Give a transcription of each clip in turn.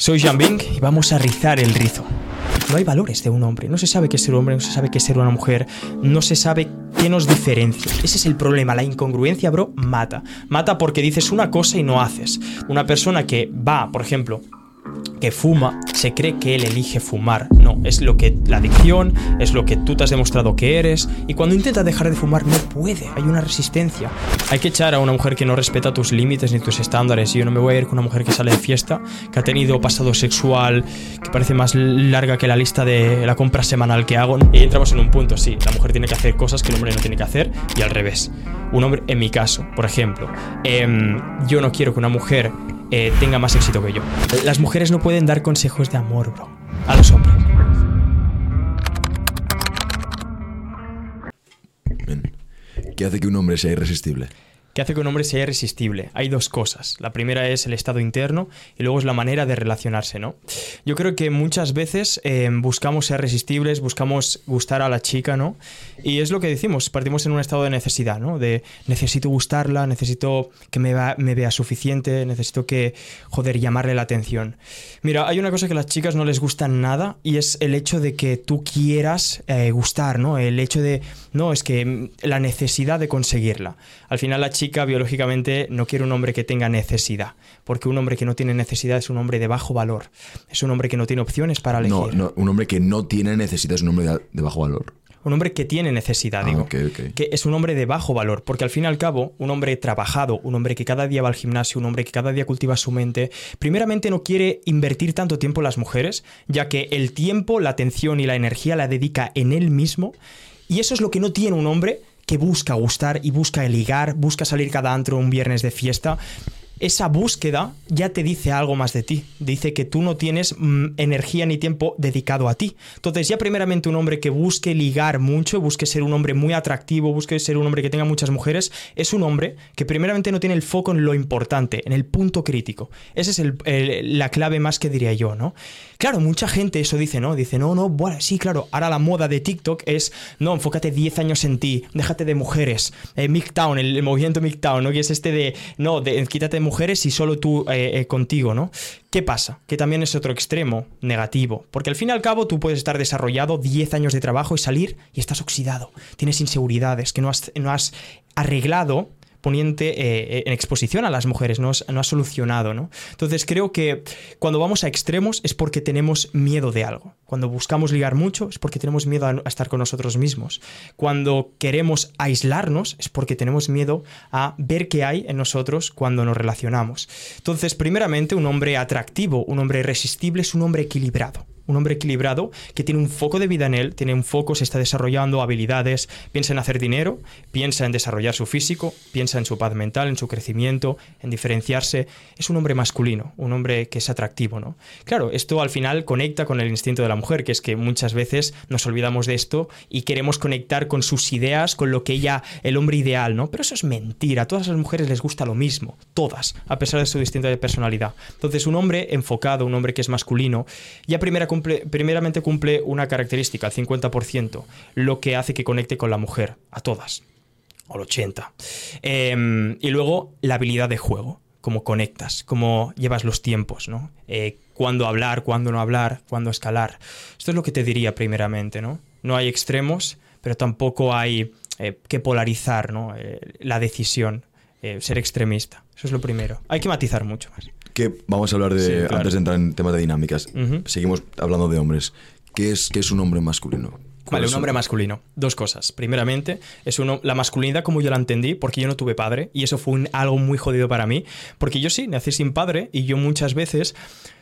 Soy Jean Bing y vamos a rizar el rizo. No hay valores de un hombre, no se sabe qué es ser hombre, no se sabe qué es ser una mujer, no se sabe qué nos diferencia. Ese es el problema, la incongruencia, bro, mata. Mata porque dices una cosa y no haces. Una persona que va, por ejemplo, que fuma se cree que él elige fumar. No, es lo que la adicción, es lo que tú te has demostrado que eres. Y cuando intenta dejar de fumar no puede, hay una resistencia. Hay que echar a una mujer que no respeta tus límites ni tus estándares. Yo no me voy a ir con una mujer que sale de fiesta, que ha tenido pasado sexual, que parece más larga que la lista de la compra semanal que hago. Y entramos en un punto, sí, la mujer tiene que hacer cosas que el hombre no tiene que hacer y al revés. Un hombre, en mi caso, por ejemplo, em, yo no quiero que una mujer eh, tenga más éxito que yo. Las mujeres no pueden dar consejos de amor, bro, a los hombres. ¿Qué hace que un hombre sea irresistible? ¿Qué hace que un hombre sea irresistible? Hay dos cosas. La primera es el estado interno y luego es la manera de relacionarse, ¿no? Yo creo que muchas veces eh, buscamos ser irresistibles, buscamos gustar a la chica, ¿no? Y es lo que decimos, partimos en un estado de necesidad, ¿no? De necesito gustarla, necesito que me, me vea suficiente, necesito que, joder, llamarle la atención. Mira, hay una cosa que a las chicas no les gusta nada y es el hecho de que tú quieras eh, gustar, ¿no? El hecho de, no, es que mm, la necesidad de conseguirla. Al final la chica biológicamente no quiere un hombre que tenga necesidad, porque un hombre que no tiene necesidad es un hombre de bajo valor, es un hombre que no tiene opciones para elegir. No, no un hombre que no tiene necesidad es un hombre de bajo valor. Un hombre que tiene necesidad, Ah, digo. Que es un hombre de bajo valor, porque al fin y al cabo, un hombre trabajado, un hombre que cada día va al gimnasio, un hombre que cada día cultiva su mente, primeramente no quiere invertir tanto tiempo en las mujeres, ya que el tiempo, la atención y la energía la dedica en él mismo, y eso es lo que no tiene un hombre que busca gustar y busca ligar, busca salir cada antro un viernes de fiesta. Esa búsqueda ya te dice algo más de ti. Dice que tú no tienes mm, energía ni tiempo dedicado a ti. Entonces, ya primeramente un hombre que busque ligar mucho, busque ser un hombre muy atractivo, busque ser un hombre que tenga muchas mujeres, es un hombre que primeramente no tiene el foco en lo importante, en el punto crítico. Esa es la clave más que diría yo, ¿no? Claro, mucha gente eso dice, ¿no? Dice, no, no, bueno, sí, claro, ahora la moda de TikTok es, no, enfócate 10 años en ti, déjate de mujeres, eh, MGTOWN, el, el movimiento MGTOWN, ¿no? Que es este de, no, de, quítate de mujeres y solo tú eh, eh, contigo, ¿no? ¿Qué pasa? Que también es otro extremo negativo, porque al fin y al cabo tú puedes estar desarrollado 10 años de trabajo y salir y estás oxidado, tienes inseguridades que no has, no has arreglado poniente eh, en exposición a las mujeres, no no has solucionado, ¿no? Entonces creo que cuando vamos a extremos es porque tenemos miedo de algo. Cuando buscamos ligar mucho es porque tenemos miedo a estar con nosotros mismos. Cuando queremos aislarnos es porque tenemos miedo a ver qué hay en nosotros cuando nos relacionamos. Entonces, primeramente, un hombre atractivo, un hombre irresistible es un hombre equilibrado. Un hombre equilibrado que tiene un foco de vida en él, tiene un foco, se está desarrollando habilidades, piensa en hacer dinero, piensa en desarrollar su físico, piensa en su paz mental, en su crecimiento, en diferenciarse. Es un hombre masculino, un hombre que es atractivo, ¿no? Claro, esto al final conecta con el instinto de la mujer, que es que muchas veces nos olvidamos de esto y queremos conectar con sus ideas, con lo que ella, el hombre ideal, ¿no? Pero eso es mentira, a todas las mujeres les gusta lo mismo, todas, a pesar de su distinta personalidad. Entonces, un hombre enfocado, un hombre que es masculino, ya primera cumple, primeramente cumple una característica, el 50%, lo que hace que conecte con la mujer, a todas, o el 80%. Eh, y luego la habilidad de juego, cómo conectas, cómo llevas los tiempos, ¿no? Eh, cuándo hablar, cuándo no hablar, cuándo escalar. Esto es lo que te diría primeramente, ¿no? No hay extremos, pero tampoco hay eh, que polarizar, ¿no? Eh, la decisión, eh, ser extremista. Eso es lo primero. Hay que matizar mucho más. Que vamos a hablar de, Sí, claro. antes de entrar en temas de dinámicas, seguimos hablando de hombres. ¿Qué es, qué es un hombre masculino? Vale, ¿Cuáles un hombre masculino. Dos cosas. Primeramente, es uno, la masculinidad como yo la entendí, porque yo no tuve padre, y eso fue un- algo muy jodido para mí, porque yo sí, nací sin padre, y yo muchas veces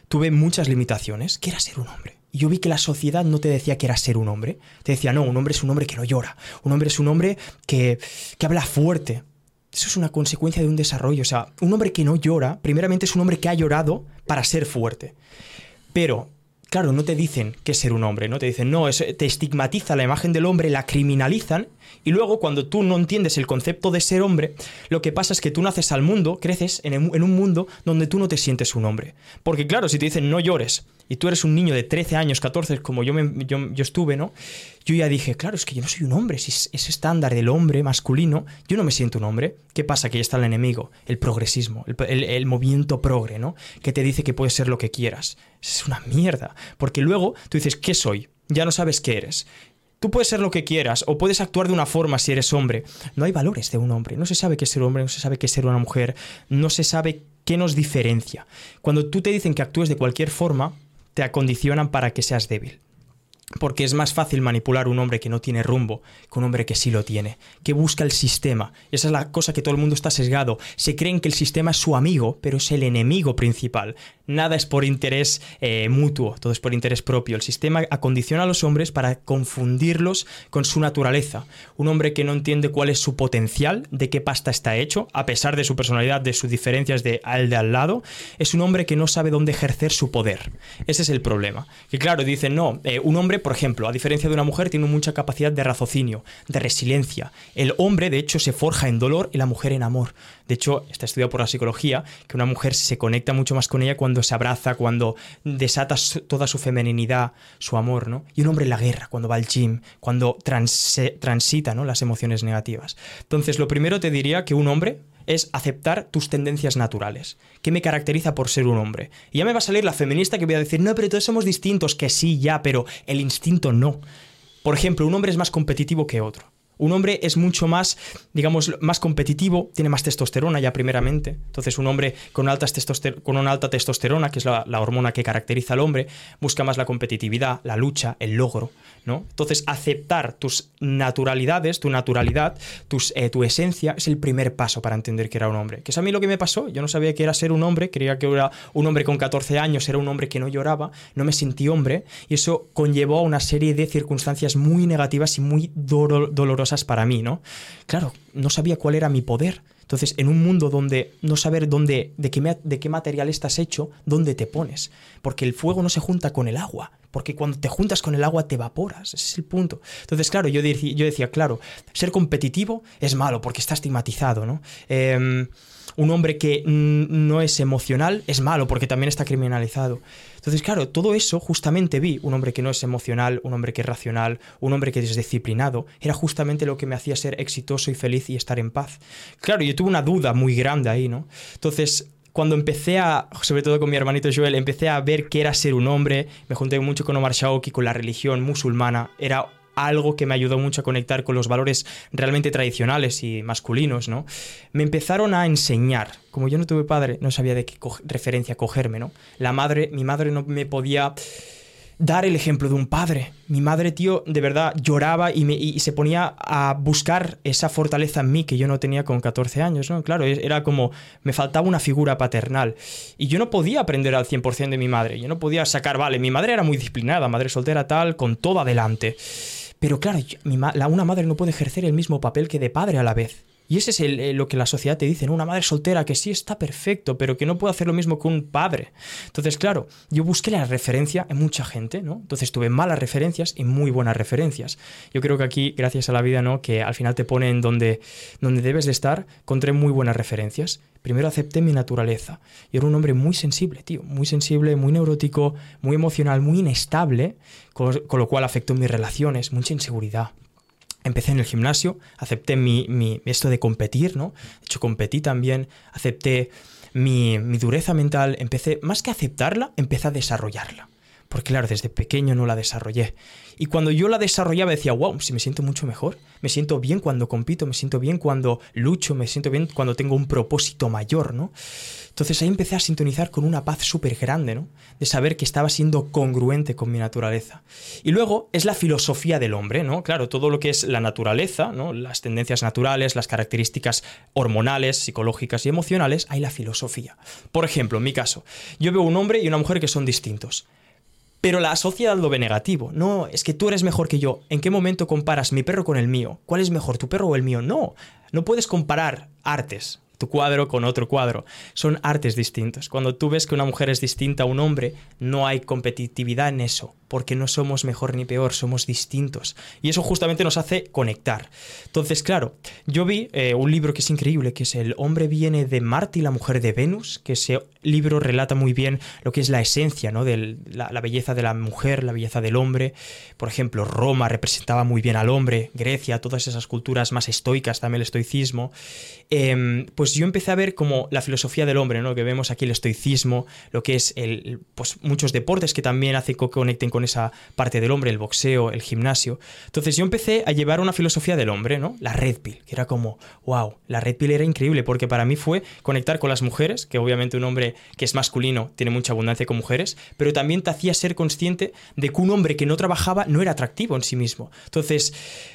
tuve muchas limitaciones. ¿Qué era ser un hombre? Y yo vi que la sociedad no te decía que era ser un hombre. Te decía, no, un hombre es un hombre que no llora. Un hombre es un hombre que, que habla fuerte. Eso es una consecuencia de un desarrollo. O sea, un hombre que no llora, primeramente es un hombre que ha llorado para ser fuerte. Pero claro, no te dicen qué es ser un hombre, ¿no? Te dicen, no, te estigmatiza la imagen del hombre, la criminalizan, y luego cuando tú no entiendes el concepto de ser hombre, lo que pasa es que tú naces al mundo, creces en, un mundo donde tú no te sientes un hombre. Porque claro, si te dicen no llores, y tú eres un niño de 13 años, 14, como yo, me, yo, estuve, ¿no? Yo ya dije, claro, es que yo no soy un hombre, si es ese estándar del hombre masculino, yo no me siento un hombre. ¿Qué pasa? Que ya está el enemigo, el progresismo, el, el movimiento progre, ¿no? Que te dice que puedes ser lo que quieras. Es una mierda, porque luego tú dices, ¿qué soy? Ya no sabes qué eres. Tú puedes ser lo que quieras o puedes actuar de una forma si eres hombre. No hay valores de un hombre. No se sabe qué es ser hombre, no se sabe qué es ser una mujer, no se sabe qué nos diferencia. Cuando tú te dicen que actúes de cualquier forma, te acondicionan para que seas débil porque es más fácil manipular un hombre que no tiene rumbo que un hombre que sí lo tiene, que busca el sistema. Esa es la cosa que todo el mundo está sesgado. Se creen que el sistema es su amigo, pero es el enemigo principal. Nada es por interés eh, mutuo, todo es por interés propio. El sistema acondiciona a los hombres para confundirlos con su naturaleza. Un hombre que no entiende cuál es su potencial, de qué pasta está hecho, a pesar de su personalidad, de sus diferencias de al de al lado, es un hombre que no sabe dónde ejercer su poder. Ese es el problema. Que claro, dicen, no, eh, un hombre por ejemplo, a diferencia de una mujer, tiene mucha capacidad de raciocinio, de resiliencia. El hombre, de hecho, se forja en dolor y la mujer en amor. De hecho, está estudiado por la psicología que una mujer se conecta mucho más con ella cuando se abraza, cuando desata toda su femeninidad, su amor, ¿no? Y un hombre en la guerra, cuando va al gym, cuando transita ¿no? las emociones negativas. Entonces, lo primero te diría que un hombre es aceptar tus tendencias naturales. ¿Qué me caracteriza por ser un hombre? Y ya me va a salir la feminista que voy a decir, no, pero todos somos distintos, que sí, ya, pero el instinto no. Por ejemplo, un hombre es más competitivo que otro. Un hombre es mucho más, digamos, más competitivo, tiene más testosterona ya primeramente. Entonces un hombre con, con una alta testosterona, que es la, hormona que caracteriza al hombre, busca más la competitividad, la lucha, el logro. Entonces aceptar tus naturalidades, tu naturalidad, tus, eh, tu esencia, es el primer paso para entender que era un hombre. Que es a mí lo que me pasó. Yo no sabía que era ser un hombre, creía que era un hombre con 14 años, era un hombre que no lloraba, no me sentí hombre, y eso conllevó a una serie de circunstancias muy negativas y muy dolorosas para mí, ¿no? Claro, no sabía cuál era mi poder. Entonces, en un mundo donde no saber dónde, de qué, de qué material estás hecho, dónde te pones. Porque el fuego no se junta con el agua. Porque cuando te juntas con el agua te evaporas. Ese es el punto. Entonces, claro, yo, yo decía claro, ser competitivo es malo porque está estigmatizado, ¿no? Em, un hombre que no es emocional es malo porque también está criminalizado. Entonces, claro, todo eso justamente vi, un hombre que no es emocional, un hombre que es racional, un hombre que es disciplinado, era justamente lo que me hacía ser exitoso y feliz y estar en paz. Claro, yo tuve una duda muy grande ahí, ¿no? Entonces, cuando empecé a, sobre todo con mi hermanito Joel, empecé a ver qué era ser un hombre, me junté mucho con Omar Shaoki, con la religión musulmana, era algo que me ayudó mucho a conectar con los valores realmente tradicionales y masculinos, ¿no? Me empezaron a enseñar. Como yo no tuve padre, no sabía de qué referencia cogerme, ¿no? La madre, mi madre no me podía dar el ejemplo de un padre. Mi madre, tío, de verdad lloraba y, y, se ponía a buscar esa fortaleza en mí que yo no tenía con 14 años, ¿no? Claro, era como, me faltaba una figura paternal. Y yo no podía aprender al 100% de mi madre. Yo no podía sacar, vale, mi madre era muy disciplinada, madre soltera tal, con todo adelante. Pero claro, una madre no puede ejercer el mismo papel que de padre a la vez. Y ese es eh, lo que la sociedad te dice, ¿no? Una madre soltera que sí está perfecto, pero que no puede hacer lo mismo que un padre. Entonces, claro, yo busqué la referencia en mucha gente, ¿no? Entonces tuve malas referencias y muy buenas referencias. Yo creo que aquí, gracias a la vida, ¿no? Que al final te ponen donde, donde debes de estar, encontré muy buenas referencias. Primero acepté mi naturaleza. Yo era un hombre muy sensible, tío, muy sensible, muy neurótico, muy emocional, muy inestable, con lo cual afectó mis relaciones, mucha inseguridad, empecé en el gimnasio, acepté mi, mi, esto de competir, ¿no? De hecho, competí también, acepté mi, mi dureza mental, empecé, más que aceptarla, empecé a desarrollarla. Porque claro, desde pequeño no la desarrollé. Y cuando yo la desarrollaba decía, wow, si me siento mucho mejor. Me siento bien cuando compito, me siento bien cuando lucho, me siento bien cuando tengo un propósito mayor, ¿no? Entonces ahí empecé a sintonizar con una paz súper grande, ¿no? De saber que estaba siendo congruente con mi naturaleza. Y luego es la filosofía del hombre, ¿no? Claro, todo lo que es la naturaleza, ¿no? Las tendencias naturales, las características hormonales, psicológicas y emocionales, hay la filosofía. Por ejemplo, en mi caso, yo veo un hombre y una mujer que son distintos. Pero la sociedad lo ve negativo. No, es que tú eres mejor que yo. ¿En qué momento comparas mi perro con el mío? ¿Cuál es mejor, tu perro o el mío? No, no puedes comparar artes tu cuadro con otro cuadro. Son artes distintos. Cuando tú ves que una mujer es distinta a un hombre, no hay competitividad en eso, porque no somos mejor ni peor, somos distintos. Y eso justamente nos hace conectar. Entonces, claro, yo vi eh, un libro que es increíble, que es El hombre viene de Marte y la mujer de Venus, que ese libro relata muy bien lo que es la esencia, ¿no? De la, belleza de la mujer, la belleza del hombre. Por ejemplo, Roma representaba muy bien al hombre, Grecia, todas esas culturas más estoicas, también el estoicismo. Em, pues yo empecé a ver como la filosofía del hombre, ¿no? Que vemos aquí el estoicismo, lo que es el, pues muchos deportes que también hacen que conecten con esa parte del hombre, el boxeo, el gimnasio. Entonces yo empecé a llevar una filosofía del hombre, ¿no? La Red Pill, que era como, wow, la Red Pill era increíble porque para mí fue conectar con las mujeres, que obviamente un hombre que es masculino tiene mucha abundancia con mujeres, pero también te hacía ser consciente de que un hombre que no trabajaba no era atractivo en sí mismo. Entonces,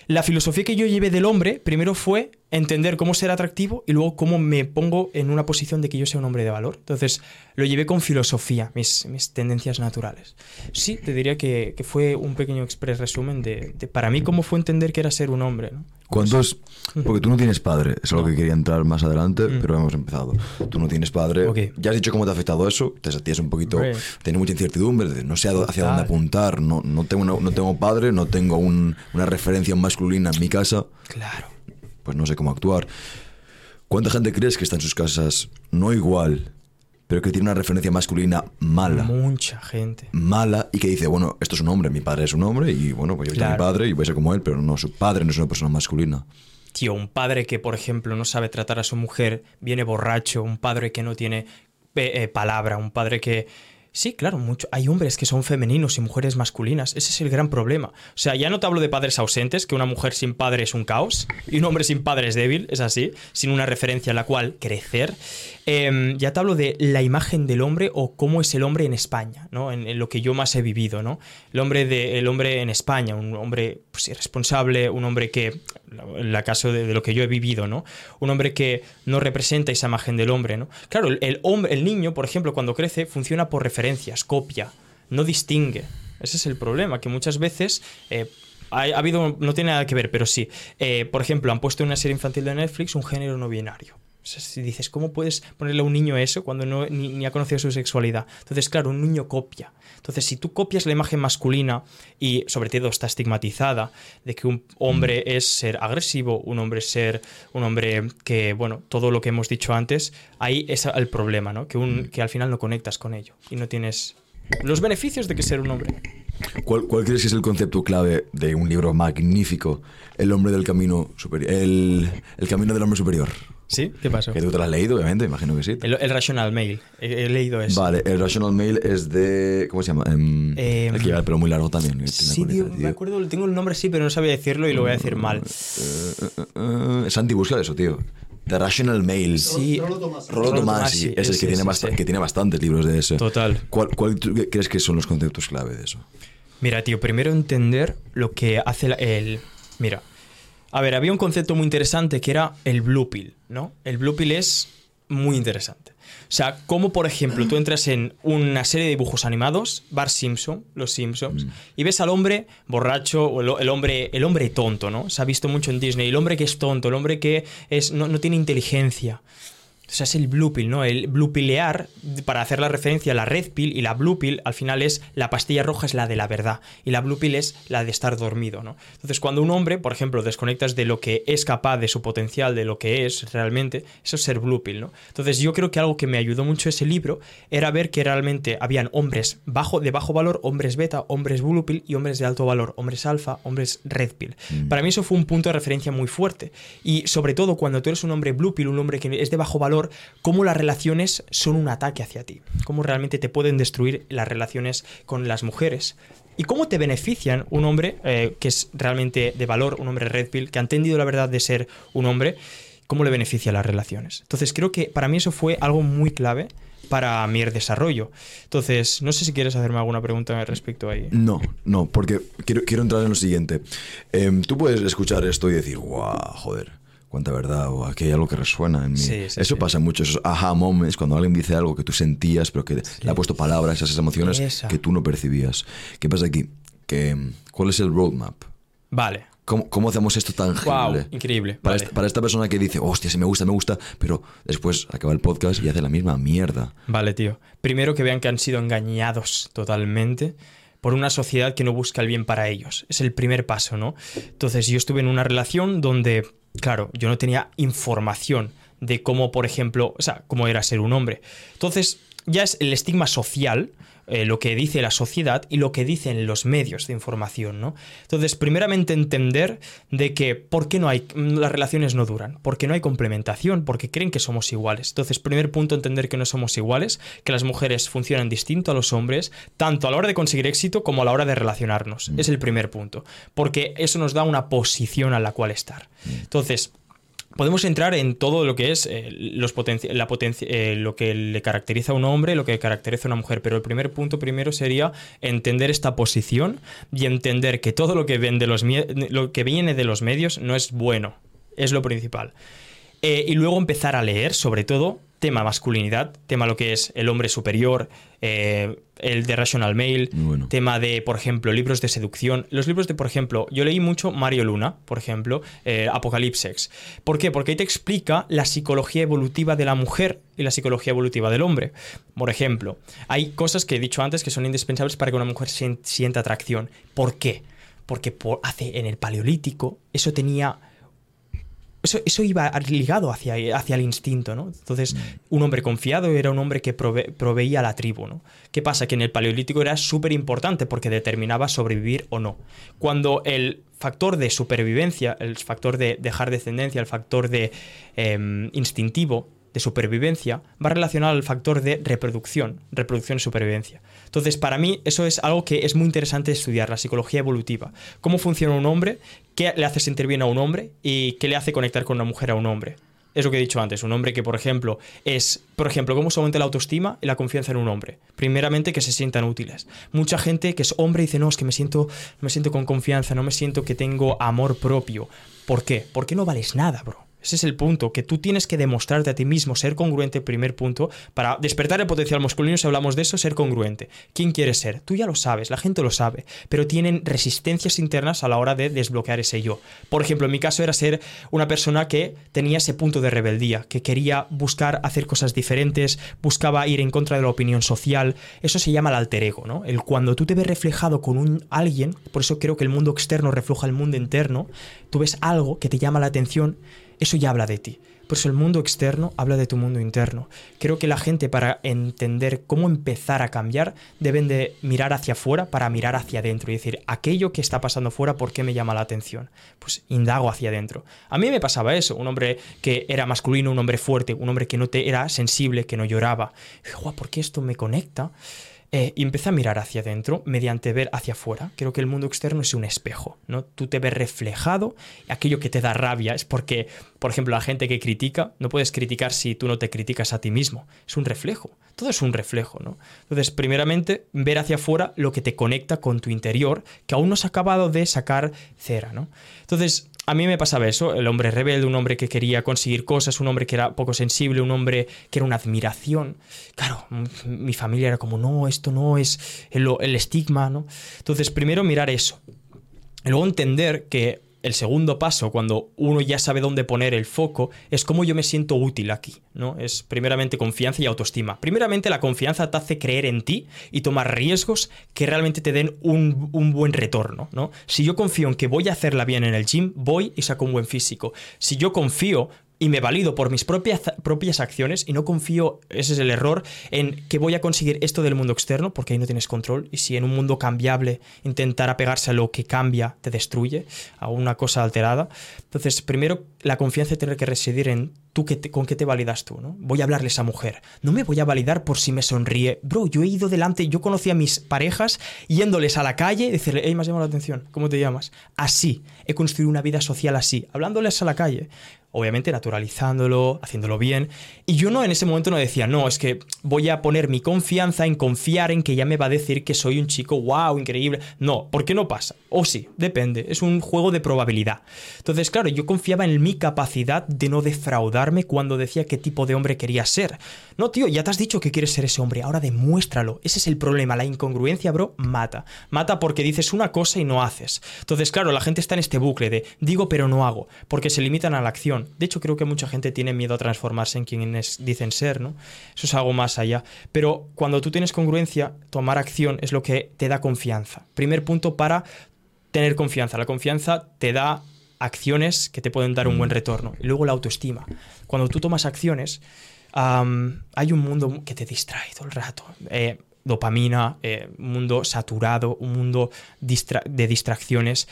la filosofía que yo llevé del hombre primero fue entender cómo ser atractivo y luego cómo me pongo en una posición de que yo sea un hombre de valor. Entonces lo llevé con filosofía, mis, mis tendencias naturales. Sí, te diría que, que fue un pequeño express resumen de, de, para mí cómo fue entender que era ser un hombre. ¿no? ¿Cuánto es? Porque tú no tienes padre, es algo que quería entrar más adelante, mm. pero hemos empezado. Tú no tienes padre. Okay. Ya has dicho cómo te ha afectado eso, te sentías un poquito, Hombre. tienes mucha incertidumbre, no sé hacia dónde apuntar, no, no, tengo, una, no tengo padre, no tengo un, una referencia masculina en mi casa. Claro pues no sé cómo actuar. ¿Cuánta gente crees que está en sus casas no igual, pero que tiene una referencia masculina mala? Mucha gente. Mala y que dice, bueno, esto es un hombre, mi padre es un hombre y bueno, pues yo claro. soy mi padre y voy a ser como él, pero no, su padre no es una persona masculina. Tío, un padre que, por ejemplo, no sabe tratar a su mujer, viene borracho, un padre que no tiene eh, eh, palabra, un padre que Sí, claro, mucho. hay hombres que son femeninos y mujeres masculinas. Ese es el gran problema. O sea, ya no te hablo de padres ausentes, que una mujer sin padre es un caos y un hombre sin padre es débil, es así, sin una referencia a la cual crecer. Eh, ya te hablo de la imagen del hombre o cómo es el hombre en España, ¿no? En, lo que yo más he vivido, ¿no? El hombre, de, el hombre en España, un hombre pues, irresponsable, un hombre que, en el caso de, lo que yo he vivido, ¿no? Un hombre que no representa esa imagen del hombre, ¿no? Claro, el, hombre, el niño, por ejemplo, cuando crece, funciona por referencia copia, no distingue. Ese es el problema, que muchas veces eh, ha, ha, habido, no tiene nada que ver, pero sí. Eh, por ejemplo, han puesto en una serie infantil de Netflix un género no binario. Si dices, ¿cómo puedes ponerle a un niño eso cuando no, ni, ni, ha conocido su sexualidad? Entonces, claro, un niño copia. Entonces, si tú copias la imagen masculina y sobre todo está estigmatizada de que un hombre es ser agresivo, un hombre es ser un hombre que, bueno, todo lo que hemos dicho antes, ahí es el problema, ¿no? Que, un, que al final no conectas con ello y no tienes los beneficios de que ser un hombre. ¿Cuál, ¿Cuál, crees que es el concepto clave de un libro magnífico, El hombre del camino superior, el, el camino del hombre superior? ¿Sí? ¿Qué pasó? Que tú te lo has leído, obviamente, imagino que sí. El, el Rational Mail. He, he, leído eso. Vale, el Rational Mail es de. ¿Cómo se llama? Um, eh, el que lleva el pelo muy largo también. Sí, tío, me acuerdo, tengo el nombre sí, pero no sabía decirlo y lo voy a decir mal. Uh, uh, uh, Santi, busca eso, tío. The Rational Mail. Sí. Rolo Tomás. Rolo Tomás, sí. Es el que, tiene sí. que tiene bastantes libros de eso. Total. ¿Cuál, ¿Cuál crees que son los conceptos clave de eso? Mira, tío, primero entender lo que hace el mira, a ver, había un concepto muy interesante que era el blue pill, ¿no? El blue pill es muy interesante. O sea, como por ejemplo tú entras en una serie de dibujos animados, Bar Simpson, Los Simpsons, mm. y ves al hombre borracho o el, el, hombre, el hombre tonto, ¿no? Se ha visto mucho en Disney, el hombre que es tonto, el hombre que es, no, no tiene inteligencia. O sea, es el blue pill, ¿no? El blue pilear, para hacer la referencia a la red pill y la blue pill, al final es la pastilla roja es la de la verdad y la blue pill es la de estar dormido, ¿no? Entonces, cuando un hombre, por ejemplo, desconectas de lo que es capaz, de su potencial, de lo que es realmente, eso es ser blue pill, ¿no? Entonces, yo creo que algo que me ayudó mucho ese libro era ver que realmente habían hombres bajo, de bajo valor, hombres beta, hombres blue pill y hombres de alto valor, hombres alfa, hombres red pill. Mm. Para mí eso fue un punto de referencia muy fuerte. Y sobre todo cuando tú eres un hombre blue pill, un hombre que es de bajo valor, cómo las relaciones son un ataque hacia ti, cómo realmente te pueden destruir las relaciones con las mujeres. ¿Y cómo te benefician un hombre eh, que es realmente de valor, un hombre red pill, que ha entendido la verdad de ser un hombre? ¿Cómo le beneficia las relaciones? Entonces creo que para mí eso fue algo muy clave para mi desarrollo. Entonces, no sé si quieres hacerme alguna pregunta respecto ahí. No, no, porque quiero, entrar en lo siguiente. Eh, tú puedes escuchar esto y decir, guau, joder cuánta verdad o aquí hay algo que resuena en mí. Sí, sí, Eso sí. pasa mucho, esos aha moments, cuando alguien dice algo que tú sentías, pero que le ha puesto palabras a esas emociones Esa. que tú no percibías. ¿Qué pasa aquí? Que, ¿Cuál es el roadmap? Vale, ¿Cómo, hacemos esto tangible? Wow, increíble. Para, esta, para, esta, persona que dice, hostia, si me gusta, me gusta, pero después acaba el podcast y hace la misma mierda. Vale, tío. Primero que vean que han sido engañados totalmente por una sociedad que no busca el bien para ellos. Es el primer paso, ¿no? Entonces yo estuve en una relación donde, claro, yo no tenía información de cómo, por ejemplo, o sea, cómo era ser un hombre. Entonces ya es el estigma social eh, lo que dice la sociedad y lo que dicen los medios de información, ¿no? Entonces, primeramente entender de que por qué no hay, las relaciones no duran, porque no hay complementación, porque creen que somos iguales. Entonces, primer punto, entender que no somos iguales, que las mujeres funcionan distinto a los hombres, tanto a la hora de conseguir éxito como a la hora de relacionarnos. Mm. Es el primer punto, porque eso nos da una posición a la cual estar. Mm. Entonces, podemos entrar en todo lo que es eh, los la eh, lo que le caracteriza a un hombre, lo que caracteriza a una mujer. Pero el primer punto primero sería entender esta posición y entender que todo lo que, lo que viene de los medios no es bueno. Es lo principal. Eh, y luego empezar a leer, sobre todo, tema masculinidad, tema lo que es el hombre superior, eh, el de Rational Mail, tema de, por ejemplo, libros de seducción. Los libros de, por ejemplo, yo leí mucho Mario Luna, por ejemplo, eh, Apocalipsex. ¿Por qué? Porque ahí te explica la psicología evolutiva de la mujer y la psicología evolutiva del hombre. Por ejemplo, hay cosas que he dicho antes que son indispensables para que una mujer sienta atracción. ¿Por qué? Porque por, hace en el paleolítico eso tenía eso, iba ligado hacia, hacia el instinto, ¿no? Entonces, mm. un hombre confiado era un hombre que proveía a la tribu, ¿no? ¿Qué pasa? Que en el paleolítico era súper importante porque determinaba sobrevivir o no. Cuando el factor de supervivencia, el factor de dejar descendencia, el factor de em, instintivo de supervivencia va relacionado al factor de reproducción, reproducción y supervivencia. Entonces, para mí eso es algo que es muy interesante estudiar, la psicología evolutiva. Cómo funciona un hombre, qué le hace sentir bien a un hombre y qué le hace conectar con una mujer a un hombre. Es lo que he dicho antes, un hombre que, por ejemplo, es, por ejemplo, cómo se aumenta la autoestima y la confianza en un hombre. Primeramente, que se sientan útiles. Mucha gente que es hombre dice, no, es que me siento, me siento con confianza, no me siento que tengo amor propio. ¿Por qué? Porque no vales nada, bro. Ese es el punto, que tú tienes que demostrarte a ti mismo, ser congruente, primer punto, para despertar el potencial masculino, si hablamos de eso, ser congruente. ¿Quién quieres ser? Tú ya lo sabes, la gente lo sabe, pero tienen resistencias internas a la hora de desbloquear ese yo. Por ejemplo, en mi caso era ser una persona que tenía ese punto de rebeldía, que quería buscar hacer cosas diferentes, buscaba ir en contra de la opinión social. Eso se llama el alter ego, ¿no? El cuando tú te ves reflejado con un alguien, por eso creo que el mundo externo refleja el mundo interno, tú ves algo que te llama la atención eso ya habla de ti. Por eso el mundo externo habla de tu mundo interno. Creo que la gente para entender cómo empezar a cambiar deben de mirar hacia afuera para mirar hacia adentro y decir, aquello que está pasando fuera, ¿por qué me llama la atención? Pues indago hacia adentro. A mí me pasaba eso, un hombre que era masculino, un hombre fuerte, un hombre que no te era sensible, que no lloraba. Y ¿por qué esto me conecta? Eh, y empecé a mirar hacia adentro mediante ver hacia afuera. Creo que el mundo externo es un espejo, ¿no? Tú te ves reflejado, aquello que te da rabia es porque, por ejemplo, la gente que critica, no puedes criticar si tú no te criticas a ti mismo, es un reflejo, todo es un reflejo, ¿no? Entonces, primeramente, ver hacia afuera lo que te conecta con tu interior, que aún no has acabado de sacar cera, ¿no? Entonces, a mí me pasaba eso, el hombre rebelde, un hombre que quería conseguir cosas, un hombre que era poco sensible, un hombre que era una admiración. Claro, mi familia era como, no, esto no es el, el estigma, ¿no? Entonces, primero mirar eso. Luego entender que el segundo paso, cuando uno ya sabe dónde poner el foco, es cómo yo me siento útil aquí, ¿no? Es primeramente confianza y autoestima. Primeramente la confianza te hace creer en ti y tomar riesgos que realmente te den un, un, buen retorno, ¿no? Si yo confío en que voy a hacerla bien en el gym, voy y saco un buen físico. Si yo confío y me valido por mis propias, propias acciones y no confío, ese es el error, en que voy a conseguir esto del mundo externo, porque ahí no tienes control. Y si en un mundo cambiable intentar apegarse a lo que cambia te destruye, a una cosa alterada. Entonces, primero, la confianza tiene que residir en tú que con qué te validas tú, ¿no? Voy a hablarle a esa mujer. No me voy a validar por si me sonríe. Bro, yo he ido delante, yo conocí a mis parejas yéndoles a la calle, decirle, hey, me has llamado la atención, ¿cómo te llamas? Así, he construido una vida social así, hablándoles a la calle obviamente naturalizándolo, haciéndolo bien. Y yo no en ese momento no decía, no, es que voy a poner mi confianza en confiar en que ella me va a decir que soy un chico, wow, increíble. No, ¿por qué no pasa? O sí, depende, es un juego de probabilidad. Entonces, claro, yo confiaba en mi capacidad de no defraudarme cuando decía qué tipo de hombre quería ser. No, tío, ya te has dicho que quieres ser ese hombre, ahora demuéstralo. Ese es el problema, la incongruencia, bro, mata. Mata porque dices una cosa y no haces. Entonces, claro, la gente está en este bucle de digo pero no hago, porque se limitan a la acción. De hecho, creo que mucha gente tiene miedo a transformarse en quienes dicen ser, ¿no? Eso es algo más allá. Pero cuando tú tienes congruencia, tomar acción es lo que te da confianza. Primer punto para tener confianza. La confianza te da acciones que te pueden dar un buen mm. retorno. Y luego la autoestima. Cuando tú tomas acciones, hay un mundo que te distrae todo el rato. Eh, dopamina, eh, un mundo saturado, un mundo de distracciones.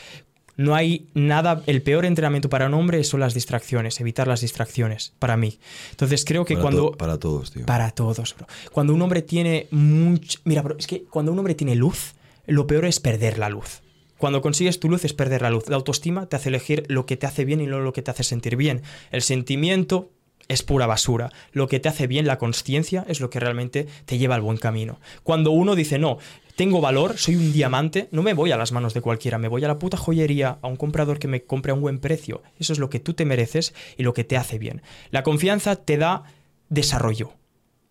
No hay nada, el peor entrenamiento para un hombre son las distracciones, evitar las distracciones, para mí. Entonces creo que cuando... para todos, tío. Para todos, bro. Cuando un hombre tiene mucho... Mira, bro, es que cuando un hombre tiene luz, lo peor es perder la luz. Cuando consigues tu luz es perder la luz. La autoestima te hace elegir lo que te hace bien y no lo que te hace sentir bien. El sentimiento es pura basura. Lo que te hace bien, la conciencia, es lo que realmente te lleva al buen camino. Cuando uno dice, no, tengo valor, soy un diamante, no me voy a las manos de cualquiera, me voy a la puta joyería, a un comprador que me compre a un buen precio. Eso es lo que tú te mereces y lo que te hace bien. La confianza te da desarrollo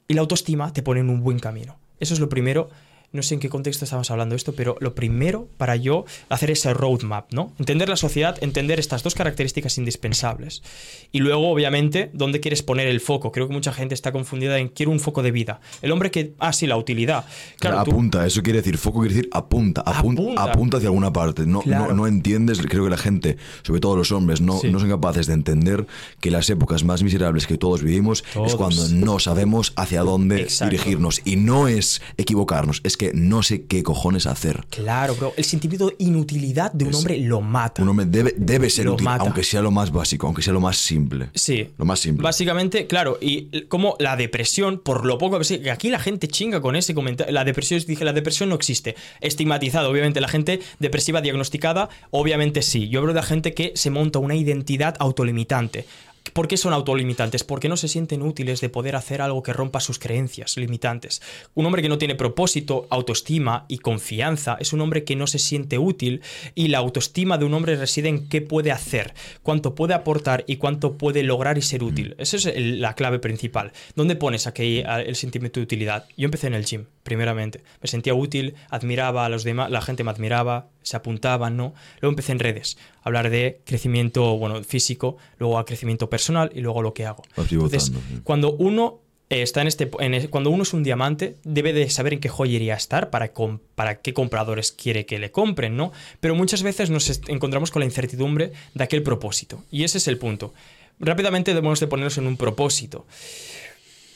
y la autoestima te pone en un buen camino. Eso es lo primero no sé en qué contexto estamos hablando esto, pero lo primero para yo hacer ese roadmap, ¿no? Entender la sociedad, entender estas dos características indispensables. Y luego, obviamente, dónde quieres poner el foco. Creo que mucha gente está confundida en quiero un foco de vida. El hombre que, ah, sí, la utilidad. Claro, apunta, eso quiere decir, foco quiere decir apunta, apunta, apunta, hacia alguna parte. No, no, entiendes, creo que la gente, sobre todo los hombres, no, no son capaces de entender que las épocas más miserables que todos vivimos es cuando no sabemos hacia dónde dirigirnos. Y no es equivocarnos, es que no sé qué cojones hacer. Claro, bro. El sentimiento de inutilidad de un hombre lo mata. Un hombre debe, debe ser útil, aunque sea lo más básico, aunque sea lo más simple. Sí. Lo más simple. Básicamente, claro, y como la depresión, por lo poco que aquí la gente chinga con ese comentario. La depresión, dije, la depresión no existe. Estigmatizado, obviamente, la gente depresiva diagnosticada, obviamente sí. Yo hablo de la gente que se monta una identidad autolimitante. ¿Por qué son autolimitantes? Porque no se sienten útiles de poder hacer algo que rompa sus creencias limitantes. Un hombre que no tiene propósito, autoestima y confianza es un hombre que no se siente útil y la autoestima de un hombre reside en qué puede hacer, cuánto puede aportar y cuánto puede lograr y ser útil. Mm. Esa es la clave principal. ¿Dónde pones aquí el sentimiento de utilidad? Yo empecé en el gym, primeramente. Me sentía útil, admiraba a los demás, la gente me admiraba, se apuntaban, ¿no? Luego empecé en redes, a hablar de crecimiento, bueno, físico, luego a crecimiento personal y luego lo que hago. Entonces, cuando uno está en este, cuando uno es un diamante, debe de saber en qué joyería estar para, para qué compradores quiere que le compren, ¿no? Pero muchas veces nos encontramos con la incertidumbre de aquel propósito. Y ese es el punto. Rápidamente debemos de ponernos en un propósito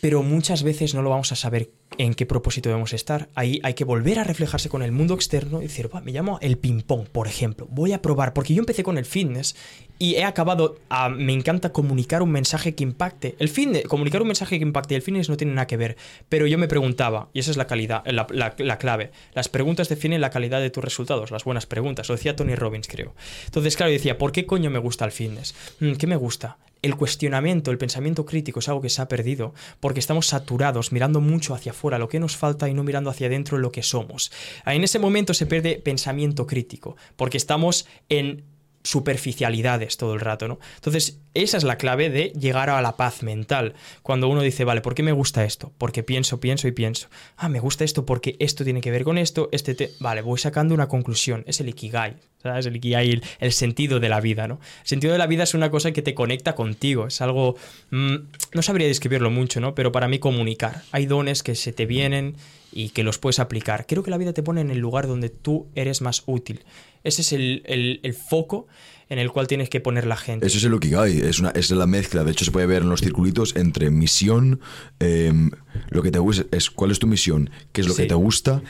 pero muchas veces no lo vamos a saber en qué propósito debemos estar. Ahí hay que volver a reflejarse con el mundo externo y decir, me llamo el ping-pong, por ejemplo. Voy a probar, porque yo empecé con el fitness y he acabado, a, me encanta comunicar un mensaje que impacte. El fitness, comunicar un mensaje que impacte y el fitness no tiene nada que ver, pero yo me preguntaba, y esa es la calidad, la, la clave, las preguntas definen la calidad de tus resultados, las buenas preguntas, lo decía Tony Robbins, creo. Entonces, claro, decía, ¿por qué coño me gusta el fitness? Mm, ¿Qué me gusta? El cuestionamiento, el pensamiento crítico es algo que se ha perdido porque estamos saturados mirando mucho hacia afuera lo que nos falta y no mirando hacia adentro lo que somos. En ese momento se pierde pensamiento crítico porque estamos en superficialidades todo el rato, ¿no? Entonces, esa es la clave de llegar a la paz mental. Cuando uno dice, vale, ¿por qué me gusta esto? Porque pienso, pienso y pienso. Ah, me gusta esto porque esto tiene que ver con esto, este te... Vale, voy sacando una conclusión. Es el ikigai, ¿sabes? El ikigai, el, sentido de la vida, ¿no? El sentido de la vida es una cosa que te conecta contigo, es algo... Mm, no sabría describirlo mucho, ¿no? Pero para mí comunicar. Hay dones que se te vienen y que los puedes aplicar. Creo que la vida te pone en el lugar donde tú eres más útil. Ese es el, foco en el cual tienes que poner la gente. Eso es el Ukigai, es, una, es la mezcla. De hecho, se puede ver en los circulitos entre misión, em, lo que te gusta, es cuál es tu misión, qué es lo que te gusta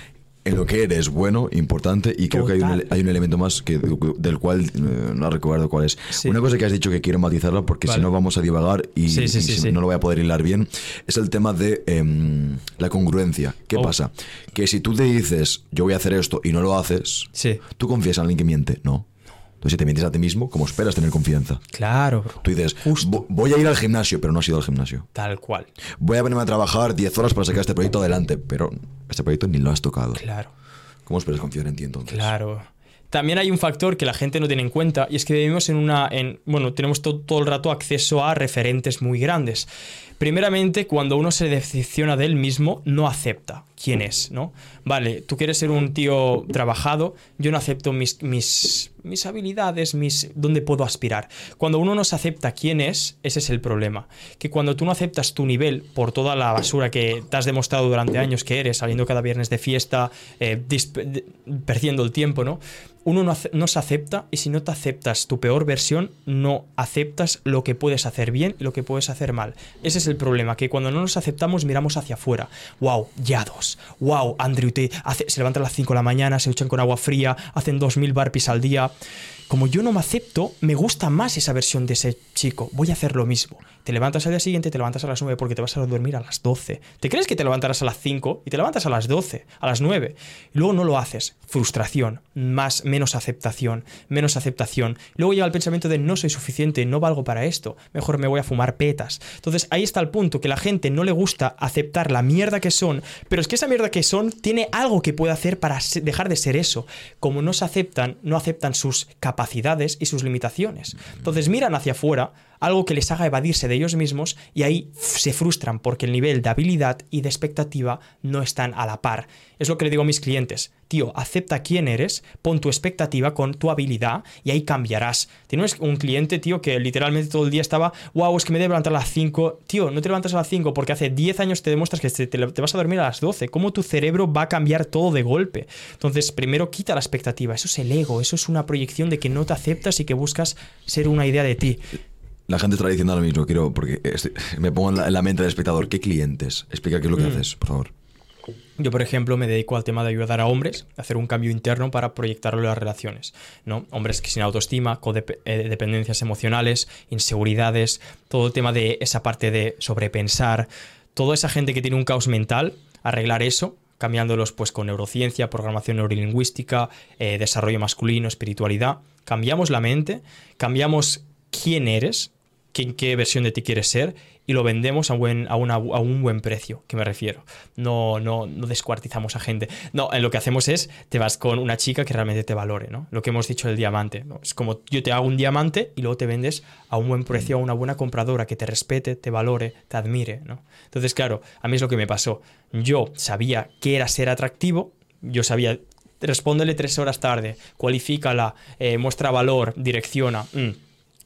en lo que eres bueno, importante, y creo que hay un, hay un, elemento más que, del cual eh, no recuerdo cuál es. Una cosa que has dicho que quiero matizarla porque si no vamos a divagar y, no lo voy a poder hilar bien, es el tema de em, la congruencia. ¿Qué oh. pasa? Que si tú te dices, yo voy a hacer esto y no lo haces, ¿tú confías en alguien que miente? No. Entonces, si te mientes a ti mismo, ¿cómo esperas tener confianza? Claro, bro. Tú dices, voy a ir al gimnasio, pero no has ido al gimnasio. Tal cual. Voy a venirme a trabajar 10 horas para sacar este proyecto adelante, pero este proyecto ni lo has tocado. Claro. ¿Cómo esperas confiar en ti entonces? Claro. También hay un factor que la gente no tiene en cuenta y es que vivimos en una, en, bueno, tenemos todo, todo el rato acceso a referentes muy grandes. Primeramente, cuando uno se decepciona de él mismo, no acepta quién es, ¿no? Vale, tú quieres ser un tío trabajado, yo no acepto mis, mis, mis habilidades, mis dónde puedo aspirar. Cuando uno no se acepta quién es, ese es el problema. Que cuando tú no aceptas tu nivel por toda la basura que te has demostrado durante años que eres, saliendo cada viernes de fiesta, eh, perdiendo el tiempo, ¿no? Uno no, se acepta y si no te aceptas tu peor versión, no aceptas lo que puedes hacer bien y lo que puedes hacer mal. Ese es el problema, que cuando no nos aceptamos miramos hacia afuera. Wow, ya dos. Wow, Andrew te hace, se levanta a las 5 de la mañana, se duchan con agua fría, hacen 2.000 barpees al día como yo no me acepto, me gusta más esa versión de ese chico. Voy a hacer lo mismo. Te levantas al día siguiente, te levantas a las 9 porque te vas a dormir a las 12. ¿Te crees que te levantarás a las 5 y te levantas a las 12, a las 9? Y luego no lo haces. Frustración, más, menos aceptación, menos aceptación. Luego llega el pensamiento de no soy suficiente, no valgo para esto, mejor me voy a fumar petas. Entonces ahí está el punto, que la gente no le gusta aceptar la mierda que son, pero es que esa mierda que son tiene algo que puede hacer para dejar de ser eso. Como no se aceptan, no aceptan sus capacidades y sus limitaciones. Entonces miran hacia afuera, algo que les haga evadirse de ellos mismos y ahí se frustran porque el nivel de habilidad y de expectativa no están a la par. Es lo que le digo a mis clientes. Tío, acepta quién eres, pon tu expectativa con tu habilidad y ahí cambiarás. Tienes un cliente, tío, que literalmente todo el día estaba, wow, es que me debo levantar a las 5. Tío, no te levantas a las 5 porque hace 10 años te demuestras que te, te, vas a dormir a las 12. ¿Cómo tu cerebro va a cambiar todo de golpe? Entonces, primero quita la expectativa. Eso es el ego, eso es una proyección de que no te aceptas y que buscas ser una idea de ti. La gente está diciendo ahora mismo, quiero, porque me pongo en la, mente del espectador, ¿qué clientes? Explica qué es lo que mm. haces, por favor. Yo, por ejemplo, me dedico al tema de ayudar a hombres a hacer un cambio interno para proyectarlo en las relaciones. ¿no? Hombres que sin autoestima, codependencias eh, emocionales, inseguridades, todo el tema de esa parte de sobrepensar, toda esa gente que tiene un caos mental, arreglar eso, cambiándolos pues con neurociencia, programación neurolingüística, eh, desarrollo masculino, espiritualidad. Cambiamos la mente, cambiamos quién eres, qué, versión de ti quieres ser y lo vendemos a, un buen precio, que me refiero. No, no, no descuartizamos a gente. No, lo que hacemos es, te vas con una chica que realmente te valore, ¿no? Lo que hemos dicho del diamante. Es como yo te hago un diamante y luego te vendes a un buen precio a una buena compradora que te respete, te valore, te admire, ¿no? Entonces, claro, a mí es lo que me pasó. Yo sabía que era ser atractivo, yo sabía respóndele tres horas tarde, cualifícala, eh, muestra valor, direcciona. Mm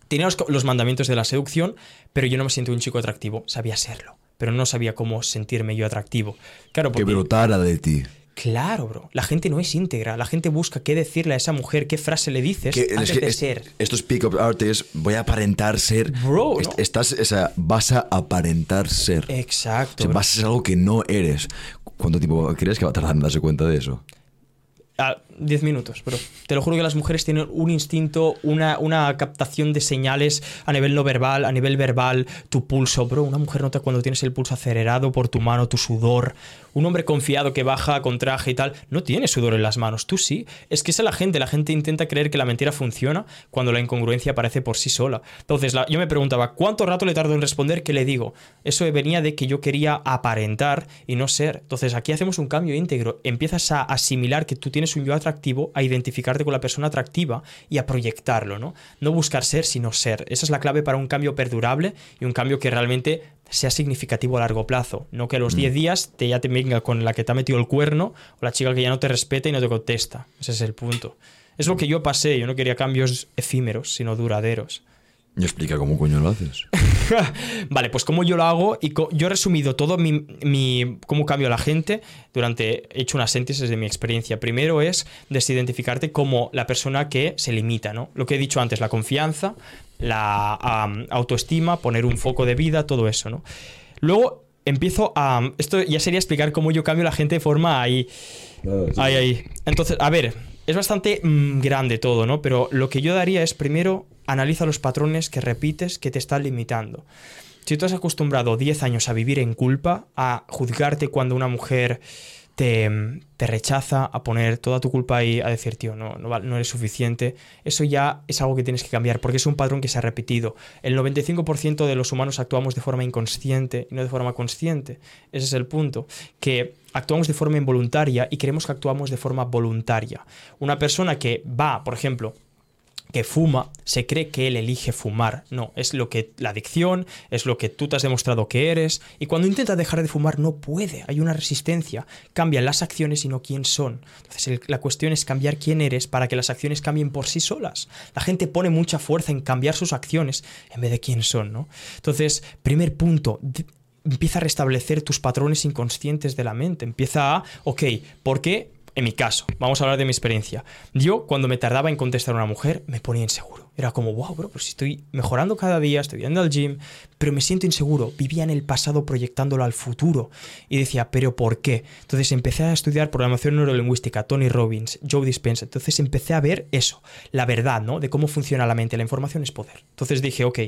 tenía los, mandamientos de la seducción, pero yo no me siento un chico atractivo. Sabía serlo, pero no sabía cómo sentirme yo atractivo. Claro, porque, que brotara de ti. Claro, bro. La gente no es íntegra. La gente busca qué decirle a esa mujer, qué frase le dices antes de ser. Estos pick-up artists, voy a aparentar ser. Bro, Estás, o sea, vas a aparentar ser. Exacto. vas a ser algo que no eres. ¿Cuánto tiempo crees que va a tardar en darse cuenta de eso? 10 minutos, pero te lo juro que las mujeres tienen un instinto, una, una captación de señales a nivel no verbal, a nivel verbal, tu pulso, bro. Una mujer nota cuando tienes el pulso acelerado por tu mano, tu sudor. Un hombre confiado que baja con traje y tal, no tiene sudor en las manos, tú sí. Es que es la gente, la gente intenta creer que la mentira funciona cuando la incongruencia aparece por sí sola. Entonces, yo me preguntaba, ¿cuánto rato le tardo en responder? ¿Qué le digo? Eso venía de que yo quería aparentar y no ser. Entonces, aquí hacemos un cambio íntegro. Empiezas a asimilar que tú tienes un yo atractivo, a identificarte con la persona atractiva y a proyectarlo, ¿no? No buscar ser, sino ser. Esa es la clave para un cambio perdurable y un cambio que realmente sea significativo a largo plazo. No que a los 10 mm. días te ya te venga con la que te ha metido el cuerno o la chica que ya no te respeta y no te contesta. Ese es el punto. Es lo que yo pasé. Yo no quería cambios efímeros, sino duraderos. Y explica cómo coño lo haces. vale, pues cómo yo lo hago y yo he resumido todo mi, cómo cambio a la gente durante, he hecho una síntesis de mi experiencia. Primero es desidentificarte como la persona que se limita, ¿no? Lo que he dicho antes, la confianza, la autoestima, poner un foco de vida, todo eso, ¿no? Luego empiezo a... Esto ya sería explicar cómo yo cambio a la gente de forma ahí... Ahí, ahí. Entonces, a ver, es bastante mm, grande todo, ¿no? Pero lo que yo daría es primero analiza los patrones que repites que te están limitando. Si tú has acostumbrado 10 años a vivir en culpa, a juzgarte cuando una mujer te, rechaza a poner toda tu culpa ahí, a decir, tío, no, no, no, eres suficiente, eso ya es algo que tienes que cambiar, porque es un patrón que se ha repetido. El 95% de los humanos actuamos de forma inconsciente y no de forma consciente. Ese es el punto, que actuamos de forma involuntaria y creemos que actuamos de forma voluntaria. Una persona que va, por ejemplo, que fuma se cree que él elige fumar. No, es lo que la adicción, es lo que tú te has demostrado que eres. Y cuando intenta dejar de fumar no puede, hay una resistencia. Cambian las acciones y no quién son. Entonces la cuestión es cambiar quién eres para que las acciones cambien por sí solas. La gente pone mucha fuerza en cambiar sus acciones en vez de quién son, ¿no? Entonces, primer punto, empieza a restablecer tus patrones inconscientes de la mente. Empieza a, ok, ¿por qué? En mi caso, vamos a hablar de mi experiencia. Yo, cuando me tardaba en contestar a una mujer, me ponía inseguro. Era como, wow, bro, pues estoy mejorando cada día, estoy yendo al gym, pero me siento inseguro. Vivía en el pasado proyectándolo al futuro. Y decía, ¿pero por qué? Entonces empecé a estudiar programación neurolingüística, Tony Robbins, Joe Dispenza. Entonces empecé a ver eso, la verdad, ¿no? De cómo funciona la mente. La información es poder. Entonces dije, ok,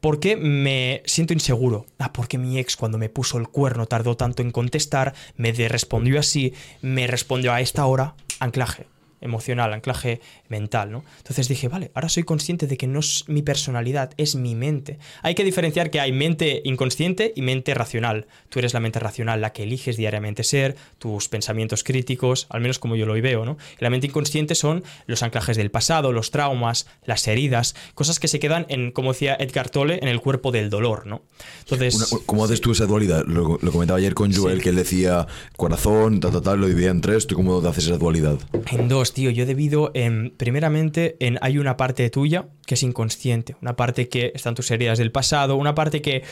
¿por qué me siento inseguro? Ah, porque mi ex, cuando me puso el cuerno, tardó tanto en contestar, me respondió así, me respondió a esta hora, anclaje emocional, anclaje mental, ¿no? Entonces dije, vale, ahora soy consciente de que no es mi personalidad, es mi mente. Hay que diferenciar que hay mente inconsciente y mente racional. Tú eres la mente racional, la que eliges diariamente ser, tus pensamientos críticos, al menos como yo lo veo, ¿no? la mente inconsciente son los anclajes del pasado, los traumas, las heridas, cosas que se quedan en, como decía Edgar Tolle, en el cuerpo del dolor, ¿no? Entonces... ¿Cómo haces tú esa dualidad? Lo, comentaba ayer con Joel, que él decía corazón, tal, tal, tal, lo dividía en tres. ¿Tú cómo haces esa dualidad? En dos, tío. Yo debido, en, primeramente, en hay una parte tuya que es inconsciente, una parte que están tus heridas del pasado, una parte que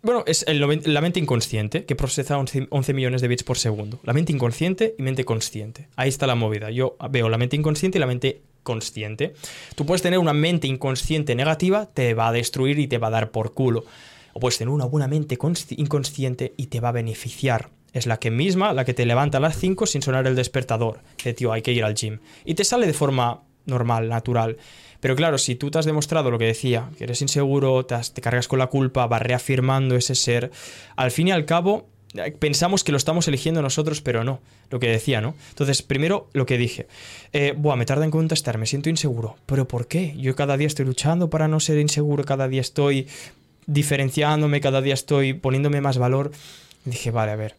bueno, es la mente inconsciente, que procesa 11, 11, millones de bits por segundo. La mente inconsciente y mente consciente. Ahí está la movida. Yo veo la mente inconsciente y la mente consciente. Tú puedes tener una mente inconsciente negativa, te va a destruir y te va a dar por culo. O puedes tener una buena mente inconsciente y te va a beneficiar es la que misma, la que te levanta a las 5 sin sonar el despertador. De tío, hay que ir al gym. Y te sale de forma normal, natural. Pero claro, si tú te has demostrado lo que decía, que eres inseguro, te, te cargas con la culpa, vas reafirmando ese ser, al fin y al cabo eh, pensamos que lo estamos eligiendo nosotros, pero no, lo que decía, ¿no? Entonces, primero lo que dije, eh, buah, me tarda en contestar, me siento inseguro, pero ¿por qué? Yo cada día estoy luchando para no ser inseguro, cada día estoy diferenciándome, cada día estoy poniéndome más valor. dije, vale, a ver,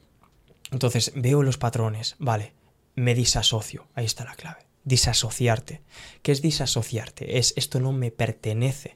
entonces veo los patrones, vale, me disasocio, ahí está la clave. Disasociarte. ¿Qué es disasociarte? Es esto no me pertenece.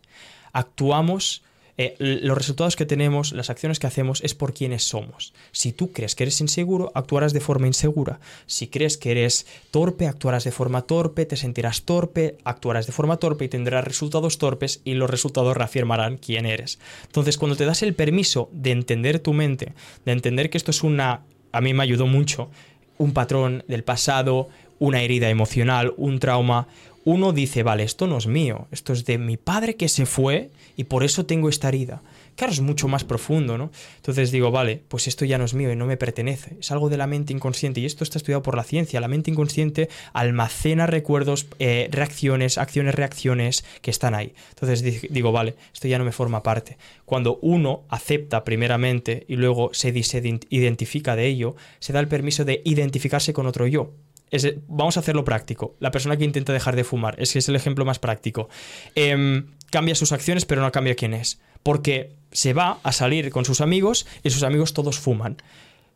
Actuamos, eh, los resultados que tenemos, las acciones que hacemos es por quienes somos. Si tú crees que eres inseguro, actuarás de forma insegura. Si crees que eres torpe, actuarás de forma torpe, te sentirás torpe, actuarás de forma torpe y tendrás resultados torpes y los resultados reafirmarán quién eres. Entonces, cuando te das el permiso de entender tu mente, de entender que esto es una a mí me ayudó mucho, un patrón del pasado, una herida emocional, un trauma, uno dice, vale, esto no es mío, esto es de mi padre que se fue y por eso tengo esta herida. Claro, es mucho más profundo, ¿no? Entonces digo, vale, pues esto ya no es mío y no me pertenece. Es algo de la mente inconsciente y esto está estudiado por la ciencia. La mente inconsciente almacena recuerdos, eh, reacciones, acciones, reacciones que están ahí. Entonces digo, vale, esto ya no me forma parte. Cuando uno acepta primeramente y luego se, identifica de ello, se da el permiso de identificarse con otro yo. Vamos a hacerlo práctico. La persona que intenta dejar de fumar, es que es el ejemplo más práctico. Em, cambia sus acciones, pero no cambia quién es. Porque se va a salir con sus amigos y sus amigos todos fuman.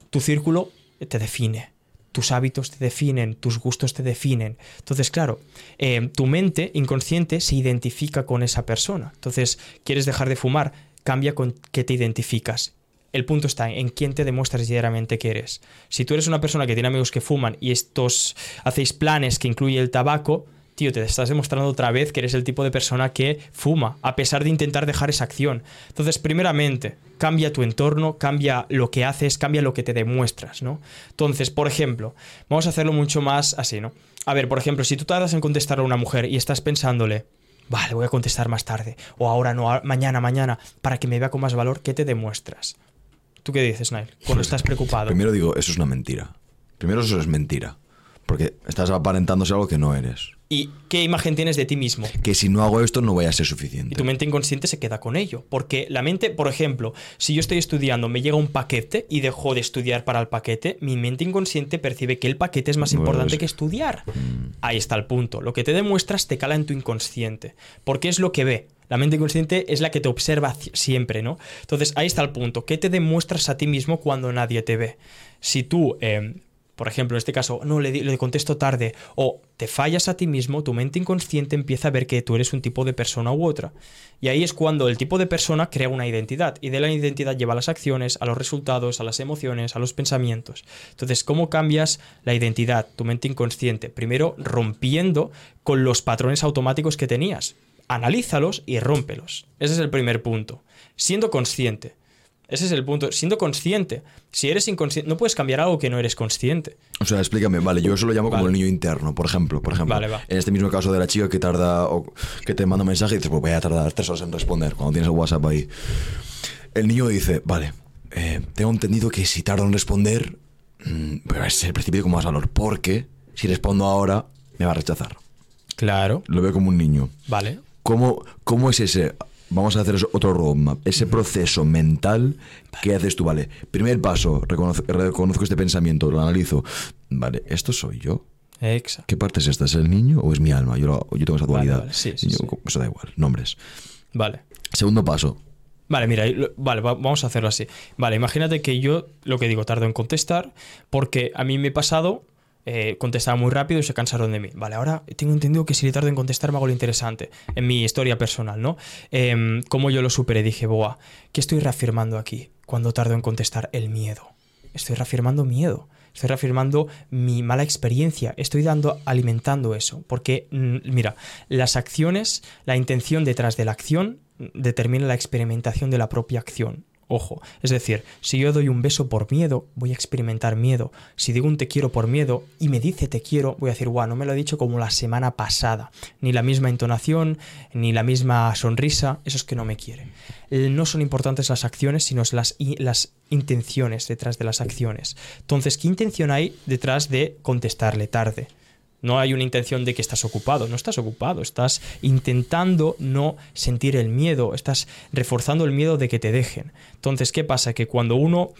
Tu círculo te define, tus hábitos te definen, tus gustos te definen. Entonces, claro, eh, tu mente inconsciente se identifica con esa persona. Entonces, quieres dejar de fumar, cambia con qué te identificas. El punto está en quién te demuestras diariamente que eres. Si tú eres una persona que tiene amigos que fuman y estos hacéis planes que incluye el tabaco, tío, te estás demostrando otra vez que eres el tipo de persona que fuma, a pesar de intentar dejar esa acción. Entonces, primeramente, cambia tu entorno, cambia lo que haces, cambia lo que te demuestras, ¿no? Entonces, por ejemplo, vamos a hacerlo mucho más así, ¿no? A ver, por ejemplo, si tú tardas en contestar a una mujer y estás pensándole, vale, voy a contestar más tarde, o ahora no, mañana, mañana, para que me vea con más valor, ¿qué te demuestras? ¿Tú qué dices, Nail? Cuando estás preocupado. Primero digo, eso es una mentira. Primero eso es mentira. Porque estás aparentándose algo que no eres. ¿Y qué imagen tienes de ti mismo? Que si no hago esto no voy a ser suficiente. Y tu mente inconsciente se queda con ello. Porque la mente, por ejemplo, si yo estoy estudiando, me llega un paquete y dejo de estudiar para el paquete, mi mente inconsciente percibe que el paquete es más importante que estudiar. Mm. Ahí está el punto. Lo que te demuestras te cala en tu inconsciente. Porque es lo que ve. La mente inconsciente es la que te observa siempre, ¿no? Entonces ahí está el punto. ¿Qué te demuestras a ti mismo cuando nadie te ve? Si tú... Eh, por ejemplo, en este caso, no, le, contesto tarde, o te fallas a ti mismo, tu mente inconsciente empieza a ver que tú eres un tipo de persona u otra. Y ahí es cuando el tipo de persona crea una identidad, y de la identidad lleva a las acciones, a los resultados, a las emociones, a los pensamientos. Entonces, ¿cómo cambias la identidad, tu mente inconsciente? Primero, rompiendo con los patrones automáticos que tenías. Analízalos y rómpelos. Ese es el primer punto. Siendo consciente. Ese es el punto. Siendo consciente. Si eres inconsciente, no puedes cambiar algo que no eres consciente. O sea, explícame, vale, yo eso lo llamo como el niño interno, por ejemplo. Por ejemplo, en este mismo caso de la chica que tarda, o que te manda un mensaje y dices, pues voy a tardar tres horas en responder, cuando tienes el WhatsApp ahí. El niño dice, vale, eh, tengo entendido que si tardo en responder, mmm, es el principio como más valor, porque si respondo ahora, me va a rechazar. Claro. Lo veo como un niño. Vale. ¿Cómo, cómo es ese? Vamos a hacer otro roadmap, ese proceso mental que haces tú, vale, primer paso, reconozco, este pensamiento, lo analizo, vale, ¿esto soy yo? Exacto. ¿Qué parte es esta? ¿Es el niño o es mi alma? Yo, yo tengo esa dualidad. Sí, sí, Eso da igual, nombres. Vale. Segundo paso. Vale, mira, vale, vamos a hacerlo así. Vale, imagínate que yo lo que digo tardo en contestar porque a mí me he pasado eh, contestaba muy rápido y se cansaron de mí. Vale, ahora tengo entendido que si le tardo en contestar me hago lo interesante en mi historia personal, ¿no? Eh, como yo lo superé, dije, boa, ¿qué estoy reafirmando aquí cuando tardo en contestar? El miedo. Estoy reafirmando miedo. Estoy reafirmando mi mala experiencia. Estoy dando, alimentando eso. Porque, mm, mira, las acciones, la intención detrás de la acción determina la experimentación de la propia acción. Ojo, es decir, si yo doy un beso por miedo, voy a experimentar miedo. Si digo un te quiero por miedo y me dice te quiero, voy a decir, guau, no me lo he dicho como la semana pasada. Ni la misma entonación, ni la misma sonrisa, eso es que no me quiere. Eh, no son importantes las acciones, sino las, las intenciones detrás de las acciones. Entonces, ¿qué intención hay detrás de contestarle tarde? No hay una intención de que estás ocupado, no estás ocupado, estás intentando no sentir el miedo, estás reforzando el miedo de que te dejen. Entonces, ¿qué pasa? Que cuando uno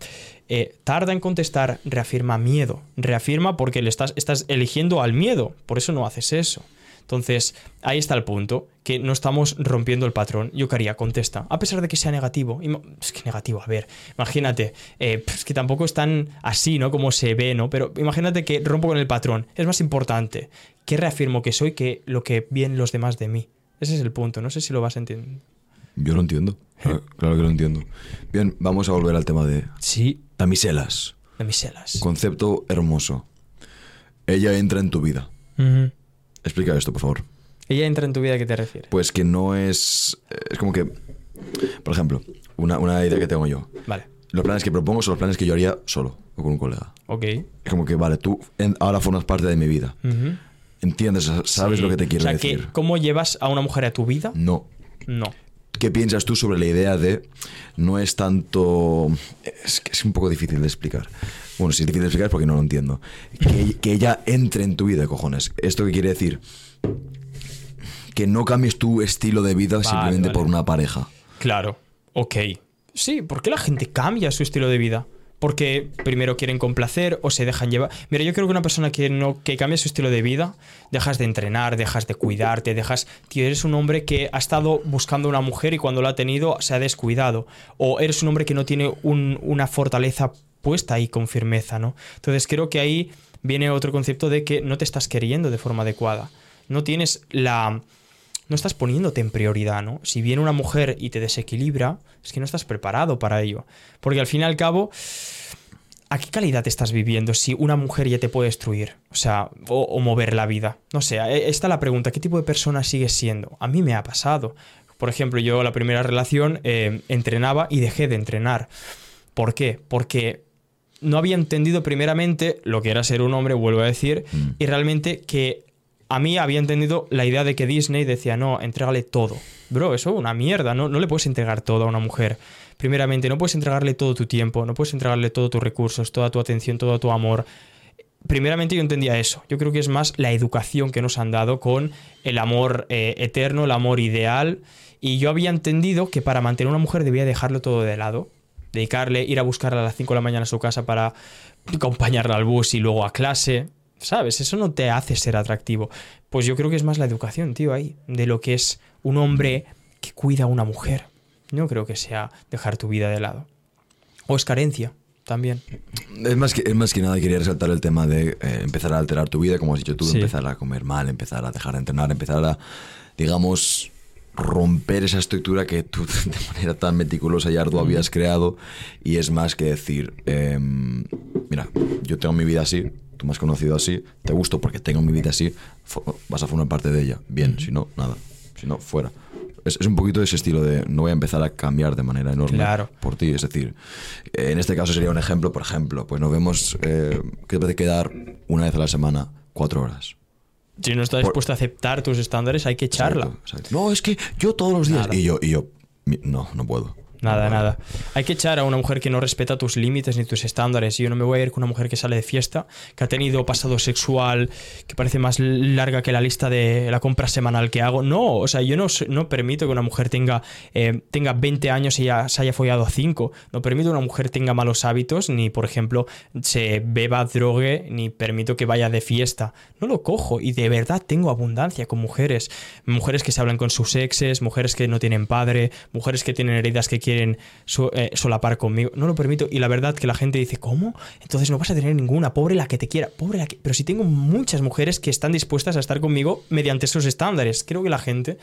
eh, tarda en contestar, reafirma miedo, reafirma porque le estás, estás eligiendo al miedo, por eso no haces eso. Entonces, ahí está el punto, que no estamos rompiendo el patrón. Yo quería, contesta, a pesar de que sea negativo. Es que negativo, a ver, imagínate, eh, es que tampoco es tan así, ¿no? Como se ve, ¿no? Pero imagínate que rompo con el patrón. Es más importante que reafirmo que soy que lo que ven los demás de mí. Ese es el punto, no sé si lo vas a entender. Yo lo entiendo, claro, que lo entiendo. Bien, vamos a volver al tema de... Sí. Damiselas. Damiselas. Concepto hermoso. Ella entra en tu vida. Explica esto, por favor. ¿Ella entra en tu vida a qué te refieres? Pues que no es. Es como que. Por ejemplo, una, idea que tengo yo. Vale. Los planes que propongo son los planes que yo haría solo o con un colega. Ok. Es como que, vale, tú ahora formas parte de mi vida. ¿Entiendes? ¿Sabes lo que te quiero o sea, decir? ¿Cómo llevas a una mujer a tu vida? No. No. ¿Qué piensas tú sobre la idea de no es tanto... Es que es un poco difícil de explicar. Bueno, si es difícil de explicar es porque no lo entiendo. Que, ella entre en tu vida, cojones. ¿Esto qué quiere decir? Que no cambies tu estilo de vida simplemente por una pareja. Claro, ok. Sí, ¿por qué la gente cambia su estilo de vida? porque primero quieren complacer o se dejan llevar. Mira, yo creo que una persona que no que cambia su estilo de vida, dejas de entrenar, dejas de cuidarte, dejas, tío, eres un hombre que ha estado buscando una mujer y cuando la ha tenido se ha descuidado, o eres un hombre que no tiene una fortaleza puesta ahí con firmeza, ¿no? Entonces creo que ahí viene otro concepto de que no te estás queriendo de forma adecuada, no tienes la no estás poniéndote en prioridad, ¿no? Si viene una mujer y te desequilibra, es que no estás preparado para ello. Porque al fin y al cabo, ¿a qué calidad estás viviendo si una mujer ya te puede destruir? O sea, o, mover la vida. No sé, e, esta es la pregunta, ¿qué tipo de persona sigues siendo? A mí me ha pasado. Por ejemplo, yo la primera relación eh, entrenaba y dejé de entrenar. ¿Por qué? Porque no había entendido primeramente lo que era ser un hombre, vuelvo a decir, mm. y realmente que a mí había entendido la idea de que Disney decía, no, entrégale todo. Bro, eso es una mierda, no, no le puedes entregar todo a una mujer. Primeramente, no puedes entregarle todo tu tiempo, no puedes entregarle todos tus recursos, toda tu atención, todo tu amor. primeramente yo entendía eso. Yo creo que es más la educación que nos han dado con el amor eh, eterno, el amor ideal. Y yo había entendido que para mantener a una mujer debía dejarlo todo de lado. Dedicarle, ir a buscarla a las 5 de la mañana a su casa para acompañarla al bus y luego a clase. ¿Sabes? Eso no te hace ser atractivo. Pues yo creo que es más la educación, tío, ahí. De lo que es un hombre que cuida a una mujer. No creo que sea dejar tu vida de lado. O es carencia también. Es más que, es más que nada, quería resaltar el tema de eh, empezar a alterar tu vida, como has dicho tú, empezar a comer mal, empezar a dejar de entrenar, empezar a, digamos, romper esa estructura que tú de manera tan meticulosa y ardua habías creado. Y es más que decir, em, mira, yo tengo mi vida así, tú me has conocido así, te gusto porque tengo mi vida así, vas a formar parte de ella. Bien, si no, nada. Si no, fuera es, un poquito ese estilo de no voy a empezar a cambiar de manera enorme por ti. Es decir, en este caso sería un ejemplo, por ejemplo, pues nos vemos eh, que debe quedar una vez a la semana cuatro horas. Si no está dispuesto a aceptar tus estándares, hay que echarla. No, es que yo todos los días. Y yo, y yo, no, no puedo. Nada, nada. Hay que echar a una mujer que no respeta tus límites ni tus estándares. Yo no me voy a ir con una mujer que sale de fiesta, que ha tenido pasado sexual, que parece más larga que la lista de la compra semanal que hago. No, o sea, yo no, no permito que una mujer tenga, eh, tenga 20 años y ya se haya follado a 5. No permito que una mujer tenga malos hábitos, ni, por ejemplo, se beba drogue, ni permito que vaya de fiesta. No lo cojo. Y de verdad tengo abundancia con mujeres. Mujeres que se hablan con sus exes, mujeres que no tienen padre, mujeres que tienen heridas que quieren quieren eh, solapar conmigo. No lo permito. Y la verdad que la gente dice, ¿cómo? Entonces no vas a tener ninguna. Pobre la que te quiera. Pobre la que... Pero si tengo muchas mujeres que están dispuestas a estar conmigo mediante esos estándares. Creo que la gente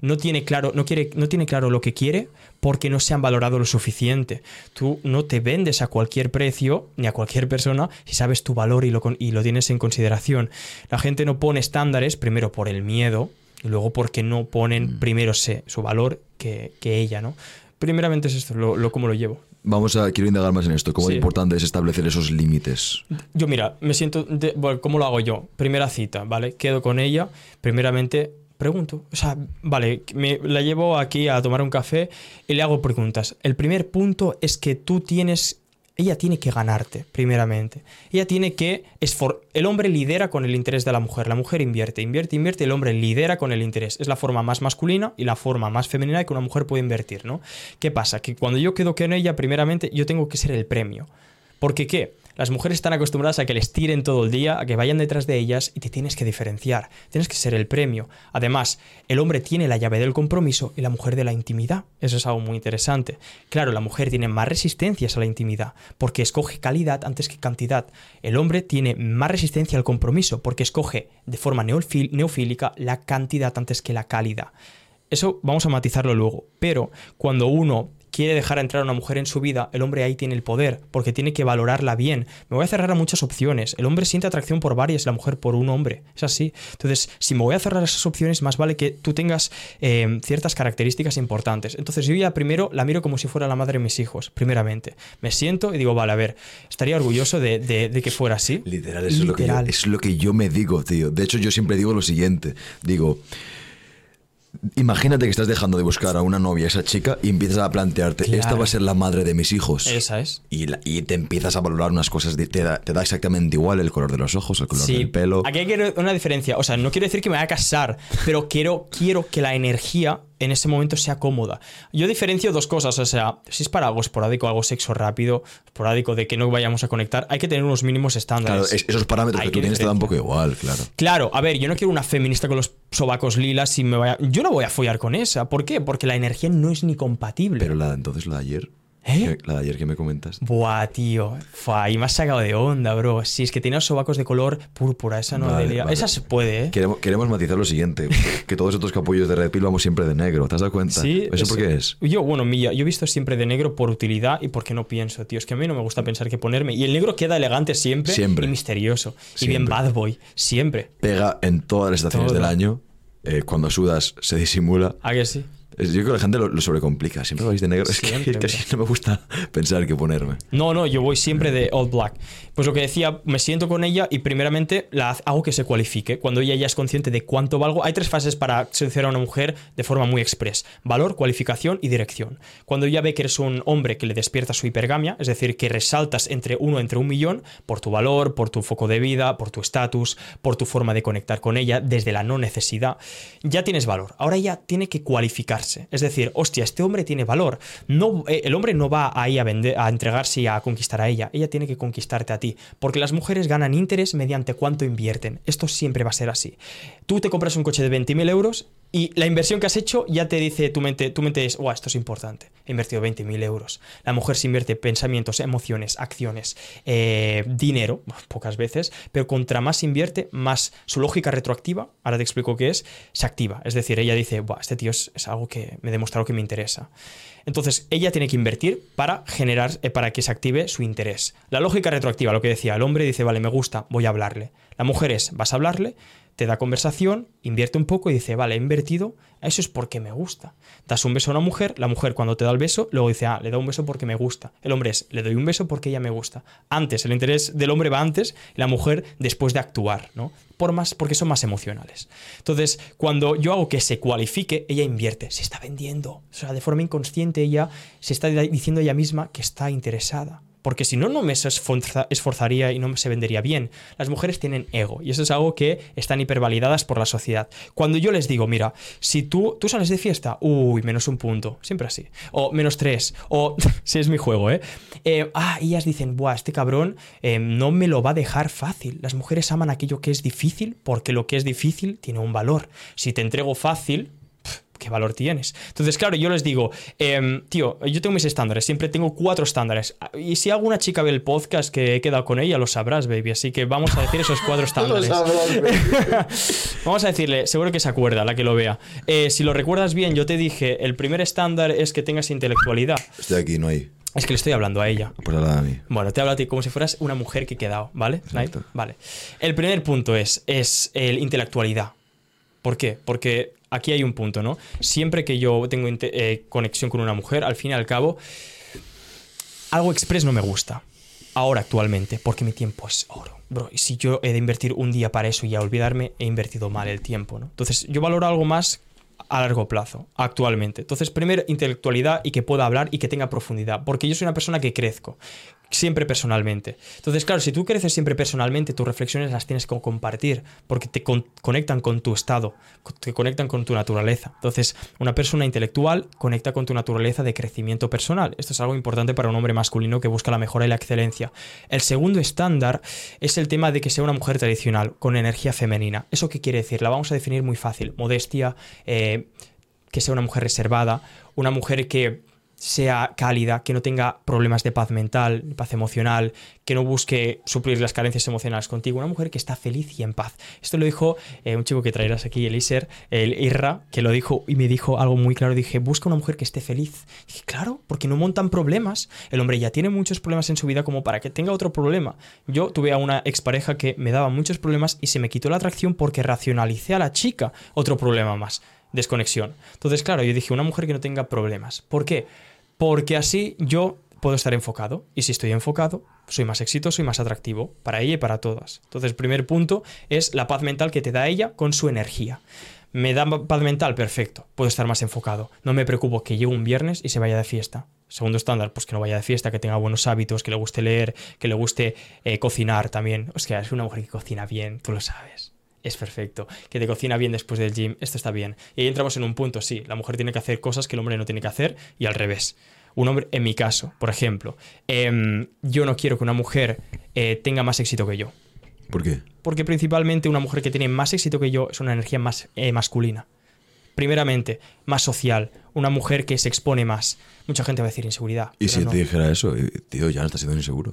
no tiene claro, no quiere, no tiene claro lo que quiere porque no se han valorado lo suficiente. Tú no te vendes a cualquier precio ni a cualquier persona si sabes tu valor y lo, y lo tienes en consideración. La gente no pone estándares primero por el miedo y luego porque no ponen mm. primero su valor que, que ella, ¿no? Primeramente es esto, lo, lo cómo lo llevo. Vamos a, quiero indagar más en esto. ¿Cómo importante es establecer esos límites? Yo, mira, me siento. bueno, ¿Cómo lo hago yo? Primera cita, ¿vale? Quedo con ella. Primeramente, pregunto. O sea, vale, me, la llevo aquí a tomar un café y le hago preguntas. El primer punto es que tú tienes ella tiene que ganarte, primeramente. Ella tiene que... El hombre lidera con el interés de la mujer, la mujer invierte, invierte, invierte, el hombre lidera con el interés. Es la forma más masculina y la forma más femenina que una mujer puede invertir, ¿no? ¿Qué pasa? Que cuando yo quedo con ella, primeramente, yo tengo que ser el premio. ¿Porque qué? Las mujeres están acostumbradas a que les tiren todo el día, a que vayan detrás de ellas y te tienes que diferenciar. Tienes que ser el premio. Además, el hombre tiene la llave del compromiso y la mujer de la intimidad. Eso es algo muy interesante. Claro, la mujer tiene más resistencias a la intimidad porque escoge calidad antes que cantidad. El hombre tiene más resistencia al compromiso porque escoge de forma neofílica la cantidad antes que la calidad. Eso vamos a matizarlo luego. Pero cuando uno quiere dejar entrar a una mujer en su vida, el hombre ahí tiene el poder, porque tiene que valorarla bien. Me voy a cerrar a muchas opciones. El hombre siente atracción por varias, la mujer por un hombre. Es así. Entonces, si me voy a cerrar a esas opciones, más vale que tú tengas eh, ciertas características importantes. Entonces, yo ya primero la miro como si fuera la madre de mis hijos, primeramente. Me siento y digo, vale, a ver, estaría orgulloso de, que fuera así. Literal, eso, Es, lo que yo, es lo que yo me digo, tío. De hecho, yo siempre digo lo siguiente. Digo... Imagínate que estás dejando de buscar a una novia, esa chica, y empiezas a plantearte, esta va a ser la madre de mis hijos. Esa es. Y, y te empiezas a valorar unas cosas, te da, te da, exactamente igual el color de los ojos, el color del pelo. Aquí hay una diferencia. O sea, no quiero decir que me vaya a casar, pero quiero, quiero que la energía en ese momento sea cómoda. Yo diferencio dos cosas, o sea, si es para algo esporádico, algo sexo rápido, esporádico de que no vayamos a conectar, hay que tener unos mínimos estándares. Claro, esos parámetros que tú tienes te dan un poco igual, claro. Claro, a ver, yo no quiero una feminista con los sobacos lilas y me vaya... Yo no voy a follar con esa, ¿por qué? Porque la energía no es ni compatible. Pero la entonces la de ayer... ¿Eh? La de ayer que me comentas. Buah, tío. Fua, y me has sacado de onda, bro. Si es que tiene los sobacos de color púrpura, esa no Esa se puede, ¿eh? Queremos, matizar lo siguiente: que todos estos capullos de Red Pill vamos siempre de negro. ¿Te has dado cuenta? Sí. ¿Eso por qué es? Yo, bueno, mía, yo he visto siempre de negro por utilidad y porque no pienso, tío. Es que a mí no me gusta pensar que ponerme. Y el negro queda elegante siempre. Siempre. Y misterioso. Y bien bad boy. Siempre. Pega en todas las estaciones del año. Eh, cuando sudas se disimula. ¿A que sí? Yo creo que la gente lo, sobrecomplica. Siempre vais de negro. es que casi no me gusta pensar qué ponerme. No, no, yo voy siempre de all black. Pues lo que decía, me siento con ella y primeramente la hago que se cualifique. Cuando ella ya es consciente de cuánto valgo, hay tres fases para seleccionar a una mujer de forma muy express: valor, cualificación y dirección. Cuando ella ve que eres un hombre que le despierta su hipergamia, es decir, que resaltas entre uno entre un millón por tu valor, por tu foco de vida, por tu estatus, por tu forma de conectar con ella, desde la no necesidad, ya tienes valor. Ahora ella tiene que cualificarse. Es decir, hostia, este hombre tiene valor. No, eh, el hombre no va ahí a, vender, a entregarse y a conquistar a ella. Ella tiene que conquistarte a ti. Porque las mujeres ganan interés mediante cuánto invierten. Esto siempre va a ser así. Tú te compras un coche de 20.000 euros y la inversión que has hecho ya te dice tu mente, tu mente es, wow, esto es importante. He invertido 20.000 euros. La mujer se invierte pensamientos, emociones, acciones, eh, dinero, pocas veces, pero contra más invierte, más su lógica retroactiva, ahora te explico qué es, se activa. Es decir, ella dice, wow, este tío es, algo que me demostrado que me interesa. Entonces, ella tiene que invertir para generar, eh, para que se active su interés. La lógica retroactiva, lo que decía, el hombre dice, vale, me gusta, voy a hablarle. La mujer es, vas a hablarle, te da conversación, invierte un poco y dice, vale, he invertido, eso es porque me gusta. Das un beso a una mujer, la mujer cuando te da el beso, luego dice, ah, le da un beso porque me gusta. El hombre es, le doy un beso porque ella me gusta. Antes, el interés del hombre va antes la mujer después de actuar, ¿no? Por más, porque son más emocionales. Entonces, cuando yo hago que se cualifique, ella invierte, se está vendiendo. O sea, de forma inconsciente ella se está diciendo ella misma que está interesada porque si no, no me esforzaría y no se vendería bien. Las mujeres tienen ego y eso es algo que están hipervalidadas por la sociedad. Cuando yo les digo, mira, si tú, tú sales de fiesta, uy, menos un punto, siempre así, o menos tres, o si es mi juego, ¿eh? eh ah, ellas dicen, buah, este cabrón eh, no me lo va a dejar fácil. Las mujeres aman aquello que es difícil porque lo que es difícil tiene un valor. Si te entrego fácil, ¿qué valor tienes? Entonces, claro, yo les digo, em, tío, yo tengo mis estándares, siempre tengo cuatro estándares. Y si alguna chica ve el podcast que he quedado con ella, lo sabrás, baby. Así que vamos a decir esos cuatro estándares. vamos a decirle, seguro que se acuerda, la que lo vea. Eh, si lo recuerdas bien, yo te dije, el primer estándar es que tengas intelectualidad. Estoy aquí, no hay. Es que le estoy hablando a ella. Pues a mí. Bueno, te hablo a ti como si fueras una mujer que he quedado, ¿vale? Vale. El primer punto es, es el intelectualidad. ¿Por qué? Porque aquí hay un punto, ¿no? Siempre que yo tengo eh, conexión con una mujer, al fin y al cabo, algo express no me gusta. Ahora, actualmente, porque mi tiempo es oro. Bro, y si yo he de invertir un día para eso y a olvidarme, he invertido mal el tiempo, ¿no? Entonces, yo valoro algo más a largo plazo, actualmente. Entonces, primero, intelectualidad y que pueda hablar y que tenga profundidad, porque yo soy una persona que crezco siempre personalmente. Entonces, claro, si tú creces siempre personalmente, tus reflexiones las tienes que compartir porque te conectan con tu estado, te conectan con tu naturaleza. Entonces, una persona intelectual conecta con tu naturaleza de crecimiento personal. Esto es algo importante para un hombre masculino que busca la mejora y la excelencia. El segundo estándar es el tema de que sea una mujer tradicional, con energía femenina. ¿Eso qué quiere decir? La vamos a definir muy fácil. Modestia, eh, que sea una mujer reservada, una mujer que sea cálida, que no tenga problemas de paz mental, paz emocional, que no busque suplir las carencias emocionales contigo. Una mujer que está feliz y en paz. Esto lo dijo eh, un chico que traerás aquí, el Iser, el Irra, que lo dijo y me dijo algo muy claro. Dije, busca una mujer que esté feliz. dije, claro, porque no montan problemas. El hombre ya tiene muchos problemas en su vida como para que tenga otro problema. Yo tuve a una expareja que me daba muchos problemas y se me quitó la atracción porque racionalicé a la chica otro problema más desconexión. Entonces, claro, yo dije, una mujer que no tenga problemas. ¿Por qué? Porque así yo puedo estar enfocado. Y si estoy enfocado, soy más exitoso y más atractivo para ella y para todas. Entonces, el primer punto es la paz mental que te da ella con su energía. ¿Me da paz mental? Perfecto. Puedo estar más enfocado. No me preocupo que llegue un viernes y se vaya de fiesta. Segundo estándar, pues que no vaya de fiesta, que tenga buenos hábitos, que le guste leer, que le guste eh, cocinar también. O sea, es una mujer que cocina bien, tú lo sabes es perfecto. Que te cocina bien después del gym, esto está bien. Y ahí entramos en un punto, sí, la mujer tiene que hacer cosas que el hombre no tiene que hacer y al revés. Un hombre, en mi caso, por ejemplo, em, yo no quiero que una mujer eh, tenga más éxito que yo. ¿Por qué? Porque principalmente una mujer que tiene más éxito que yo es una energía más eh, masculina. Primeramente, más social, una mujer que se expone más. Mucha gente va a decir inseguridad. ¿Y si te dijera eso? Tío, ya no estás siendo inseguro.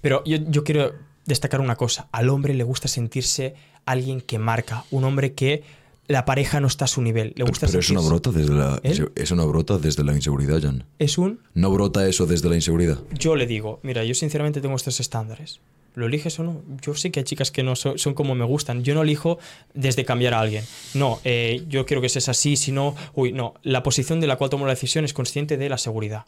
Pero yo, yo quiero destacar una cosa. Al hombre le gusta sentirse alguien que marca, un hombre que la pareja no está a su nivel. Le gusta pero, eso no brota desde la eso no brota desde la inseguridad, Jan. Es un no brota eso desde la inseguridad. Yo le digo, mira, yo sinceramente tengo estos estándares. ¿Lo eliges o no? Yo sé que hay chicas que no son, como me gustan. Yo no elijo desde cambiar a alguien. No, eh, yo quiero que seas así, si no, uy, no. La posición de la cual tomo la decisión es consciente de la seguridad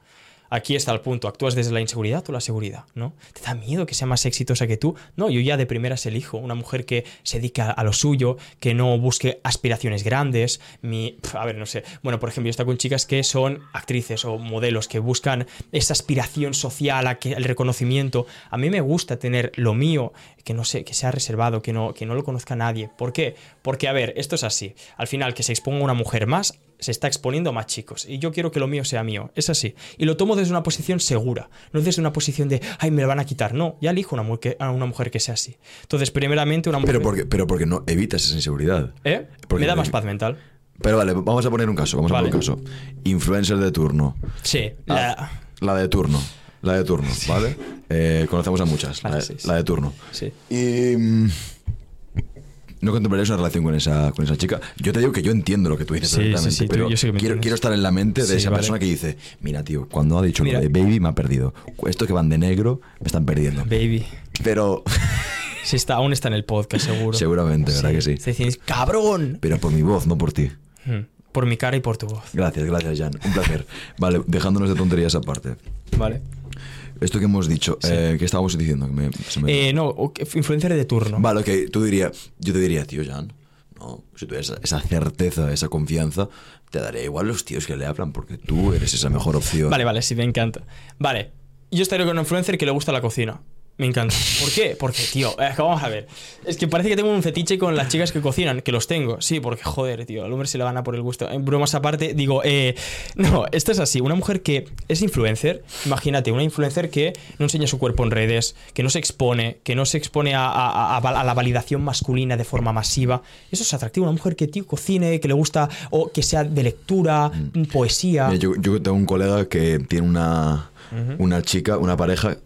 aquí está el punto. ¿Actúas desde la inseguridad o la seguridad? ¿No? ¿Te da miedo que sea más exitosa que tú? No, yo ya de primeras elijo una mujer que se dedica a lo suyo, que no busque aspiraciones grandes. Mi, a ver, no sé. Bueno, por ejemplo, yo estoy con chicas que son actrices o modelos que buscan esa aspiración social, el reconocimiento. A mí me gusta tener lo mío, que no sé, que sea reservado, que no, que no lo conozca nadie. ¿Por qué? Porque, a ver, esto es así. Al final, que se exponga una mujer más, se está exponiendo a más chicos. Y yo quiero que lo mío sea mío. Es así. Y lo tomo desde una posición segura. No desde una posición de, ay, me lo van a quitar. No, ya elijo una mujer, a una mujer que sea así. Entonces, primeramente, una mujer. Pero porque, pero porque no evitas esa inseguridad. ¿Eh? me da más paz mental. Pero vale, vamos a poner un caso. Vamos a poner un caso. Influencer de turno. Sí. Ah, la, de turno. La de turno, ¿vale? Eh, conocemos a muchas. La de, la de turno. Sí. Y. Mm, no contemplarías una relación con esa, con esa chica. Yo te digo que yo entiendo lo que tú dices sí, pero quiero, quiero, estar en la mente de esa persona que dice, mira, tío, cuando ha dicho lo de baby me ha perdido. Estos que van de negro me están perdiendo. Baby. Pero... Sí, está, aún está en el podcast, seguro. Seguramente, ¿verdad que sí? Se cabrón. Pero por mi voz, no por ti. Hmm. Por mi cara y por tu voz. Gracias, gracias, Jan. Un placer. vale, dejándonos de tonterías aparte. Vale. Esto que hemos dicho, eh, ¿qué estábamos diciendo? Eh, no, influencer de turno. Vale, ok, tú dirías, yo te diría, tío Jan, no, si tuvieras esa certeza, esa confianza, te daré igual los tíos que le hablan porque tú eres esa mejor opción. Vale, vale, sí, me encanta. Vale, yo estaría con un influencer que le gusta la cocina. Me encanta. ¿Por qué? Porque, tío, vamos a ver. Es que parece que tengo un fetiche con las chicas que cocinan, que los tengo. Sí, porque, joder, tío, al hombre se le gana por el gusto. En bromas aparte, digo, eh, no, esto es así. Una mujer que es influencer, imagínate, una influencer que no enseña su cuerpo en redes, que no se expone, que no se expone a, la validación masculina de forma masiva. Eso es atractivo. Una mujer que, tío, cocine, que le gusta, o que sea de lectura, mm. poesía. yo, tengo un colega que tiene una, una chica, una pareja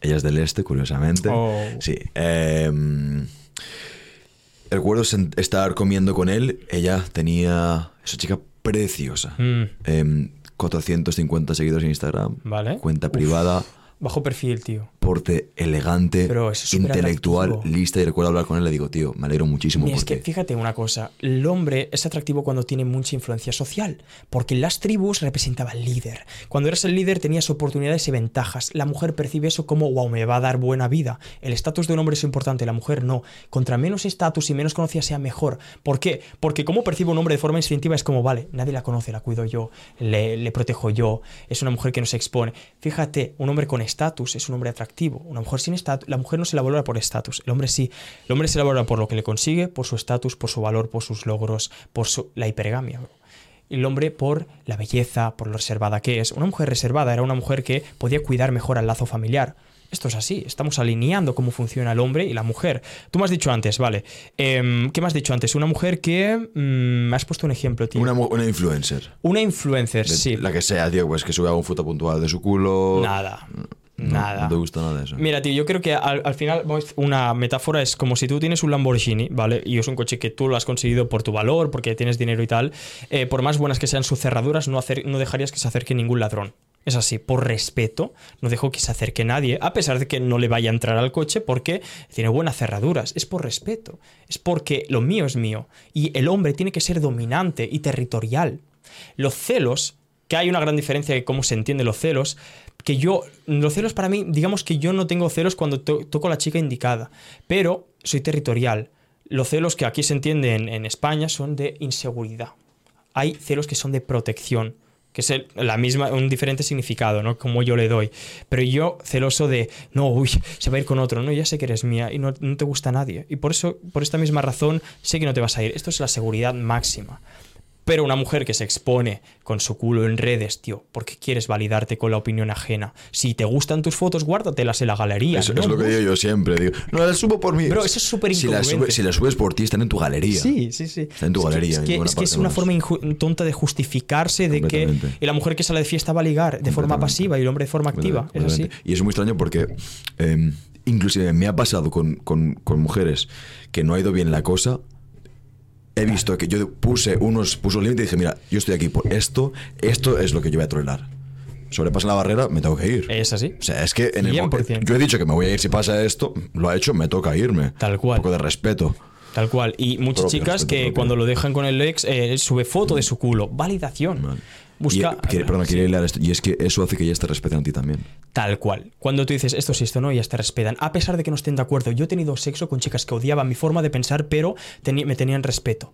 ella es del este, curiosamente. Oh. Sí. Eh, recuerdo estar comiendo con él. Ella tenía. Esa chica preciosa. 450 mm. em, seguidores en Instagram. Vale. Cuenta privada. Bajo perfil, tío. Porte elegante, intelectual, lista. Y recuerdo hablar con él, le digo, tío, me alegro muchísimo. es que fíjate una cosa: el hombre es atractivo cuando tiene mucha influencia social. Porque en las tribus representaba al líder. Cuando eres el líder tenías oportunidades y ventajas. La mujer percibe eso como, wow, me va a dar buena vida. El estatus de un hombre es importante, la mujer no. Contra menos estatus y menos conocida sea mejor. ¿Por qué? Porque como percibe un hombre de forma instintiva es como, vale, nadie la conoce, la cuido yo, le, le protejo yo. Es una mujer que no se expone. Fíjate, un hombre con estatus es un hombre atractivo. Una mujer sin estatus, la mujer no se la valora por estatus, el hombre sí. El hombre se la valora por lo que le consigue, por su estatus, por su valor, por sus logros, por su, la hipergamia. El hombre por la belleza, por lo reservada que es. Una mujer reservada era una mujer que podía cuidar mejor al lazo familiar. Esto es así, estamos alineando cómo funciona el hombre y la mujer. Tú me has dicho antes, vale. Em, ¿Qué me has dicho antes? Una mujer que. Mm, me has puesto un ejemplo, tío. Una, una influencer. Una influencer, sí. La que sea, tío, pues que sube un foto puntual de su culo. Nada. Nada. No te gusta nada de eso. Mira, tío, yo creo que al, final una metáfora es como si tú tienes un Lamborghini, ¿vale? Y es un coche que tú lo has conseguido por tu valor, porque tienes dinero y tal. Eh, por más buenas que sean sus cerraduras, no, hacer, no dejarías que se acerque ningún ladrón. Es así, por respeto, no dejo que se acerque nadie, a pesar de que no le vaya a entrar al coche porque tiene buenas cerraduras. Es por respeto, es porque lo mío es mío. Y el hombre tiene que ser dominante y territorial. Los celos, que hay una gran diferencia de cómo se entienden los celos, que yo, los celos para mí, digamos que yo no tengo celos cuando toco a la chica indicada, pero soy territorial. Los celos que aquí se entienden en, España son de inseguridad. Hay celos que son de protección que es la misma, un diferente significado, ¿no? Como yo le doy. Pero yo, celoso de, no, uy, se va a ir con otro, no, ya sé que eres mía y no, no, te gusta nadie. Y por eso, por esta misma razón, sé que no te vas a ir. Esto es la seguridad máxima. Pero una mujer que se expone con su culo en redes, tío, porque quieres validarte con la opinión ajena. Si te gustan tus fotos, guárdatelas en la galería. Eso es lo que digo yo siempre. Digo, no las subo por mí. Pero eso es súper si, las si las subes por ti, están en tu galería. Sí, sí, sí. Están en tu galería. Es que, es, una forma tonta de justificarse de que y la mujer que sale de fiesta va a ligar de forma pasiva y el hombre de forma activa. Es así. Y es muy extraño porque eh, inclusive me ha pasado con, con, con mujeres que no ha ido bien la cosa he visto que yo puse unos puso límite y dije, mira, yo estoy aquí por esto, esto es lo que yo voy a tolerar. sobrepasa la barrera, me tengo que ir. Es así. O sea, es que en el, yo he dicho que me voy a ir si pasa esto, lo ha hecho, me toca irme. Tal cual. Un poco de respeto. Tal cual. Y muchas chicas que cuando lo dejan con el ex, eh, sube foto de su culo. Validación. Busca. Y, perdón, quería esto. Y es que eso hace que ellas te respeten a ti también. Tal cual. Cuando tú dices esto sí, esto no, ellas te respetan. A pesar de que no estén de acuerdo. Yo he tenido sexo con chicas que odiaban mi forma de pensar, pero me tenían respeto.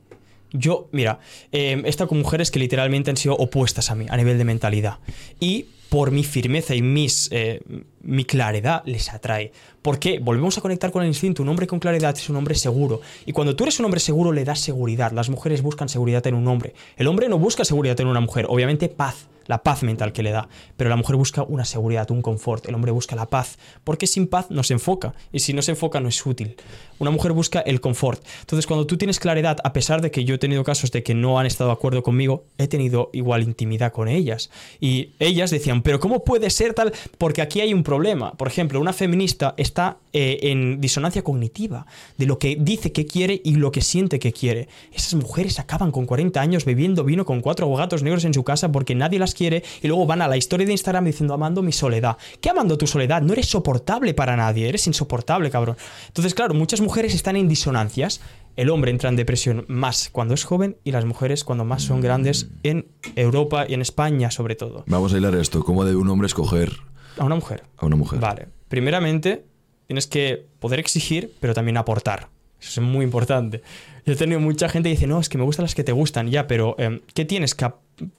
Yo, mira, eh, he estado con mujeres que literalmente han sido opuestas a mí a nivel de mentalidad. Y por mi firmeza y mis, eh, mi claridad les atrae. ¿Por qué? Volvemos a conectar con el instinto. Un hombre con claridad es un hombre seguro. Y cuando tú eres un hombre seguro le das seguridad. Las mujeres buscan seguridad en un hombre. El hombre no busca seguridad en una mujer. Obviamente paz la paz mental que le da. Pero la mujer busca una seguridad, un confort. El hombre busca la paz, porque sin paz no se enfoca. Y si no se enfoca no es útil. Una mujer busca el confort. Entonces, cuando tú tienes claridad, a pesar de que yo he tenido casos de que no han estado de acuerdo conmigo, he tenido igual intimidad con ellas. Y ellas decían, pero ¿cómo puede ser tal? Porque aquí hay un problema. Por ejemplo, una feminista está eh, en disonancia cognitiva de lo que dice que quiere y lo que siente que quiere. Esas mujeres acaban con 40 años bebiendo vino con cuatro gatos negros en su casa porque nadie las quiere y luego van a la historia de Instagram diciendo amando mi soledad. ¿Qué amando tu soledad? No eres soportable para nadie, eres insoportable, cabrón. Entonces, claro, muchas mujeres están en disonancias. El hombre entra en depresión más cuando es joven y las mujeres cuando más son grandes en Europa y en España sobre todo. Vamos a hilar esto. ¿Cómo debe un hombre escoger? A una mujer. A una mujer. Vale. Primeramente, tienes que poder exigir, pero también aportar. Eso es muy importante. Yo he tenido mucha gente que dice, no, es que me gustan las que te gustan, ya, pero em, ¿qué tienes?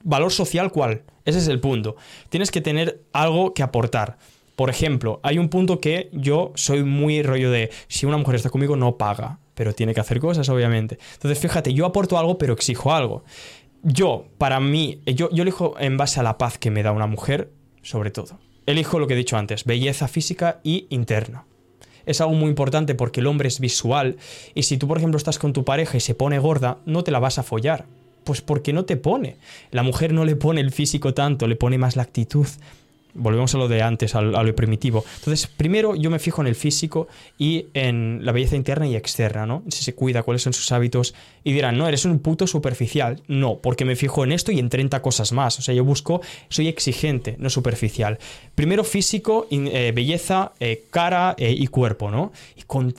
¿Valor social cuál? Ese es el punto. Tienes que tener algo que aportar. Por ejemplo, hay un punto que yo soy muy rollo de, si una mujer está conmigo no paga, pero tiene que hacer cosas, obviamente. Entonces, fíjate, yo aporto algo, pero exijo algo. Yo, para mí, yo, yo elijo en base a la paz que me da una mujer, sobre todo. Elijo lo que he dicho antes, belleza física y interna es algo muy importante porque el hombre es visual y si tú, por ejemplo, estás con tu pareja y se pone gorda, no te la vas a follar. Pues porque no te pone. La mujer no le pone el físico tanto, le pone más la actitud, volvemos a lo de antes, a lo primitivo. Entonces, primero yo me fijo en el físico y en la belleza interna y externa, ¿no? Si se cuida, cuáles son sus hábitos. Y dirán, no, eres un puto superficial. No, porque me fijo en esto y en 30 cosas más. O sea, yo busco, soy exigente, no superficial. Primero físico, eh, belleza, eh, cara eh, y cuerpo, ¿no?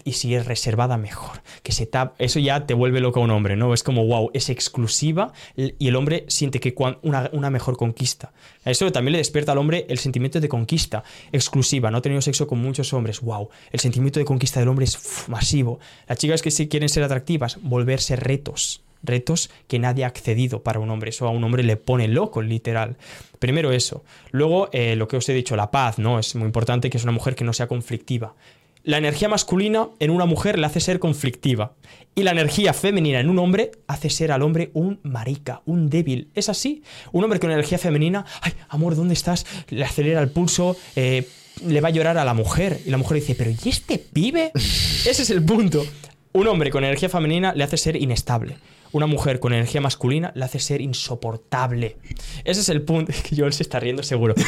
Y, si es reservada, mejor. Que se tap, eso ya te vuelve loco a un hombre, ¿no? Es como, wow, es exclusiva y el hombre siente que una, una mejor conquista. Eso también le despierta al hombre el sentimiento de conquista exclusiva. No he tenido sexo con muchos hombres. ¡Wow! El sentimiento de conquista del hombre es masivo. Las chicas que sí quieren ser atractivas, volverse retos. Retos que nadie ha accedido para un hombre. Eso a un hombre le pone loco, literal. Primero eso. Luego, eh, lo que os he dicho, la paz, ¿no? Es muy importante que es una mujer que no sea conflictiva. La energía masculina en una mujer le hace ser conflictiva. Y la energía femenina en un hombre hace ser al hombre un marica, un débil. Es así. Un hombre con energía femenina, ay, amor, ¿dónde estás? Le acelera el pulso, eh, le va a llorar a la mujer. Y la mujer dice, pero ¿y este pibe? Ese es el punto. Un hombre con energía femenina le hace ser inestable. Una mujer con energía masculina le hace ser insoportable. Ese es el punto. Que Joel se está riendo seguro.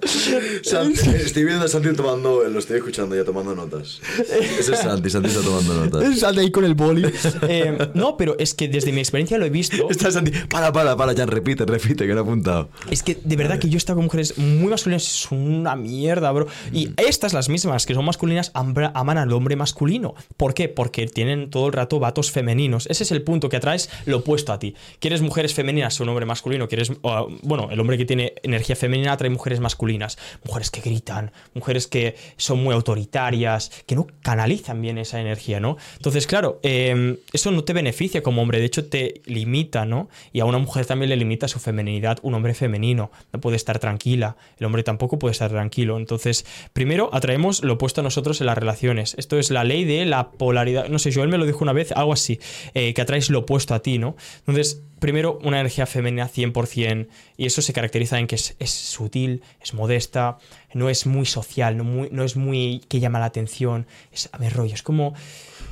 estoy viendo a Santi tomando, lo estoy escuchando ya tomando notas. Ese es Santi, Santi está tomando notas. Santi ahí con el boli. Eh, no, pero es que desde mi experiencia lo he visto. Está Santi, para, para, para, ya repite, repite, que no he apuntado. Es que de verdad que yo he estado con mujeres muy masculinas, es una mierda, bro. Y estas, las mismas, que son masculinas, aman al hombre masculino. ¿Por qué? Porque tienen todo el rato vatos femeninos. Ese es el punto que atraes lo opuesto a ti. ¿Quieres mujeres femeninas un hombre masculino? ¿Quieres, bueno, el hombre que tiene energía femenina atrae mujeres masculinas mujeres que gritan, mujeres que son muy autoritarias, que no canalizan bien esa energía, ¿no? Entonces, claro, em, eso no te beneficia como hombre, de hecho te limita, ¿no? Y a una mujer también le limita su femenidad, un hombre femenino, no puede estar tranquila, el hombre tampoco puede estar tranquilo. Entonces, primero atraemos lo opuesto a nosotros en las relaciones. Esto es la ley de la polaridad, no sé, Joel me lo dijo una vez, algo así, eh, que atraes lo opuesto a ti, ¿no? Entonces, primero, una energía femenina 100%, y eso se caracteriza en que es, sutil, es modesta, no es muy social, no, muy, no es muy que llama la atención, es a ver, rollo, es como...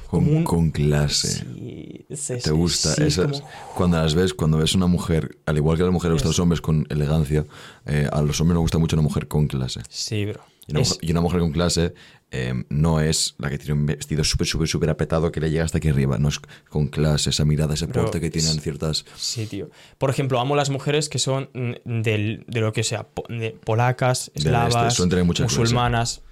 Con, con clase. ¿Te gusta? Cuando las ves, cuando ves una mujer, al igual que a las mujeres gustan los hombres con elegancia, eh, a los hombres nos gusta mucho una mujer con clase. Sí, bro. Y una, mujer, con clase em, no es la que tiene un vestido súper, súper, súper apretado que le llega hasta aquí arriba. No es con clase, esa mirada, ese porte que tienen ciertas. Sí, tío. Por ejemplo, amo las mujeres que son mm, de lo que sea, de polacas, este, eslavas, musulmanas.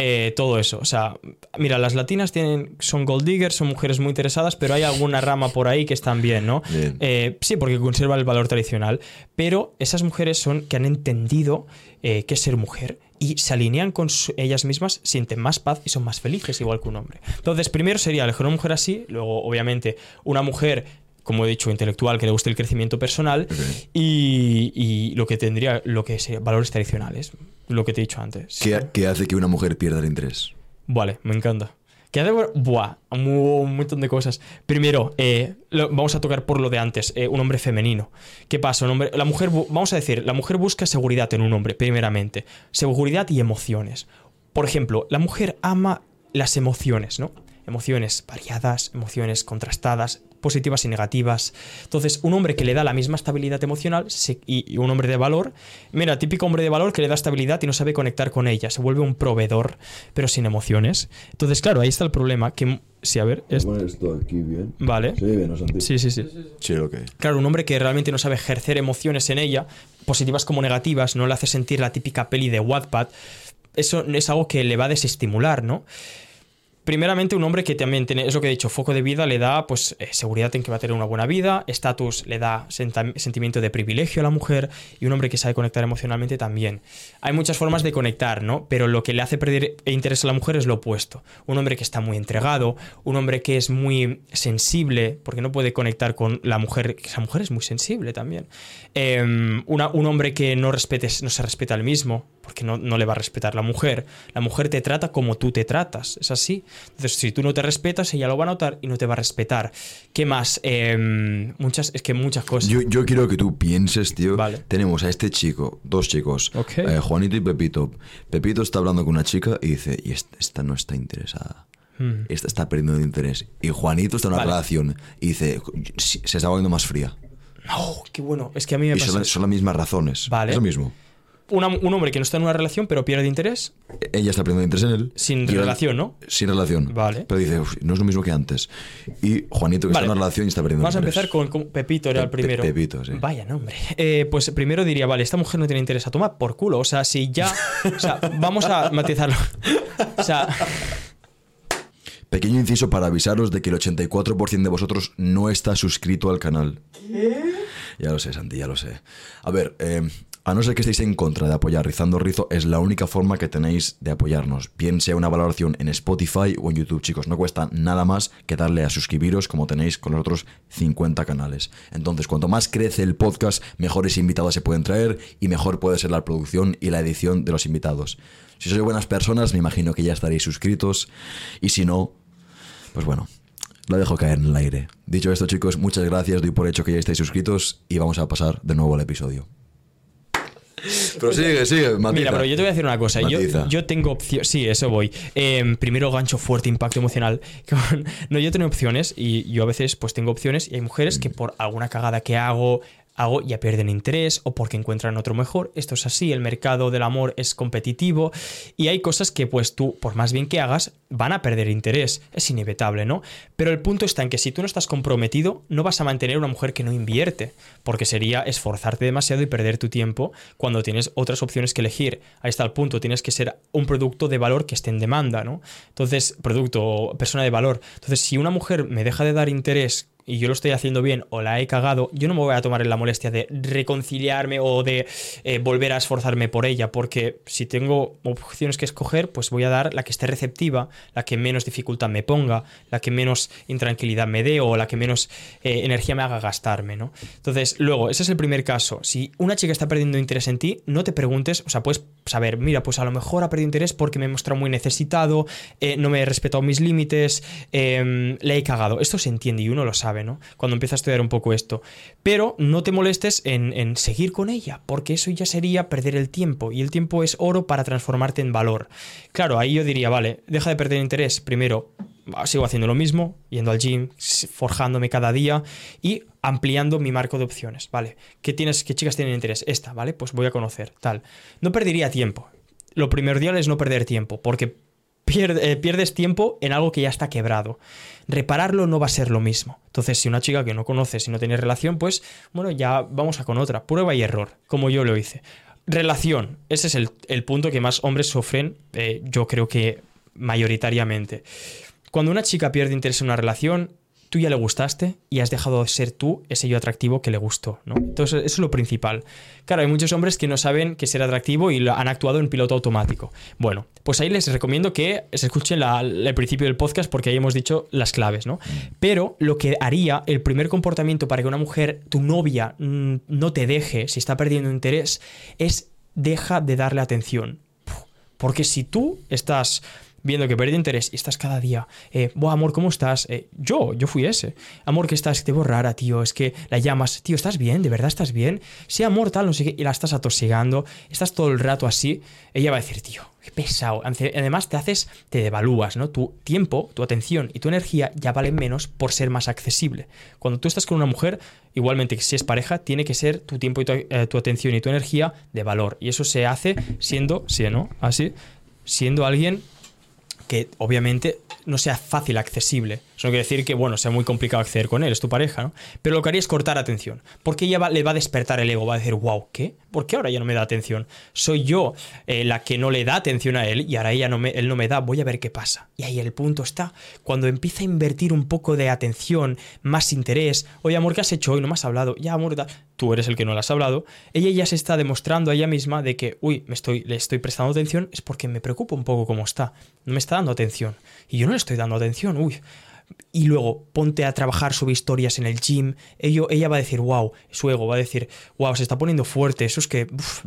Eh, todo eso. O sea, mira, las latinas tienen, son gold diggers, son mujeres muy interesadas, pero hay alguna rama por ahí que están bien, ¿no? Eh, sí, porque conserva el valor tradicional. Pero esas mujeres son que han entendido eh, qué es ser mujer y se alinean con ellas mismas, sienten más paz y son más felices, igual que un hombre. Entonces, primero sería elegir una mujer así, luego, obviamente, una mujer como he dicho, intelectual, que le guste el crecimiento personal y, lo que tendría, lo que sería valores tradicionales, lo que te he dicho antes. ¿Qué, hace que una mujer pierda el interés? Vale, me encanta. ¿Qué hace? Buah, un, montón de cosas. Primero, eh, vamos a tocar por lo de antes, eh, un hombre femenino. ¿Qué pasa? La mujer, vamos a decir, la mujer busca seguridad en un hombre, primeramente. Seguridad y emociones. Por ejemplo, la mujer ama las emociones, ¿no? Emociones variadas, emociones contrastadas, positivas y negativas. Entonces, un hombre que le da la misma estabilidad emocional y, un hombre de valor, mira, típico hombre de valor que le da estabilidad y no sabe conectar con ella, se vuelve un proveedor, pero sin emociones. Entonces, claro, ahí está el problema, que Sí, a ver. Esto aquí bien. Vale. Sí, sí, sí. Sí, ok. Claro, un hombre que realmente no sabe ejercer emociones en ella, positivas como negativas, no le hace sentir la típica peli de Wattpad, eso es algo que le va a desestimular, ¿no? Primeramente un hombre que también tiene, es lo que he dicho, foco de vida le da pues eh, seguridad en que va a tener una buena vida, estatus le da sentimiento de privilegio a la mujer y un hombre que sabe conectar emocionalmente también. Hay muchas formas de conectar, ¿no? Pero lo que le hace perder interés a la mujer es lo opuesto. Un hombre que está muy entregado, un hombre que es muy sensible, porque no puede conectar con la mujer, esa mujer es muy sensible también. Em, un hombre que no, respetes, no se respeta al mismo, porque no, no le va a respetar la mujer. La mujer te trata como tú te tratas, es así. Entonces, si tú no te respetas, ella lo va a notar y no te va a respetar. ¿Qué más? Em, muchas, es que muchas cosas. Yo, quiero que tú pienses, tío. Vale. Tenemos a este chico, dos chicos, eh, Juanito y Pepito. Pepito está hablando con una chica y dice, y esta, no está interesada. Hmm. Esta está perdiendo interés. Y Juanito está en una relación y dice, se está volviendo más fría. Oh, qué bueno. Es que a mí me y Son, son, las mismas razones. Vale. Es lo mismo un hombre que no está en una relación pero pierde interés. Ella está perdiendo interés en él. Sin relación, ¿no? Sin relación. Vale. Pero dice, no es lo mismo que antes. Y Juanito que está en una relación y está perdiendo Vamos interés. Vamos a empezar con, Pepito, era el primero. Pepito, sí. Vaya nombre. Eh, pues primero diría, vale, esta mujer no tiene interés a tomar por culo. O sea, si ya. o sea, vamos a matizarlo. o sea. Pequeño inciso para avisaros de que el 84% de vosotros no está suscrito al canal. ¿Qué? Ya lo sé, Santi, ya lo sé. A ver, eh, a no ser que estéis en contra de apoyar Rizando Rizo, es la única forma que tenéis de apoyarnos. Bien sea una valoración en Spotify o en YouTube, chicos. No cuesta nada más que darle a suscribiros como tenéis con los otros 50 canales. Entonces, cuanto más crece el podcast, mejores invitados se pueden traer y mejor puede ser la producción y la edición de los invitados. Si sois buenas personas, me imagino que ya estaréis suscritos. Y si no, pues bueno, lo dejo caer en el aire. Dicho esto, chicos, muchas gracias, doy por hecho que ya estáis suscritos y vamos a pasar de nuevo al episodio. Pero sigue, sigue, Mira, pero yo te voy a decir una cosa. Yo, tengo opciones. Sí, eso voy. Em, primero, gancho fuerte, impacto emocional. no, yo tengo opciones y yo a veces pues tengo opciones y hay mujeres que por alguna cagada que hago, hago, ya pierden interés o porque encuentran otro mejor. Esto es así, el mercado del amor es competitivo y hay cosas que pues tú, por más bien que hagas, van a perder interés. Es inevitable, ¿no? Pero el punto está en que si tú no estás comprometido, no vas a mantener una mujer que no invierte, porque sería esforzarte demasiado y perder tu tiempo cuando tienes otras opciones que elegir. Ahí está el punto, tienes que ser un producto de valor que esté en demanda, ¿no? Entonces, producto, persona de valor. Entonces, si una mujer me deja de dar interés y yo lo estoy haciendo bien o la he cagado, yo no me voy a tomar en la molestia de reconciliarme o de eh, volver a esforzarme por ella, porque si tengo opciones que escoger, pues voy a dar la que esté receptiva, la que menos dificultad me ponga, la que menos intranquilidad me dé o la que menos eh, energía me haga gastarme, ¿no? Entonces, luego, ese es el primer caso. Si una chica está perdiendo interés en ti, no te preguntes, o sea, puedes saber, mira, pues a lo mejor ha perdido interés porque me he mostrado muy necesitado, eh, no me he respetado mis límites, em, le he cagado. Esto se entiende y uno lo sabe. Cuando empieza a estudiar un poco esto. Pero no te molestes en, seguir con ella, porque eso ya sería perder el tiempo, y el tiempo es oro para transformarte en valor. Claro, ahí yo diría, vale, deja de perder interés. Primero, sigo haciendo lo mismo, yendo al gym, forjándome cada día y ampliando mi marco de opciones, ¿vale? ¿Qué, tienes, qué chicas tienen interés? Esta, ¿vale? Pues voy a conocer, tal. No perdería tiempo. Lo primordial es no perder tiempo, porque eh, pierdes tiempo en algo que ya está quebrado. Repararlo no va a ser lo mismo. Entonces, si una chica que no conoces y no tiene relación, pues bueno, ya vamos a con otra. Prueba y error, como yo lo hice. Relación, ese es el, punto que más hombres sufren, eh, yo creo que mayoritariamente. Cuando una chica pierde interés en una relación, tú ya le gustaste y has dejado de ser tú ese yo atractivo que le gustó, ¿no? Entonces, eso es lo principal. Claro, hay muchos hombres que no saben que ser atractivo y lo han actuado en piloto automático. Bueno, pues ahí les recomiendo que se escuchen el principio del podcast porque ahí hemos dicho las claves, ¿no? Pero lo que haría, el primer comportamiento para que una mujer, tu novia, mm, no te deje si está perdiendo interés, es deja de darle atención. Porque si tú estás viendo que pierde interés y estás cada día, eh, amor, ¿cómo estás? Eh, yo, yo fui ese. Amor, que estás? Te rara, tío, es que la llamas, tío, ¿estás bien? ¿De verdad estás bien? Sí, amor, tal, no sé qué, y la estás atosigando, estás todo el rato así, ella va a decir, tío, qué pesado. Además, te haces, te devalúas, ¿no? Tu tiempo, tu atención y tu energía ya valen menos por ser más accesible. Cuando tú estás con una mujer, igualmente que si es pareja, tiene que ser tu tiempo y tu, eh, tu atención y tu energía de valor. Y eso se hace siendo, sí, ¿no? Así, siendo alguien que obviamente no sea fácil accesible. Eso no quiere decir que, bueno, sea muy complicado acceder con él, es tu pareja, ¿no? Pero lo que haría es cortar atención. Porque ella le va a despertar el ego, va a decir, wow, ¿qué? ¿Por qué ahora ya no me da atención? Soy yo eh, la que no le da atención a él y ahora ella no me, él no me da, voy a ver qué pasa. Y ahí el punto está. Cuando empieza a invertir un poco de atención, más interés, oye, amor, ¿qué has hecho hoy? No me has hablado. Ya, amor, tú eres el que no le has hablado. Ella ya se está demostrando a ella misma de que, uy, me estoy, le estoy prestando atención, es porque me preocupa un poco cómo está. No me está dando atención. Y yo no le estoy dando atención, uy. Y luego ponte a trabajar sobre historias en el gym. ella va a decir, wow, su ego va a decir, wow, se está poniendo fuerte. Eso es que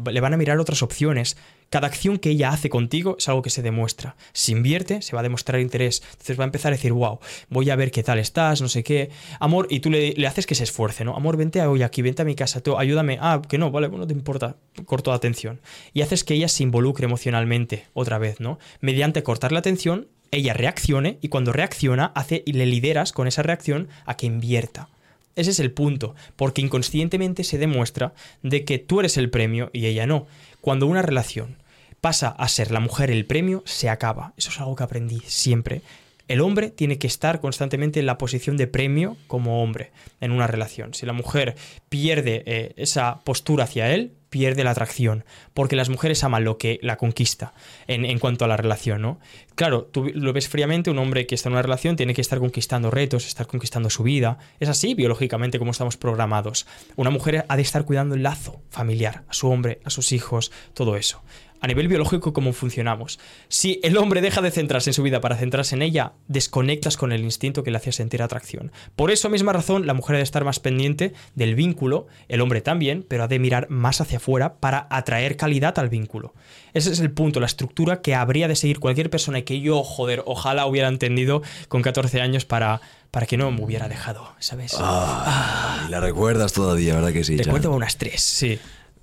le van a mirar otras opciones. Cada acción que ella hace contigo es algo que se demuestra. Si invierte, se va a demostrar interés. Entonces va a empezar a decir, wow, voy a ver qué tal estás, no sé qué. Amor, y tú le, haces que se esfuerce, ¿no? Amor, vente hoy aquí, vente a mi casa, tú, ayúdame. Ah, que no, vale, no te importa, corto la atención. Y haces que ella se involucre emocionalmente otra vez, ¿no? Mediante cortar la atención ella reaccione y cuando reacciona hace y le lideras con esa reacción a que invierta. Ese es el punto, porque inconscientemente se demuestra de que tú eres el premio y ella no. Cuando una relación pasa a ser la mujer el premio, se acaba. Eso es algo que aprendí siempre. El hombre tiene que estar constantemente en la posición de premio como hombre en una relación. Si la mujer pierde eh, esa postura hacia él, pierde la atracción, porque las mujeres aman lo que la conquista en, cuanto a la relación, ¿no? Claro, tú lo ves fríamente, un hombre que está en una relación tiene que estar conquistando retos, estar conquistando su vida, es así biológicamente como estamos programados. Una mujer ha de estar cuidando el lazo familiar, a su hombre, a sus hijos, todo eso a nivel biológico cómo funcionamos. Si el hombre deja de centrarse en su vida para centrarse en ella, desconectas con el instinto que le hacía sentir atracción. Por esa misma razón, la mujer ha de estar más pendiente del vínculo, el hombre también, pero ha de mirar más hacia afuera para atraer calidad al vínculo. Ese es el punto, la estructura que habría de seguir cualquier persona y que yo, joder, ojalá hubiera entendido con 14 años para para que no me hubiera dejado, ¿sabes? Ah, la recuerdas todavía, ¿verdad que sí? Recuerdo unas tres, sí.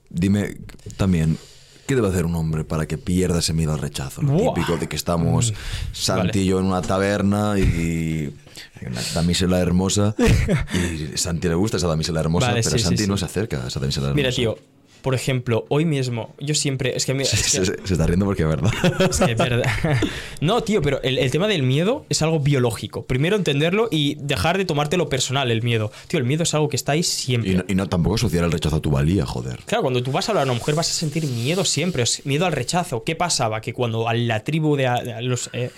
Dime también, ¿Qué debe hacer un hombre para que pierda ese miedo al rechazo? Lo típico de que estamos mm, Santi y yo en una taberna y una damisela hermosa y Santi le gusta esa damisela hermosa, pero Santi no se acerca a esa damisela hermosa. Mira, tío, por ejemplo, hoy mismo, yo siempre. Es que, se, está riendo porque es verdad. Es que es verdad. No, tío, pero el, tema del miedo es algo biológico. Primero entenderlo y dejar de tomártelo personal, el miedo. Tío, el miedo es algo que está ahí siempre. Y no, tampoco asociar el rechazo a tu valía, joder. Claro, cuando tú vas a hablar a una mujer vas a sentir miedo siempre, miedo al rechazo. ¿Qué pasaba? Que cuando a la tribu de, los. Eh,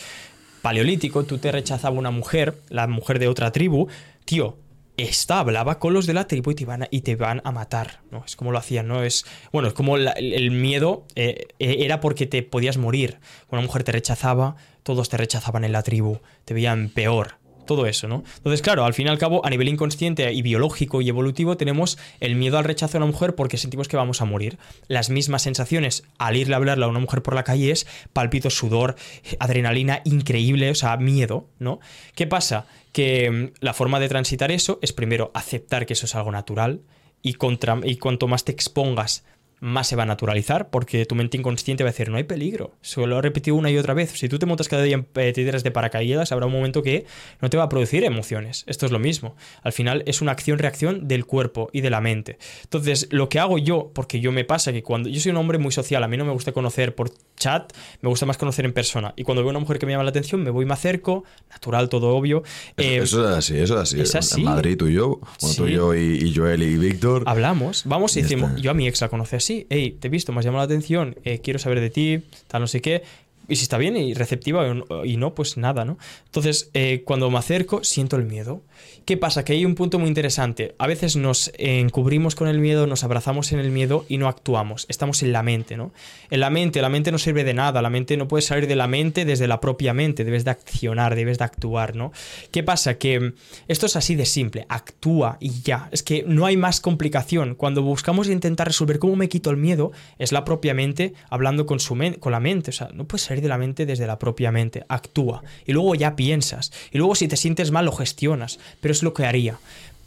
paleolíticos, tú te rechazaba una mujer, la mujer de otra tribu, tío, esta hablaba con los de la tribu y te van a, y te van a matar, ¿no? Es como lo hacían, ¿no? Es, bueno, es como el miedo eh, eh, era porque te podías morir. Una mujer te rechazaba, todos te rechazaban en la tribu, te veían peor, todo eso, ¿no? Entonces, claro, al fin y al cabo, a nivel inconsciente y biológico y evolutivo, tenemos el miedo al rechazo a una mujer porque sentimos que vamos a morir. Las mismas sensaciones al irle a hablarle a una mujer por la calle es palpito, sudor, adrenalina increíble, o sea, miedo, ¿no? ¿Qué pasa? Que mm, la forma de transitar eso es primero aceptar que eso es algo natural y, contra, y cuanto más te expongas más se va a naturalizar porque tu mente inconsciente va a decir, no hay peligro. Se lo he repetido una y otra vez. Si tú te montas cada día en eh, tiras de paracaídas, habrá un momento que no te va a producir emociones. Esto es lo mismo. Al final es una acción-reacción del cuerpo y de la mente. Entonces, lo que hago yo, porque yo me pasa que cuando yo soy un hombre muy social, a mí no me gusta conocer por chat, me gusta más conocer en persona. Y cuando veo una mujer que me llama la atención, me voy, me acerco, natural, todo obvio. Eso, es así, eso es así. En Madrid tú y yo, tú y yo y, Joel y Víctor. Hablamos, vamos y decimos, yo a mi ex la conocí así, hey, te he visto, me has llamado la atención, eh, quiero saber de ti, tal, no sé qué. Y si está bien y receptiva y no, pues nada, ¿no? Entonces, eh, cuando me acerco, siento el miedo. ¿Qué pasa? Que hay un punto muy interesante. A veces nos encubrimos con el miedo, nos abrazamos en el miedo y no actuamos. Estamos en la mente, ¿no? En la mente, la mente no sirve de nada. La mente no puede salir de la mente desde la propia mente. Debes de accionar, debes de actuar, ¿no? ¿Qué pasa? Que esto es así de simple. Actúa y ya. Es que no hay más complicación. Cuando buscamos intentar resolver cómo me quito el miedo, es la propia mente hablando con, su con la mente. O sea, no puedes salir de la mente desde la propia mente. Actúa. Y luego ya piensas. Y luego si te sientes mal, lo gestionas. Pero es lo que haría.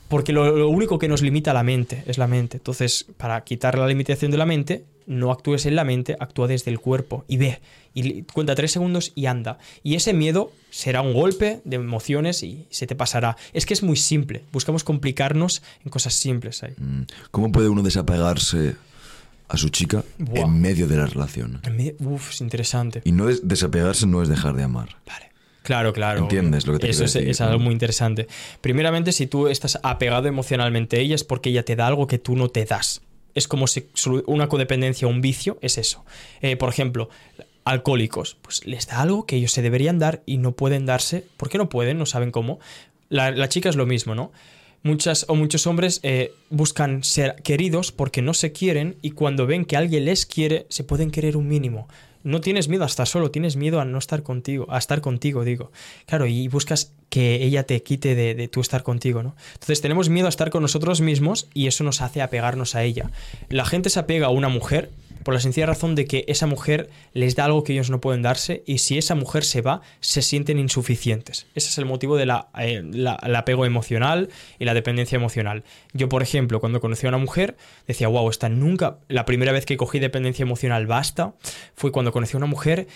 Porque lo, único que nos limita la mente es la mente. Entonces, para quitar la limitación de la mente, no actúes en la mente, actúa desde el cuerpo y ve. Y cuenta tres segundos y anda. Y ese miedo será un golpe de emociones y se te pasará. Es que es muy simple. Buscamos complicarnos en cosas simples ahí. Mm. ¿Cómo puede uno desapegarse a su chica en medio de la relación? Uf, es interesante. Y no desapegarse no es dejar de amar. Vale. Claro, claro. ¿Entiendes lo que te Eso es, es, algo muy interesante. Primeramente, si tú estás apegado emocionalmente a ella es porque ella te da algo que tú no te das. Es como si una codependencia, un vicio, es eso. Eh, por ejemplo, alcohólicos, pues les da algo que ellos se deberían dar y no pueden darse. ¿Por qué no pueden? No saben cómo. La, chica es lo mismo, ¿no? Muchas o muchos hombres eh, buscan ser queridos porque no se quieren y cuando ven que alguien les quiere, se pueden querer un mínimo no tienes miedo a estar solo, tienes miedo a no estar contigo, a estar contigo, digo. Claro, y buscas que ella te quite de, de tú estar contigo, ¿no? Entonces tenemos miedo a estar con nosotros mismos y eso nos hace apegarnos a ella. La gente se apega a una mujer por la sencilla razón de que esa mujer les da algo que ellos no pueden darse y si esa mujer se va, se sienten insuficientes. Ese es el motivo del eh, apego emocional y la dependencia emocional. Yo, por ejemplo, cuando conocí a una mujer, decía, wow, esta nunca, la primera vez que cogí dependencia emocional basta, fue cuando conocí a una mujer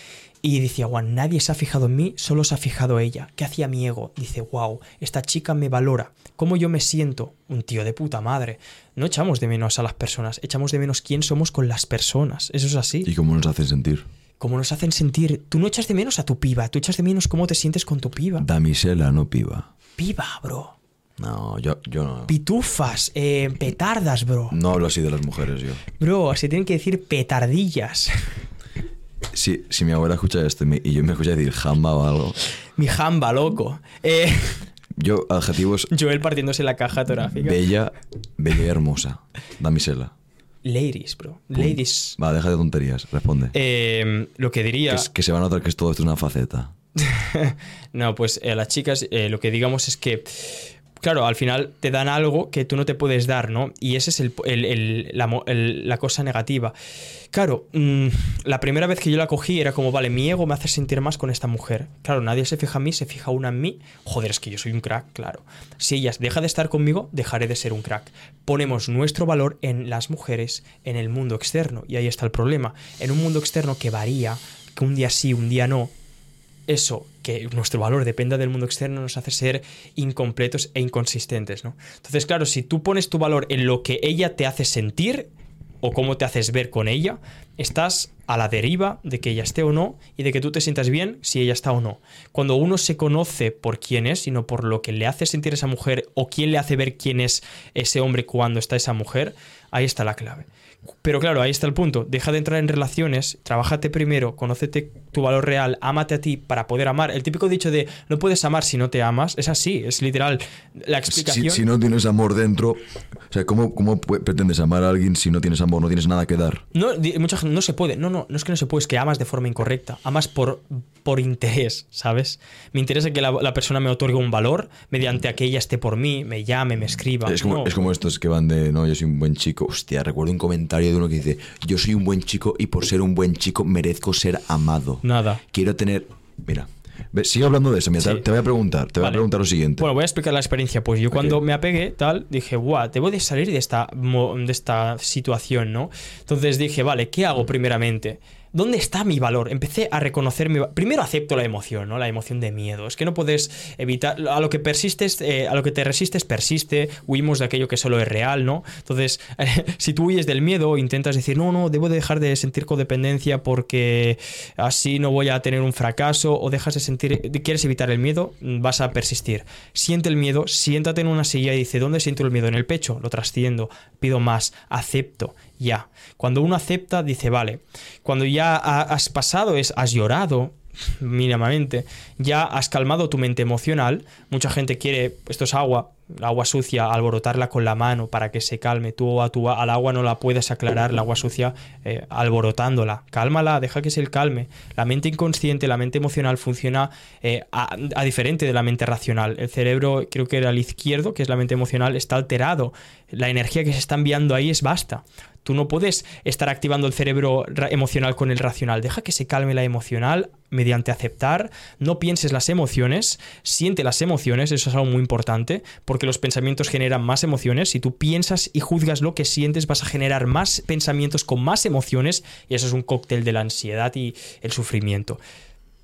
y decía, wow, nadie se ha fijado en mí, solo se ha fijado ella. ¿Qué hacía mi ego? Dice, wow, esta chica me valora. ¿Cómo yo me siento? Un tío de puta madre. No echamos de menos a las personas, echamos de menos quién somos con las personas. Eso es así. ¿Y cómo nos hacen sentir? ¿Cómo nos hacen sentir? Tú no echas de menos a tu piba, tú echas de menos cómo te sientes con tu piba. Damisela, no piba. Piba, bro. No, yo, yo no. Pitufas, eh, petardas, bro. No hablo así de las mujeres, yo. Bro, se tienen que decir petardillas. Si, si mi abuela escucha esto y, yo me escucha decir jamba o algo. Mi jamba, loco. Eh, yo, adjetivos. Joel partiéndose la caja torácica. Bella, bella y hermosa. Damisela. Ladies, bro. Ladies. Va, deja de tonterías, responde. Eh, lo que diría. Que, se va a notar que todo esto es una faceta. no, pues a las chicas eh, lo que digamos es que claro, al final te dan algo que tú no te puedes dar, ¿no? Y esa es el, la, cosa negativa. Claro, mm, la primera vez que yo la cogí era como, vale, mi ego me hace sentir más con esta mujer. Claro, nadie se fija en mí, se fija una en mí. Joder, es que yo soy un crack, claro. Si ella deja de estar conmigo, dejaré de ser un crack. Ponemos nuestro valor en las mujeres, en el mundo externo. Y ahí está el problema. En un mundo externo que varía, que un día sí, un día no, eso, que nuestro valor dependa del mundo externo, nos hace ser incompletos e inconsistentes, ¿no? Entonces, claro, si tú pones tu valor en lo que ella te hace sentir o cómo te haces ver con ella, estás a la deriva de que ella esté o no y de que tú te sientas bien si ella está o no. Cuando uno se conoce por quién es, sino por lo que le hace sentir esa mujer o quién le hace ver quién es ese hombre cuando está esa mujer, ahí está la clave. Pero claro, ahí está el punto. Deja de entrar en relaciones, trabájate primero, conócete tu valor real, ámate a ti para poder amar. El típico dicho de no puedes amar si no te amas, es así, es literal. La explicación. Si, no tienes amor dentro, o sea, ¿cómo, ¿cómo, pretendes amar a alguien si no tienes amor, no tienes nada que dar? No, mucha gente no se puede. No, no, no es que no se puede, es que amas de forma incorrecta. Amas por, por interés, ¿sabes? Me interesa que la, persona me otorgue un valor mediante a que ella esté por mí, me llame, me escriba. Es como, es como estos que van de, no, yo soy un buen chico. Hostia, recuerdo un comentario de uno que dice, yo soy un buen chico y por ser un buen chico merezco ser amado. Nada. Quiero tener, mira, Sigue hablando de eso. te, voy a preguntar, te voy a preguntar lo siguiente. Bueno, voy a explicar la experiencia. Pues yo cuando me apegué, tal, dije, guau, debo de salir de esta, de esta situación, ¿no? Entonces dije, vale, ¿qué hago primeramente? ¿Dónde está mi valor? Empecé a reconocer mi Primero acepto la emoción, ¿no? La emoción de miedo. Es que no puedes evitar. A lo que persistes, eh, a lo que te resistes, persiste. Huimos de aquello que solo es real, ¿no? Entonces, si tú huyes del miedo, intentas decir, no, no, debo dejar de sentir codependencia porque así no voy a tener un fracaso. O dejas de sentir. Quieres evitar el miedo, vas a persistir. Siente el miedo, siéntate en una silla y dice, ¿dónde siento el miedo? En el pecho, lo trasciendo, pido más, acepto ya. Cuando uno acepta, dice, vale. Cuando ya has pasado, es, has llorado mínimamente, ya has calmado tu mente emocional. Mucha gente quiere, esto es agua, agua sucia, alborotarla con la mano para que se calme. Tú a tu, al agua no la puedes aclarar, el agua sucia, eh, alborotándola. Cálmala, deja que se calme. La mente inconsciente, la mente emocional funciona eh, a, a, diferente de la mente racional. El cerebro, creo que era el izquierdo, que es la mente emocional, está alterado. La energía que se está enviando ahí es basta. Tú no puedes estar activando el cerebro emocional con el racional. Deja que se calme la emocional mediante aceptar. No pienses las emociones, siente las emociones, eso es algo muy importante, porque los pensamientos generan más emociones. Si tú piensas y juzgas lo que sientes, vas a generar más pensamientos con más emociones y eso es un cóctel de la ansiedad y el sufrimiento.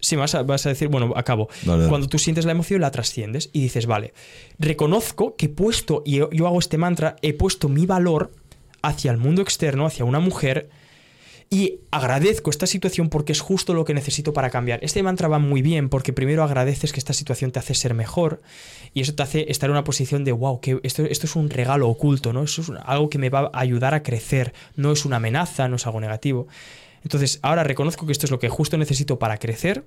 Sí, vas a, vas a decir, bueno, acabo. Cuando tú sientes la emoción, la trasciendes y dices, vale, reconozco que he puesto, y yo hago este mantra, he puesto mi valor hacia el mundo externo, hacia una mujer, y agradezco esta situación porque es justo lo que necesito para cambiar. Este mantra va muy bien porque primero agradeces que esta situación te hace ser mejor y eso te hace estar en una posición de wow, que esto, esto es un regalo oculto, ¿no? Eso es algo que me va a ayudar a crecer, no es una amenaza, no es algo negativo. Entonces, ahora reconozco que esto es lo que justo necesito para crecer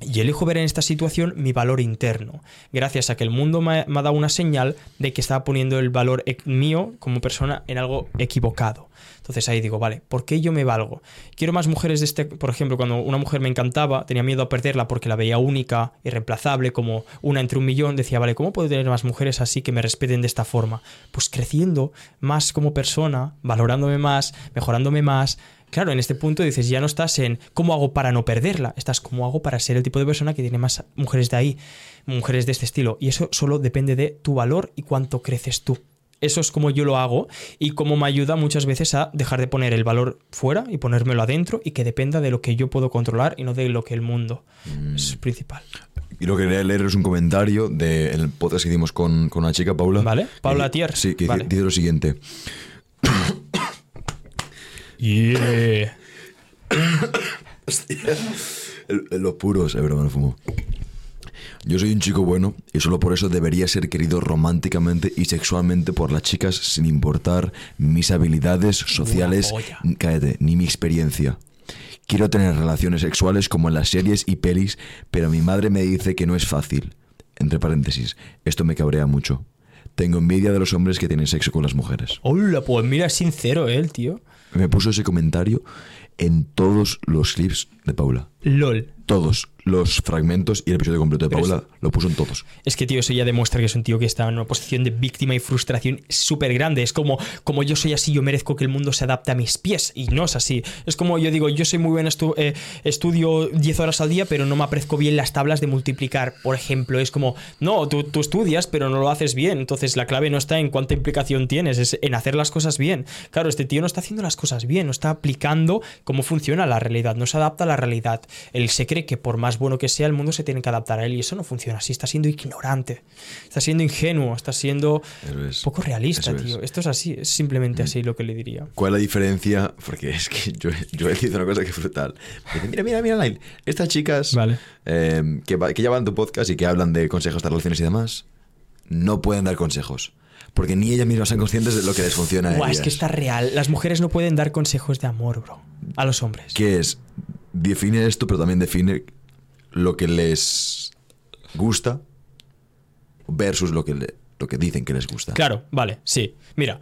y elijo ver en esta situación mi valor interno, gracias a que el mundo me ha, dado una señal de que estaba poniendo el valor mío como persona en algo equivocado. Entonces ahí digo, vale, ¿por qué yo me valgo? Quiero más mujeres de este, por ejemplo, cuando una mujer me encantaba, tenía miedo a perderla porque la veía única, irreemplazable, como una entre un millón, decía, vale, ¿cómo puedo tener más mujeres así que me respeten de esta forma? Pues creciendo más como persona, valorándome más, mejorándome más, Claro, en este punto dices, ya no estás en cómo hago para no perderla, estás cómo hago para ser el tipo de persona que tiene más mujeres de ahí, mujeres de este estilo. Y eso solo depende de tu valor y cuánto creces tú. Eso es como yo lo hago y como me ayuda muchas veces a dejar de poner el valor fuera y ponérmelo adentro y que dependa de lo que yo puedo controlar y no de lo que el mundo mm. es principal. Y lo que quería leer es un comentario del podcast que hicimos con, con una chica, Paula. ¿Vale? Paula eh, Tier. Sí, que dice lo siguiente. Yeah. los puros, broma, fumo. Yo soy un chico bueno y solo por eso debería ser querido románticamente y sexualmente por las chicas sin importar mis habilidades sociales, cállate, ni mi experiencia. Quiero tener relaciones sexuales como en las series y pelis, pero mi madre me dice que no es fácil. Entre paréntesis, esto me cabrea mucho. Tengo envidia de los hombres que tienen sexo con las mujeres. Hola, pues mira, es sincero, ¿eh, el tío me puso ese comentario en todos los clips de Paula. LOL. Todos los fragmentos y el episodio completo de Paula lo puso en todos. Es que, tío, eso ya demuestra que es un tío que está en una posición de víctima y frustración súper grande. Es como, como yo soy así, yo merezco que el mundo se adapte a mis pies. Y no es así. Es como yo digo, yo soy muy buen, eh, estudio 10 horas al día, pero no me aprezco bien las tablas de multiplicar, por ejemplo. Es como, no, tú, tú estudias, pero no lo haces bien. Entonces la clave no está en cuánta implicación tienes, es en hacer las cosas bien. Claro, este tío no está haciendo las cosas bien, no está aplicando cómo funciona la realidad, no se adapta a la realidad. Él se cree que por más bueno que sea, el mundo se tiene que adaptar a él y eso no funciona así. Está siendo ignorante, está siendo ingenuo, está siendo poco realista, tío. Esto es así, es simplemente así lo que le diría. ¿Cuál es la diferencia? Porque es que yo, yo he dicho una cosa que es brutal. mira, mira, mira, Line. Estas chicas eh, que, que llevan tu podcast y que hablan de consejos de relaciones y demás, no pueden dar consejos porque ni ellas mismas son conscientes de lo que les funciona ellas. Es que está real. Las mujeres no pueden dar consejos de amor, bro, a los hombres. ¿Qué es? Define esto, pero también define lo que les gusta versus lo que, lo que dicen que les gusta. Claro, vale, sí. Mira,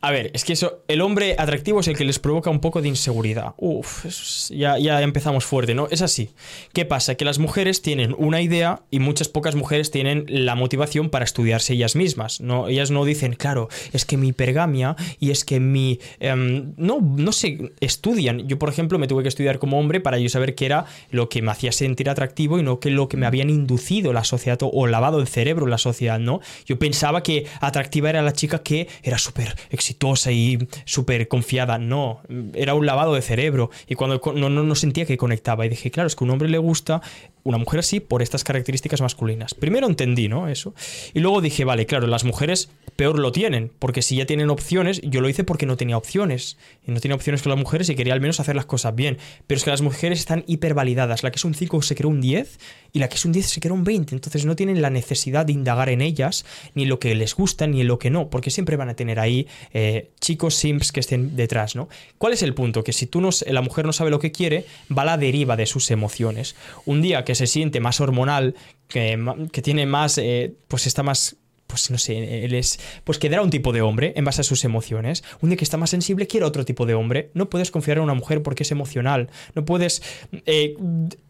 A ver, es que eso, el hombre atractivo es el que les provoca un poco de inseguridad. Uf, ya, ya empezamos fuerte, ¿no? Es así. ¿Qué pasa? Que las mujeres tienen una idea y muchas pocas mujeres tienen la motivación para estudiarse ellas mismas. ¿no? Ellas no dicen, claro, es que mi pergamia y es que mi... Em, no, no se estudian. Yo, por ejemplo, me tuve que estudiar como hombre para yo saber qué era lo que me hacía sentir atractivo y no que lo que me habían inducido la sociedad o lavado el cerebro la sociedad, ¿no? Yo pensaba que atractiva era la chica que era súper exitosa y súper confiada. No, era un lavado de cerebro. Y cuando no, no, no sentía que conectaba. Y dije, claro, es que a un hombre le gusta una mujer así por estas características masculinas. Primero entendí, ¿no? Eso. Y luego dije, vale, claro, las mujeres peor lo tienen, porque si ya tienen opciones, yo lo hice porque no tenía opciones. Y no tenía opciones con las mujeres y quería al menos hacer las cosas bien. Pero es que las mujeres están hipervalidadas. La que es un 5 se creó un 10 y la que es un 10 se creó un 20. Entonces no tienen la necesidad de indagar en ellas, ni lo que les gusta, ni en lo que no, porque siempre van a tener ahí eh, chicos simps que estén detrás, ¿no? ¿Cuál es el punto? Que si tú no, la mujer no sabe lo que quiere, va a la deriva de sus emociones. Un día que se siente más hormonal, que, que tiene más, eh, pues está más pues no sé, él es, pues quedará un tipo de hombre en base a sus emociones. Un día que está más sensible quiere otro tipo de hombre. No puedes confiar en una mujer porque es emocional. No puedes eh,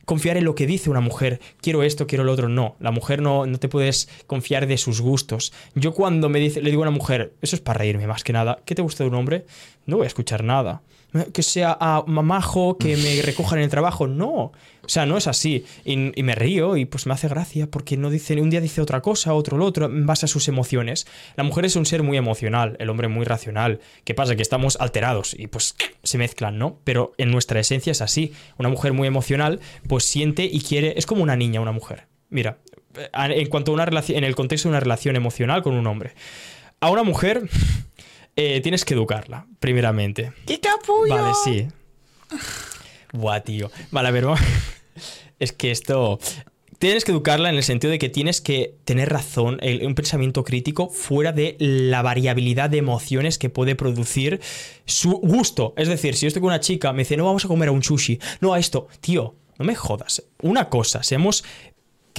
confiar en lo que dice una mujer. Quiero esto, quiero lo otro. No, la mujer no, no te puedes confiar de sus gustos. Yo cuando me dice, le digo a una mujer, eso es para reírme más que nada, ¿qué te gusta de un hombre? No voy a escuchar nada que sea a mamajo, que me recojan en el trabajo. No. O sea, no es así. Y, me río y pues me hace gracia porque no dice, un día dice otra cosa, otro lo otro, en base a sus emociones. La mujer es un ser muy emocional, el hombre muy racional. ¿Qué pasa? Que estamos alterados y pues se mezclan, ¿no? Pero en nuestra esencia es así. Una mujer muy emocional, pues siente y quiere. Es como una niña, una mujer. Mira, en cuanto a una relación, en el contexto de una relación emocional con un hombre. A una mujer eh, tienes que educarla, primeramente. ¡Qué capullo! Vale, sí. Buah, tío. Vale, a ver, es que esto... Tienes que educarla en el sentido de que tienes que tener razón, un pensamiento crítico fuera de la variabilidad de emociones que puede producir su gusto. Es decir, si yo estoy con una chica, me dice, no vamos a comer a un sushi, no a esto, tío, no me jodas. Una cosa, seamos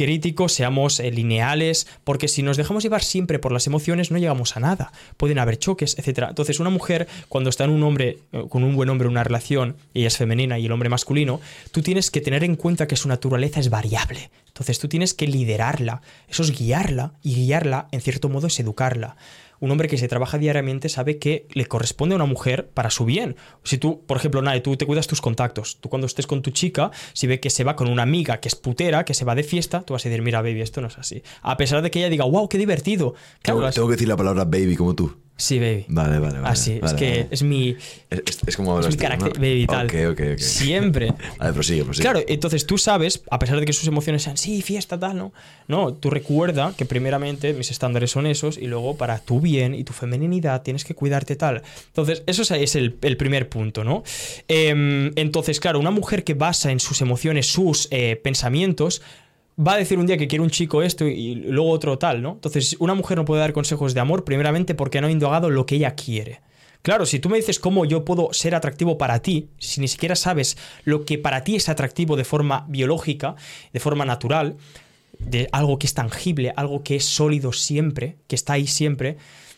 críticos, seamos eh, lineales, porque si nos dejamos llevar siempre por las emociones no llegamos a nada. Pueden haber choques, etc. Entonces, una mujer, cuando está en un hombre, eh, con un buen hombre una relación, ella es femenina y el hombre masculino, tú tienes que tener en cuenta que su naturaleza es variable. Entonces, tú tienes que liderarla, eso es guiarla, y guiarla, en cierto modo, es educarla un hombre que se trabaja diariamente sabe que le corresponde a una mujer para su bien. Si tú, por ejemplo, Nae, tú te cuidas tus contactos. Tú cuando estés con tu chica, si ve que se va con una amiga que es putera, que se va de fiesta, tú vas a decir, mira, baby, esto no es así. A pesar de que ella diga, wow, qué divertido. tengo que decir la palabra baby como tú. Sí, baby. Vale, vale, vale. Así, es que es mi. Es, como es mi carácter, baby, tal. Ok, ok, ok. Siempre. Vale, prosigue, prosigue. Claro, entonces tú sabes, a pesar de que sus emociones sean, sí, fiesta, tal, ¿no? No, tú recuerda que primeramente mis estándares son esos y luego para tu bien y tu femeninidad tienes que cuidarte tal. Entonces, eso es el, primer punto, ¿no? Em, entonces, claro, una mujer que basa en sus emociones, sus eh, pensamientos, va a decir un día que quiere un chico esto y luego otro tal, ¿no? Entonces, una mujer no puede dar consejos de amor primeramente porque no ha indagado lo que ella quiere. Claro, si tú me dices cómo yo puedo ser atractivo para ti, si ni siquiera sabes lo que para ti es atractivo de forma biológica, de forma natural, de algo que es tangible, algo que es sólido siempre, que está ahí siempre,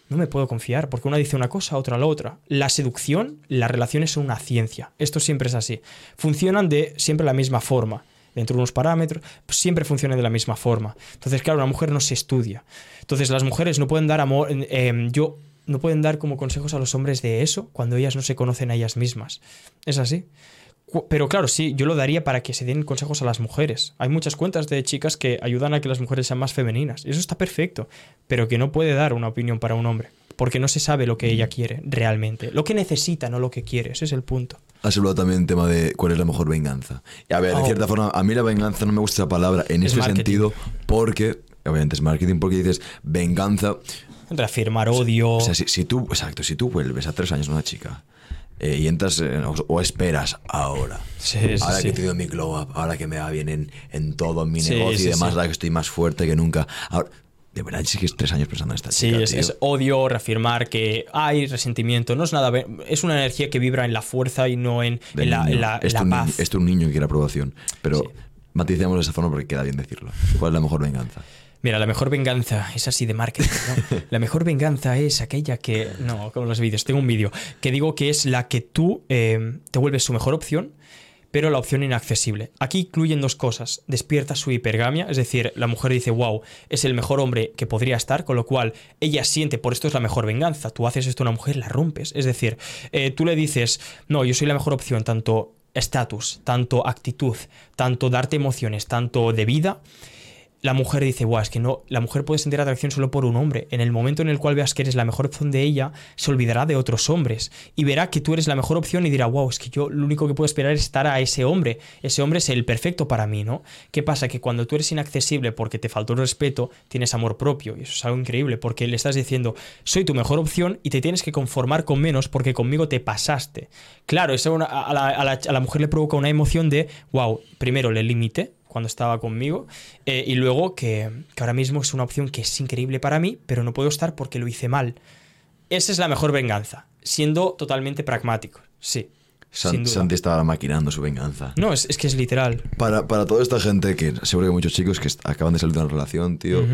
no me puedo confiar, porque una dice una cosa, otra la otra. La seducción, las relaciones son una ciencia. Esto siempre es así. Funcionan de siempre la misma forma dentro de unos parámetros, pues siempre funciona de la misma forma. Entonces, claro, una mujer no se estudia. Entonces, las mujeres no pueden dar amor, em, yo no pueden dar como consejos a los hombres de eso cuando ellas no se conocen a ellas mismas. Es así. Pero claro, sí, yo lo daría para que se den consejos a las mujeres. Hay muchas cuentas de chicas que ayudan a que las mujeres sean más femeninas. Eso está perfecto, pero que no puede dar una opinión para un hombre, porque no se sabe lo que ella quiere realmente. Lo que necesita, no lo que quiere. Ese es el punto. Has hablado también el tema de cuál es la mejor venganza. Y a ver, de oh. cierta forma, a mí la venganza no me gusta esa palabra en ese sentido porque, obviamente es marketing, porque dices venganza. Reafirmar odio. O sea, si, tú, exacto, si tú vuelves a tres años a una chica eh, y entras o, esperas ahora. Sí, ahora que he tenido mi glow up, ahora que me va bien en, en todo, en mi negocio y demás, ahora que estoy más fuerte que nunca. Ahora, de verdad sí que es tres años pensando en esta sí, chica. Sí, es, odio, reafirmar que hay resentimiento. No es nada. Es una energía que vibra en la fuerza y no en, la, paz. esto es un niño que quiere aprobación. Pero maticemos de esa forma porque queda bien decirlo. ¿Cuál es la mejor venganza? Mira, la mejor venganza es así de marketing. ¿no? La mejor venganza es aquella que. No, con los vídeos. Tengo un vídeo que digo que es la que tú eh, te vuelves su mejor opción pero la opción inaccesible. Aquí incluyen dos cosas. Despierta su hipergamia, es decir, la mujer dice, wow, es el mejor hombre que podría estar, con lo cual ella siente, por esto es la mejor venganza. Tú haces esto a una mujer, la rompes. Es decir, eh, tú le dices, no, yo soy la mejor opción, tanto estatus, tanto actitud, tanto darte emociones, tanto de vida la mujer dice, guau, es que no, la mujer puede sentir atracción solo por un hombre. En el momento en el cual veas que eres la mejor opción de ella, se olvidará de otros hombres y verá que tú eres la mejor opción y dirá, wow, es que yo lo único que puedo esperar es estar a ese hombre. Ese hombre es el perfecto para mí, ¿no? ¿Qué pasa? Que cuando tú eres inaccesible porque te faltó el respeto, tienes amor propio y eso es algo increíble porque le estás diciendo, soy tu mejor opción y te tienes que conformar con menos porque conmigo te pasaste. Claro, eso a, la, a la mujer le provoca una emoción de, wow, primero le limite, cuando estaba conmigo. Eh, y luego que, ahora mismo es una opción que es increíble para mí, pero no puedo estar porque lo hice mal. Esa es la mejor venganza, siendo totalmente pragmático. Sí. Santi estaba maquinando su venganza. No, es, que es literal. Para, toda esta gente que seguro que muchos chicos que acaban de salir de una relación, tío,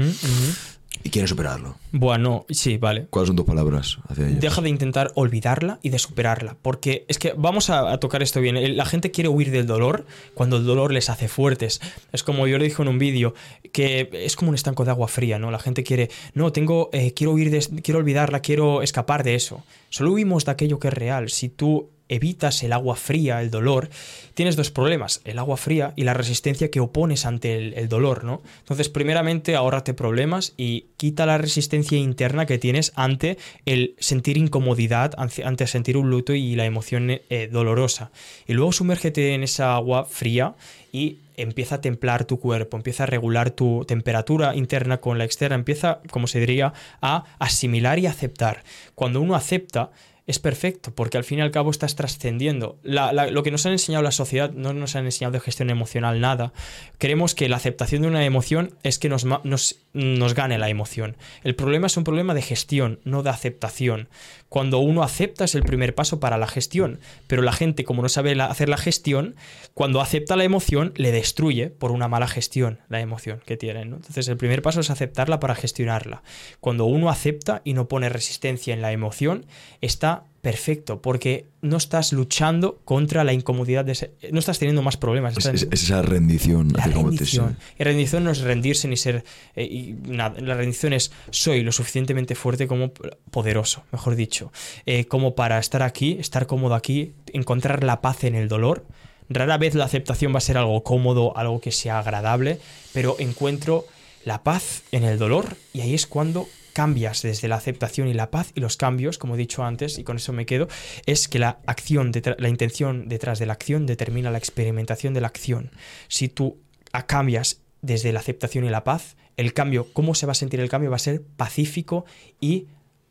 y quiere superarlo. Bueno, sí, vale. ¿Cuáles son tus palabras hacia ellos? Deja de intentar olvidarla y de superarla, porque es que vamos a, tocar esto bien. La gente quiere huir del dolor cuando el dolor les hace fuertes. Es como yo le dije en un vídeo, que es como un estanco de agua fría, ¿no? La gente quiere, no, tengo, eh, quiero huir, de, quiero olvidarla, quiero escapar de eso. Solo huimos de aquello que es real. Si tú evitas el agua fría, el dolor, tienes dos problemas, el agua fría y la resistencia que opones ante el, dolor, ¿no? Entonces, primeramente, ahórrate problemas y quita la resistencia interna que tienes ante el sentir incomodidad, ante sentir un luto y la emoción eh, dolorosa. Y luego sumérgete en esa agua fría y empieza a templar tu cuerpo, empieza a regular tu temperatura interna con la externa, empieza, como se diría, a asimilar y aceptar. Cuando uno acepta, es perfecto, porque al fin y al cabo estás trascendiendo. lo que nos han enseñado la sociedad, no nos han enseñado de gestión emocional nada. Creemos que la aceptación de una emoción es que nos, nos, nos gane la emoción. El problema es un problema de gestión, no de aceptación. Cuando uno acepta es el primer paso para la gestión, pero la gente, como no sabe hacer la gestión, cuando acepta la emoción, le destruye por una mala gestión la emoción que tienen. Entonces, el primer paso es aceptarla para gestionarla. Cuando uno acepta y no pone resistencia en la emoción, está perfecto, porque no estás luchando contra la incomodidad de no estás teniendo más problemas. Es, esa rendición. La rendición. Y rendición no es rendirse ni ser eh, nada. La rendición es soy lo suficientemente fuerte como poderoso, mejor dicho, eh, como para estar aquí, estar cómodo aquí, encontrar la paz en el dolor. Rara vez la aceptación va a ser algo cómodo, algo que sea agradable, pero encuentro la paz en el dolor y ahí es cuando cambias desde la aceptación y la paz y los cambios, como he dicho antes, y con eso me quedo, es que la acción, la intención detrás de la acción determina la experimentación de la acción. Si tú cambias desde la aceptación y la paz, el cambio, cómo se va a sentir el cambio va a ser pacífico y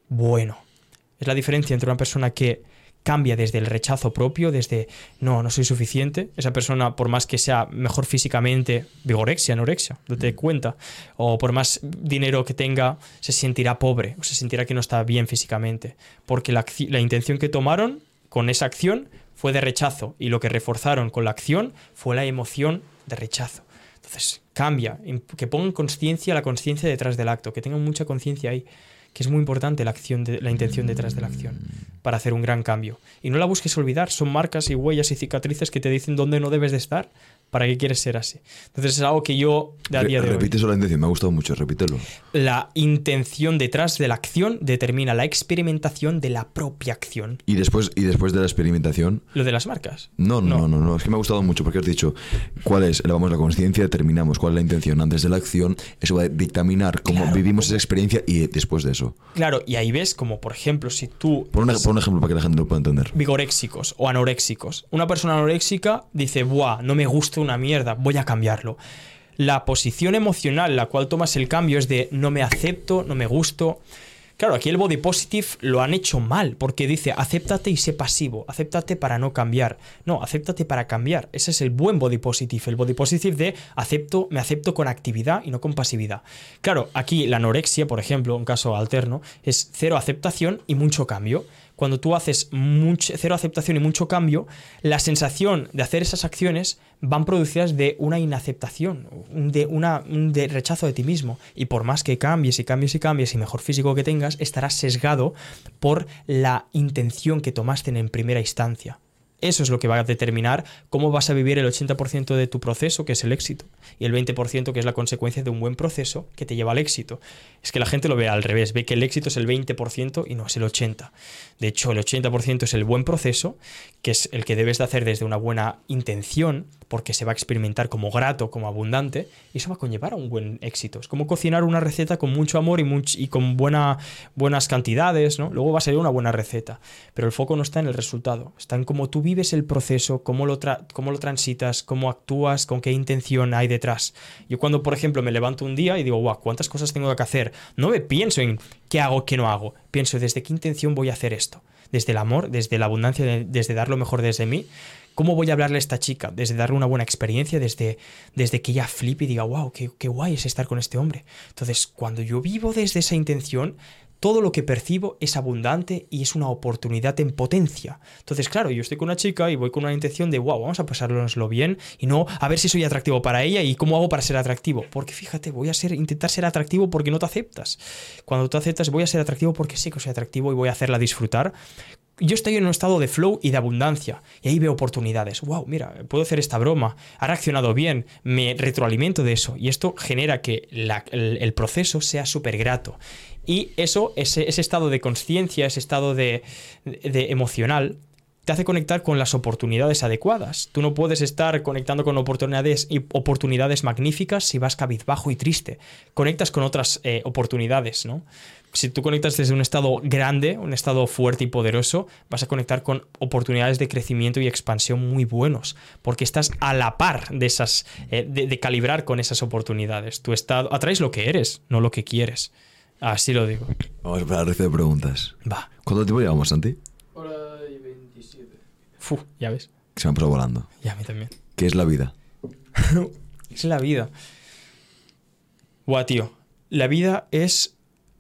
bueno. Es la diferencia entre una persona que cambia desde el rechazo propio, desde no, no soy suficiente. Esa persona, por más que sea mejor físicamente, vigorexia, anorexia, te cuenta, o por más dinero que tenga, se sentirá pobre o se sentirá que no está bien físicamente. Porque la, la intención que tomaron con esa acción fue de rechazo y lo que reforzaron con la acción fue la emoción de rechazo. Entonces, cambia, que pongan conciencia, la conciencia detrás del acto, que tengan mucha conciencia ahí que es muy importante la, acción la intención detrás de la acción para hacer un gran cambio. Y no la busques olvidar, son marcas y huellas y cicatrices que te dicen dónde no debes de estar ¿Para qué quieres ser así? Entonces es algo que yo de a día de Repite la intención, me ha gustado mucho, repítelo. La intención detrás de la acción determina la experimentación de la propia acción. ¿Y después, y después de la experimentación? Lo de las marcas. No, no, no, no, es que me ha gustado mucho porque has dicho cuál es, elevamos la conciencia, determinamos cuál es la intención antes de la acción, eso va a dictaminar cómo vivimos esa experiencia y después de eso. Claro, y ahí ves como, por ejemplo, si tú... Por un, un ejemplo para que la gente lo pueda entender. Vigoréxicos o anoréxicos. Una persona anoréxica dice, buah, no me gusta una mierda, voy a cambiarlo. La posición emocional la cual tomas el cambio es de no me acepto, no me gusto. Claro, aquí el body positive lo han hecho mal, porque dice, acéptate y sé pasivo, acéptate para no cambiar. No, acéptate para cambiar. Ese es el buen body positive, el body positive de acepto, me acepto con actividad y no con pasividad. Claro, aquí la anorexia, por ejemplo, un caso alterno, es cero aceptación y mucho cambio. Cuando tú haces cero aceptación y mucho cambio, la sensación de hacer esas acciones van producidas de una inaceptación, de una, un de rechazo de ti mismo. Y por más que cambies y cambies y cambies y mejor físico que tengas, estarás sesgado por la intención que tomaste en primera instancia. Eso es lo que va a determinar cómo vas a vivir el 80% de tu proceso, que es el éxito, y el 20% que es la consecuencia de un buen proceso que te lleva al éxito. Es que la gente lo ve al revés, ve que el éxito es el 20% y no es el 80%. De hecho, el 80% es el buen proceso, que es el que debes de hacer desde una buena intención, porque se va a experimentar como grato, como abundante, y eso va a conllevar a un buen éxito. Es como cocinar una receta con mucho amor y, y con buena, buenas cantidades, ¿no? Luego va a salir una buena receta, pero el foco no está en el resultado, está en cómo tú vives el proceso, cómo lo, cómo lo transitas, cómo actúas, con qué intención hay detrás. Yo cuando, por ejemplo, me levanto un día y digo, guau, ¿cuántas cosas tengo que hacer? No me pienso en qué hago, qué no hago, pienso desde qué intención voy a hacer esto desde el amor, desde la abundancia, desde dar lo mejor desde mí, ¿Cómo voy a hablarle a esta chica? Desde darle una buena experiencia, desde, desde que ella flipe y diga, wow, qué, qué guay es estar con este hombre. Entonces, cuando yo vivo desde esa intención, todo lo que percibo es abundante y es una oportunidad en potencia. Entonces, claro, yo estoy con una chica y voy con una intención de, wow, vamos a pasárnoslo bien y no a ver si soy atractivo para ella y cómo hago para ser atractivo. Porque fíjate, voy a ser, intentar ser atractivo porque no te aceptas. Cuando te aceptas, voy a ser atractivo porque sí que soy atractivo y voy a hacerla disfrutar yo estoy en un estado de flow y de abundancia. Y ahí veo oportunidades. Wow, mira, puedo hacer esta broma. Ha reaccionado bien. Me retroalimento de eso. Y esto genera que el, proceso sea súper grato. Y eso, ese, estado de conciencia, ese estado de, emocional, te hace conectar con las oportunidades adecuadas. Tú no puedes estar conectando con oportunidades y oportunidades magníficas si vas cabizbajo y triste. Conectas con otras eh, oportunidades, ¿no? Si tú conectas desde un estado grande, un estado fuerte y poderoso, vas a conectar con oportunidades de crecimiento y expansión muy buenos, porque estás a la par de esas, eh, de, calibrar con esas oportunidades. Tu estado atraes lo que eres, no lo que quieres. Así lo digo. Vamos a el resto de preguntas. Va. ¿Cuánto tiempo llevamos, Santi? ya ves. Se me ha volando. Ya, a mí también. ¿Qué es la vida? es la vida. Buah, tío. La vida es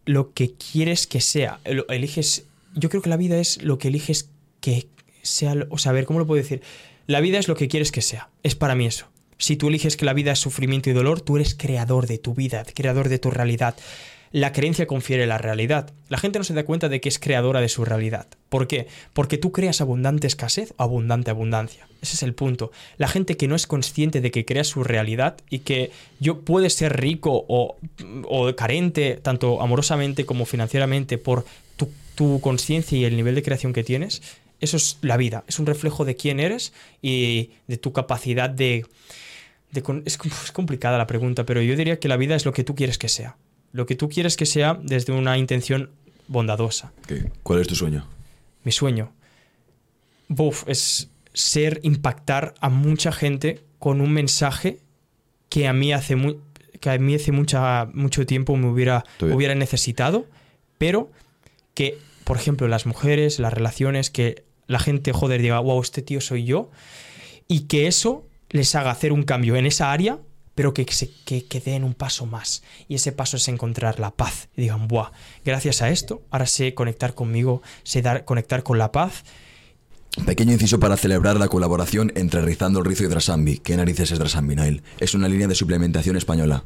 lo que quieres que sea. eliges. Yo creo que la vida es lo que eliges que sea. O sea, a ver, ¿cómo lo puedo decir? La vida es lo que quieres que sea. Es para mí eso. Si tú eliges que la vida es sufrimiento y dolor, tú eres creador de tu vida, creador de tu realidad la creencia confiere la realidad. La gente no se da cuenta de que es creadora de su realidad. ¿Por qué? Porque tú creas abundante escasez o abundante abundancia. Ese es el punto. La gente que no es consciente de que crea su realidad y que yo puede ser rico o, carente, tanto amorosamente como financieramente, por tu, conciencia y el nivel de creación que tienes, eso es la vida. Es un reflejo de quién eres y de tu capacidad de... es complicada la pregunta, pero yo diría que la vida es lo que tú quieres que sea lo que tú quieres que sea desde una intención bondadosa. ¿Cuál es tu sueño? Mi sueño. Buf, es ser, impactar a mucha gente con un mensaje que a mí hace, que a mí hace mucha, mucho tiempo me hubiera, hubiera necesitado, pero que, por ejemplo, las mujeres, las relaciones, que la gente, joder, diga, wow, este tío soy yo, y que eso les haga hacer un cambio en esa área pero que, se, que, den un paso más. Y ese paso es encontrar la paz. Y digan, Buah, gracias a esto, ahora sé conectar conmigo, sé dar, conectar con la paz. Pequeño inciso para celebrar la colaboración entre Rizando el Rizo y Drasambi. ¿Qué narices es Drasambi, Nail? Es una línea de suplementación española.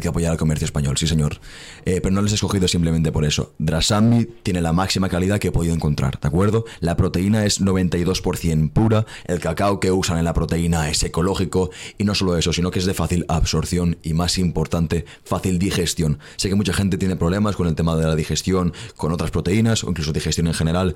Que apoyar al comercio español, sí señor. Eh, pero no les he escogido simplemente por eso. Drasambi tiene la máxima calidad que he podido encontrar, ¿de acuerdo? La proteína es 92% pura, el cacao que usan en la proteína es ecológico y no solo eso, sino que es de fácil absorción y más importante, fácil digestión. Sé que mucha gente tiene problemas con el tema de la digestión, con otras proteínas o incluso digestión en general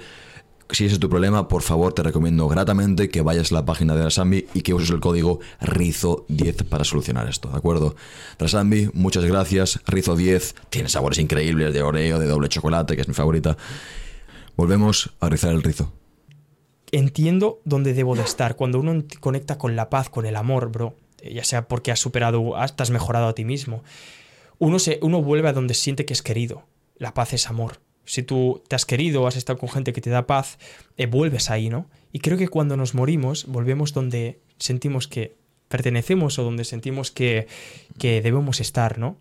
si ese es tu problema, por favor te recomiendo gratamente que vayas a la página de Rasambi y que uses el código RIZO10 para solucionar esto, ¿de acuerdo? Rasambi, muchas gracias. Rizo10 tiene sabores increíbles de oreo, de doble chocolate, que es mi favorita. Volvemos a rizar el rizo. Entiendo dónde debo de estar. Cuando uno conecta con la paz, con el amor, bro, ya sea porque has superado, has mejorado a ti mismo, uno, se, uno vuelve a donde siente que es querido. La paz es amor si tú te has querido, has estado con gente que te da paz, eh, vuelves ahí, ¿no? Y creo que cuando nos morimos, volvemos donde sentimos que pertenecemos o donde sentimos que, debemos estar, ¿no?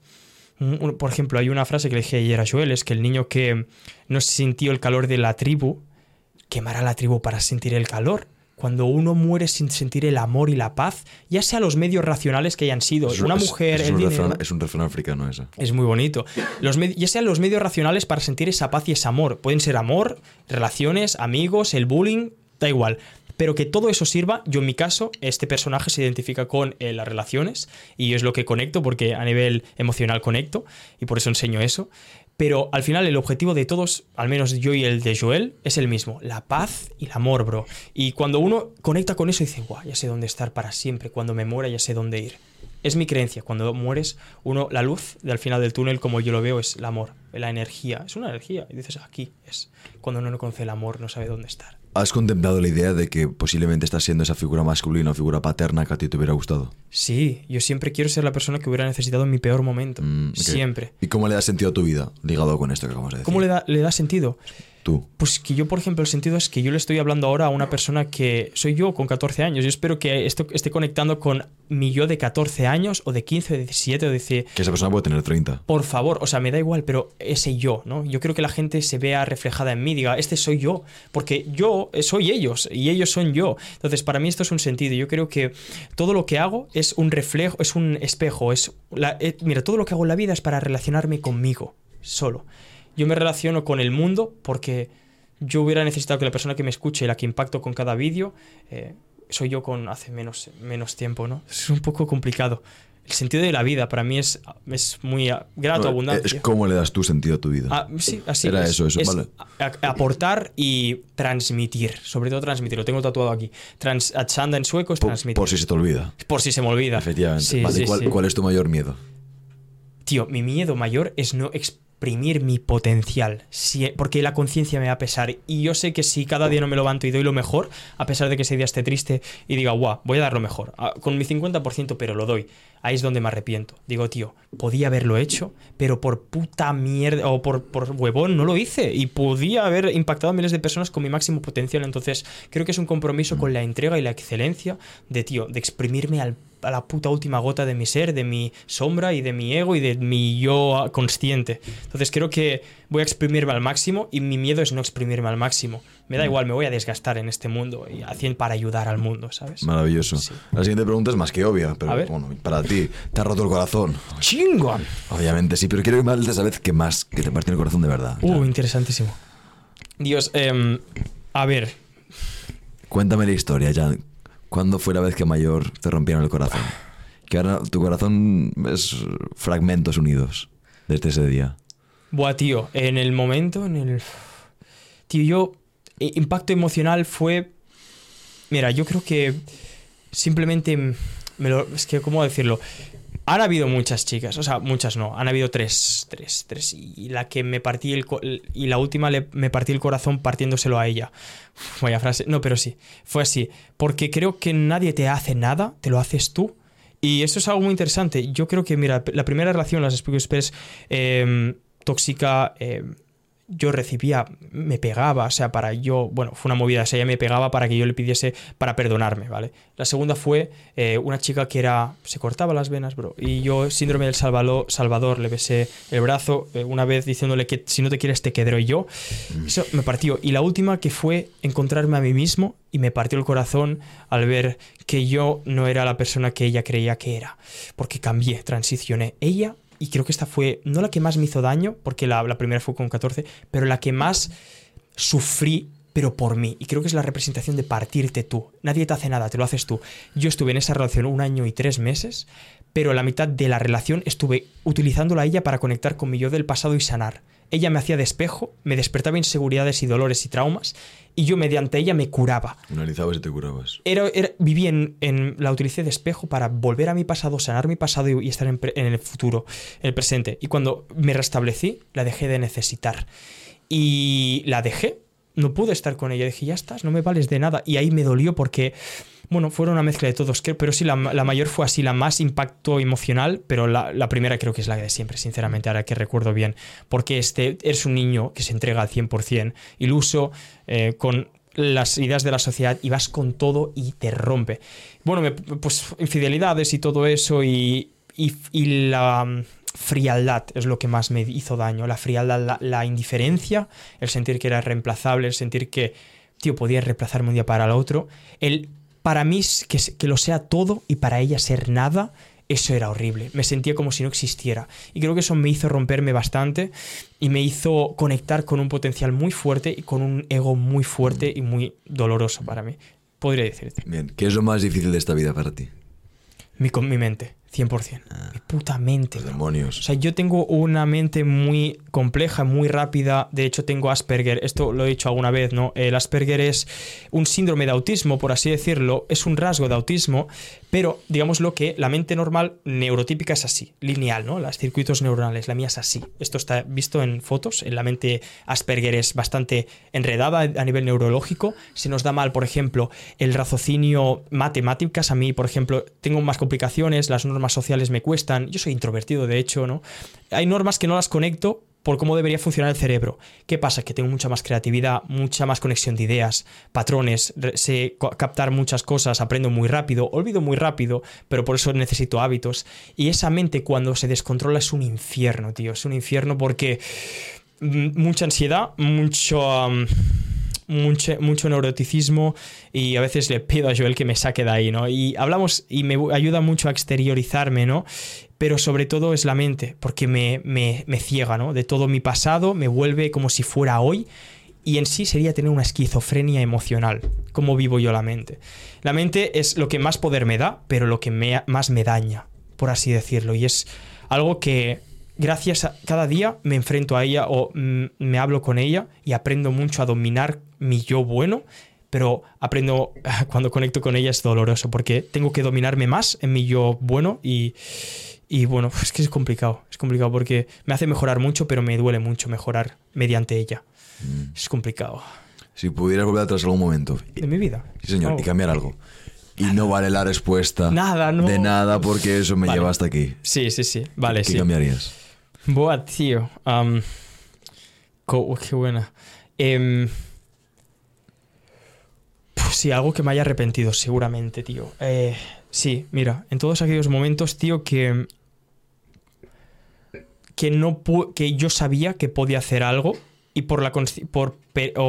Por ejemplo, hay una frase que le dije ayer a Joel, es que el niño que no sintió el calor de la tribu quemar a la tribu para sentir el calor. Cuando uno muere sin sentir el amor y la paz, ya sea los medios racionales que hayan sido, es, una mujer, es, el un dinero, refrán, es un refrán africano eso. Es muy bonito. Los ya sean los medios racionales para sentir esa paz y ese amor. Pueden ser amor, relaciones, amigos, el bullying, da igual. Pero que todo eso sirva, yo en mi caso, este personaje se identifica con eh, las relaciones y es lo que conecto porque a nivel emocional conecto y por eso enseño eso. Pero al final el objetivo de todos, al menos yo y el de Joel, es el mismo, la paz y el amor, bro. Y cuando uno conecta con eso dice, guau, ya sé dónde estar para siempre, cuando me muera ya sé dónde ir. Es mi creencia, cuando mueres, uno, la luz del final del túnel, como yo lo veo, es el amor, la energía, es una energía. Y dices, aquí es. Cuando uno no conoce el amor, no sabe dónde estar. ¿Has contemplado la idea de que posiblemente estás siendo esa figura masculina o figura paterna que a ti te hubiera gustado? Sí, yo siempre quiero ser la persona que hubiera necesitado en mi peor momento. Mm, siempre. ¿Y cómo le da sentido a tu vida ligado con esto que acabamos de decir? ¿Cómo le da, le da sentido? Tú. Pues que yo, por ejemplo, el sentido es que yo le estoy hablando ahora a una persona que soy yo con 14 años. Yo espero que esto esté conectando con mi yo de 14 años o de 15 o de 17 o de... Que esa persona puede tener 30. Por favor, o sea, me da igual, pero ese yo, ¿no? Yo creo que la gente se vea reflejada en mí, diga, este soy yo, porque yo soy ellos y ellos son yo. Entonces, para mí esto es un sentido. Yo creo que todo lo que hago es un reflejo, es un espejo, es... La, eh, mira, todo lo que hago en la vida es para relacionarme conmigo, solo yo me relaciono con el mundo porque yo hubiera necesitado que la persona que me escuche y la que impacto con cada vídeo eh, soy yo con hace menos, menos tiempo, ¿no? Es un poco complicado. El sentido de la vida para mí es, es muy grato, abundante. Es cómo le das tu sentido a tu vida. Ah, sí, así Era eso, eso, vale. aportar y transmitir. Sobre todo transmitir. Lo tengo tatuado aquí. Trans, en sueco es transmitir. Por si se te olvida. Por si se me olvida. Efectivamente. ¿cuál, ¿Cuál es tu mayor miedo? Tío, mi miedo mayor es no exprimir mi potencial, porque la conciencia me va a pesar. Y yo sé que si cada día no me levanto y doy lo mejor, a pesar de que ese día esté triste y diga, guau, voy a dar lo mejor, con mi 50%, pero lo doy. Ahí es donde me arrepiento. Digo, tío, podía haberlo hecho, pero por puta mierda o por, por huevón no lo hice. Y podía haber impactado a miles de personas con mi máximo potencial. Entonces, creo que es un compromiso con la entrega y la excelencia de, tío, de exprimirme al a la puta última gota de mi ser, de mi sombra y de mi ego y de mi yo consciente. Entonces creo que voy a exprimirme al máximo y mi miedo es no exprimirme al máximo. Me da igual, me voy a desgastar en este mundo y haciendo para ayudar al mundo, ¿sabes? Maravilloso. La siguiente pregunta es más que obvia, pero bueno, para ti, ¿te ha roto el corazón? ¡Chingón! Obviamente sí, pero quiero que me hables de esa vez que más, que te partió el corazón de verdad. Uh, interesantísimo. Dios, eh, a ver. Cuéntame la historia, ya. ¿Cuándo fue la vez que mayor te rompieron el corazón? Que ahora tu corazón es fragmentos unidos desde ese día. Buah, tío, en el momento, en el... Tío, yo... Eh, impacto emocional fue... Mira, yo creo que simplemente... Me lo... Es que, ¿cómo decirlo? Han habido muchas chicas, o sea, muchas no, han habido tres, tres, tres. Y la que me partí el. Y la última me partí el corazón partiéndoselo a ella. vaya frase. No, pero sí, fue así. Porque creo que nadie te hace nada, te lo haces tú. Y eso es algo muy interesante. Yo creo que, mira, la primera relación, las Spooky Express, eh, tóxica, eh, yo recibía, me pegaba, o sea, para yo, bueno, fue una movida, o sea, ella me pegaba para que yo le pidiese para perdonarme, ¿vale? La segunda fue eh, una chica que era, se cortaba las venas, bro, y yo, síndrome del Salvador, Salvador le besé el brazo eh, una vez diciéndole que si no te quieres te quedo yo, mm. eso me partió. Y la última que fue encontrarme a mí mismo y me partió el corazón al ver que yo no era la persona que ella creía que era, porque cambié, transicioné. Ella y creo que esta fue no la que más me hizo daño, porque la, primera fue con 14, pero la que más sufrí pero por mí. Y creo que es la representación de partirte tú. Nadie te hace nada, te lo haces tú. Yo estuve en esa relación un año y tres meses, pero la mitad de la relación estuve utilizándola a ella para conectar con mi yo del pasado y sanar. Ella me hacía de espejo, me despertaba inseguridades y dolores y traumas, y yo mediante ella me curaba. Analizabas y te curabas. Era, viví en, la utilicé de espejo para volver a mi pasado, sanar mi pasado y, estar en, en, el futuro, en el presente. Y cuando me restablecí, la dejé de necesitar. Y la dejé, no pude estar con ella. Dije, ya estás, no me vales de nada. Y ahí me dolió porque bueno, fueron una mezcla de todos, pero sí, la, mayor fue así, la más impacto emocional, pero la, primera creo que es la de siempre, sinceramente, ahora que recuerdo bien, porque este eres un niño que se entrega al 100%, iluso, eh, con las ideas de la sociedad y vas con todo y te rompe. Bueno, pues infidelidades y todo eso y, la mm, frialdad es lo que más me hizo daño, la frialdad, la indiferencia, el sentir que era reemplazable, el sentir que tío, podía reemplazarme un día para el otro. El, para mí, que, que lo sea todo y para ella ser nada, eso era horrible. Me sentía como si no existiera. Y creo que eso me hizo romperme bastante y me hizo conectar con un potencial muy fuerte y con un ego muy fuerte y muy doloroso para mí. Podría decirte. Bien, ¿qué es lo más difícil de esta vida para ti? Mi, con mi mente. 100%. Ah, Mi puta mente. demonios. O sea, yo tengo una mente muy compleja, muy rápida. De hecho, tengo Asperger. Esto lo he dicho alguna vez, ¿no? El Asperger es un síndrome de autismo, por así decirlo. Es un rasgo de autismo, pero digamos lo que la mente normal neurotípica es así, lineal, ¿no? Los circuitos neuronales, la mía es así. Esto está visto en fotos. En la mente Asperger es bastante enredada a nivel neurológico. Se nos da mal, por ejemplo, el raciocinio matemáticas. A mí, por ejemplo, tengo más complicaciones, las normas sociales me cuestan. Yo soy introvertido, de hecho, ¿no? Hay normas que no las conecto por cómo debería funcionar el cerebro. ¿Qué pasa? Que tengo mucha más creatividad, mucha más conexión de ideas, patrones, sé captar muchas cosas, aprendo muy rápido, olvido muy rápido, pero por eso necesito hábitos. Y esa mente cuando se descontrola es un infierno, tío. Es un infierno porque mm, mucha ansiedad, mucho mucho, neuroticismo y a veces le pido a Joel que me saque de ahí, ¿no? Y hablamos y me ayuda mucho a exteriorizarme, ¿no? Pero sobre todo es la mente, porque me, me, me ciega, ¿no? De todo mi pasado, me vuelve como si fuera hoy y en sí sería tener una esquizofrenia emocional, como vivo yo la mente. La mente es lo que más poder me da, pero lo que más me daña, por así decirlo, y es algo que gracias a cada día me enfrento a ella o me hablo con ella y aprendo mucho a dominar mi yo bueno, pero aprendo cuando conecto con ella es doloroso porque tengo que dominarme más en mi yo bueno y, y bueno, es que es complicado, es complicado porque me hace mejorar mucho, pero me duele mucho mejorar mediante ella. Mm. Es complicado. Si pudieras volver atrás algún momento. De mi vida. Sí, señor, y oh. cambiar algo. Y no vale la respuesta. Nada, no. De nada porque eso me lleva hasta aquí. Sí, sí, sí. Vale, ¿Qué sí. cambiarías? Boa, tío. qué buena. Eh, pues sí, algo que me haya arrepentido, seguramente, tío. Eh, sí, mira, en todos aquellos momentos, tío, que. Que, no que yo sabía que podía hacer algo y por la por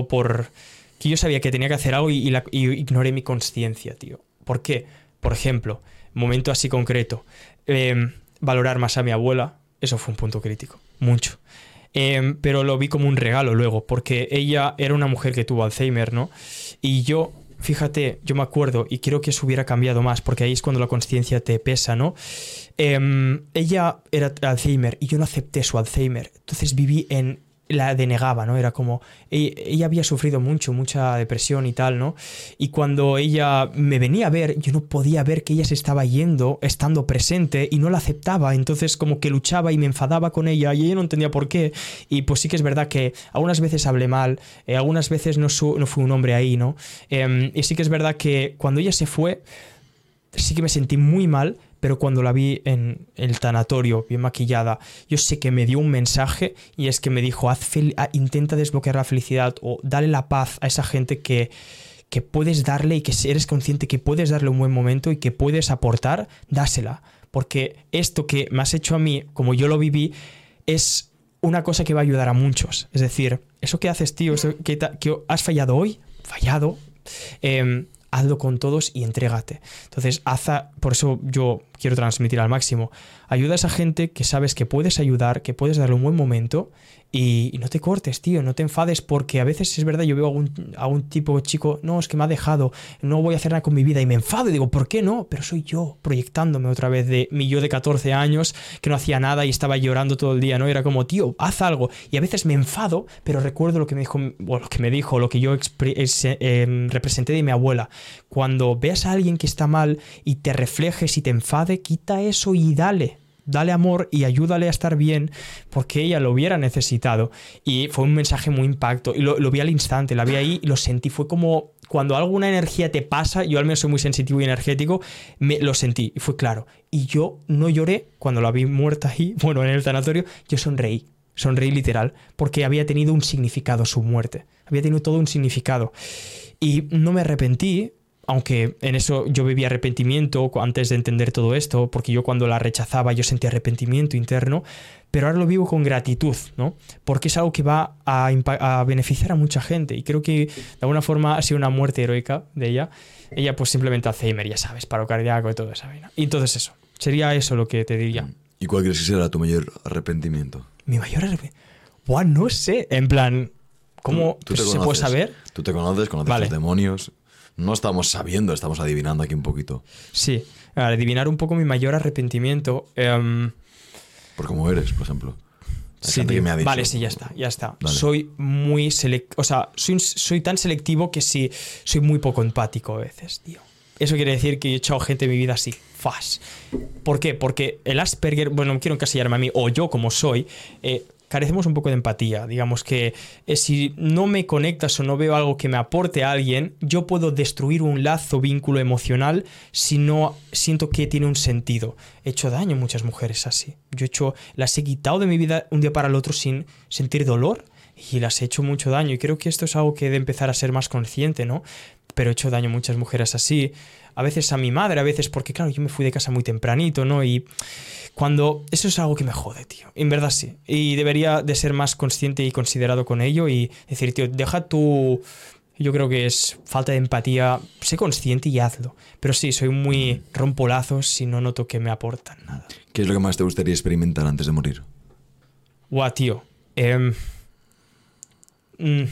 por que yo sabía que tenía que hacer algo y, ignoré mi conciencia, tío. ¿Por qué? Por ejemplo, momento así concreto, em, valorar más a mi abuela, eso fue un punto crítico, mucho. Em, pero lo vi como un regalo luego, porque ella era una mujer que tuvo Alzheimer, ¿no? Y yo, fíjate, yo me acuerdo, y quiero que eso hubiera cambiado más, porque ahí es cuando la conciencia te pesa, ¿no? Em, ella era Alzheimer y yo no acepté su Alzheimer. Entonces viví en la denegaba, ¿no? Era como, ella, había sufrido mucho, mucha depresión y tal, ¿no? Y cuando ella me venía a ver, yo no podía ver que ella se estaba yendo, estando presente, y no la aceptaba, entonces como que luchaba y me enfadaba con ella, y ella no entendía por qué. Y pues sí que es verdad que algunas veces hablé mal, eh, algunas veces no, no fui un hombre ahí, ¿no? Em, y sí que es verdad que cuando ella se fue, sí que me sentí muy mal, pero cuando la vi en el tanatorio, bien maquillada, yo sé que me dio un mensaje y es que me dijo, Haz ah, intenta desbloquear la felicidad o dale la paz a esa gente que, que puedes darle y que eres consciente que puedes darle un buen momento y que puedes aportar, dásela. Porque esto que me has hecho a mí, como yo lo viví, es una cosa que va a ayudar a muchos. Es decir, eso que haces, tío, que, que has fallado hoy, fallado, eh, hazlo con todos y entrégate. Entonces, haz por eso yo quiero transmitir al máximo. Ayuda a esa gente que sabes que puedes ayudar, que puedes darle un buen momento y, no te cortes, tío, no te enfades porque a veces es verdad, yo veo a un, tipo chico, no, es que me ha dejado, no voy a hacer nada con mi vida y me enfado y digo, ¿por qué no? Pero soy yo proyectándome otra vez de mi yo de 14 años que no hacía nada y estaba llorando todo el día, ¿no? Era como, tío, haz algo. Y a veces me enfado, pero recuerdo lo que me dijo, o lo que me dijo, lo que yo eh, representé de mi abuela. Cuando veas a alguien que está mal y te reflejes y te enfade, quita eso y dale dale amor y ayúdale a estar bien porque ella lo hubiera necesitado. Y fue un mensaje muy impacto. Y lo, vi al instante, la vi ahí y lo sentí. Fue como cuando alguna energía te pasa, yo al menos soy muy sensitivo y energético, me lo sentí y fue claro. Y yo no lloré cuando la vi muerta ahí, bueno, en el sanatorio, yo sonreí. Sonreí literal, porque había tenido un significado su muerte. Había tenido todo un significado. Y no me arrepentí, aunque en eso yo vivía arrepentimiento antes de entender todo esto, porque yo cuando la rechazaba yo sentía arrepentimiento interno, pero ahora lo vivo con gratitud, ¿no? Porque es algo que va a, a beneficiar a mucha gente y creo que de alguna forma ha sido una muerte heroica de ella. Ella pues simplemente Alzheimer, ya sabes, paro cardíaco y todo eso. Y entonces eso, sería eso lo que te diría. ¿Y cuál crees que será tu mayor arrepentimiento? Mi mayor arrepentimiento... Buah, no sé, en plan, ¿cómo se puede saber? Tú te conoces, conoces los demonios no estamos sabiendo, estamos adivinando aquí un poquito. Sí, adivinar un poco mi mayor arrepentimiento. Em, por cómo eres, por ejemplo. Sí, vale, sí, ya está, ya está. Soy muy selectivo, o sea, soy, tan selectivo que sí, soy muy poco empático a veces, tío. Eso quiere decir que he echado gente en mi vida así, fast. ¿Por qué? Porque el Asperger, bueno, no quiero encasillarme a mí, o yo como soy, eh, carecemos un poco de empatía. Digamos que eh, si no me conectas o no veo algo que me aporte a alguien, yo puedo destruir un lazo, vínculo emocional si no siento que tiene un sentido. He hecho daño a muchas mujeres así. Yo he hecho, las he quitado de mi vida un día para el otro sin sentir dolor y las he hecho mucho daño. Y creo que esto es algo que de empezar a ser más consciente, ¿no? Pero he hecho daño a muchas mujeres así. A veces a mi madre, a veces porque, claro, yo me fui de casa muy tempranito, ¿no? Y cuando eso es algo que me jode, tío. En verdad sí. Y debería de ser más consciente y considerado con ello y decir, tío, deja tu... Yo creo que es falta de empatía. Sé consciente y hazlo. Pero sí, soy muy rompolazos si no noto que me aportan nada. ¿Qué es lo que más te gustaría experimentar antes de morir? Guau, tío. Em, mm.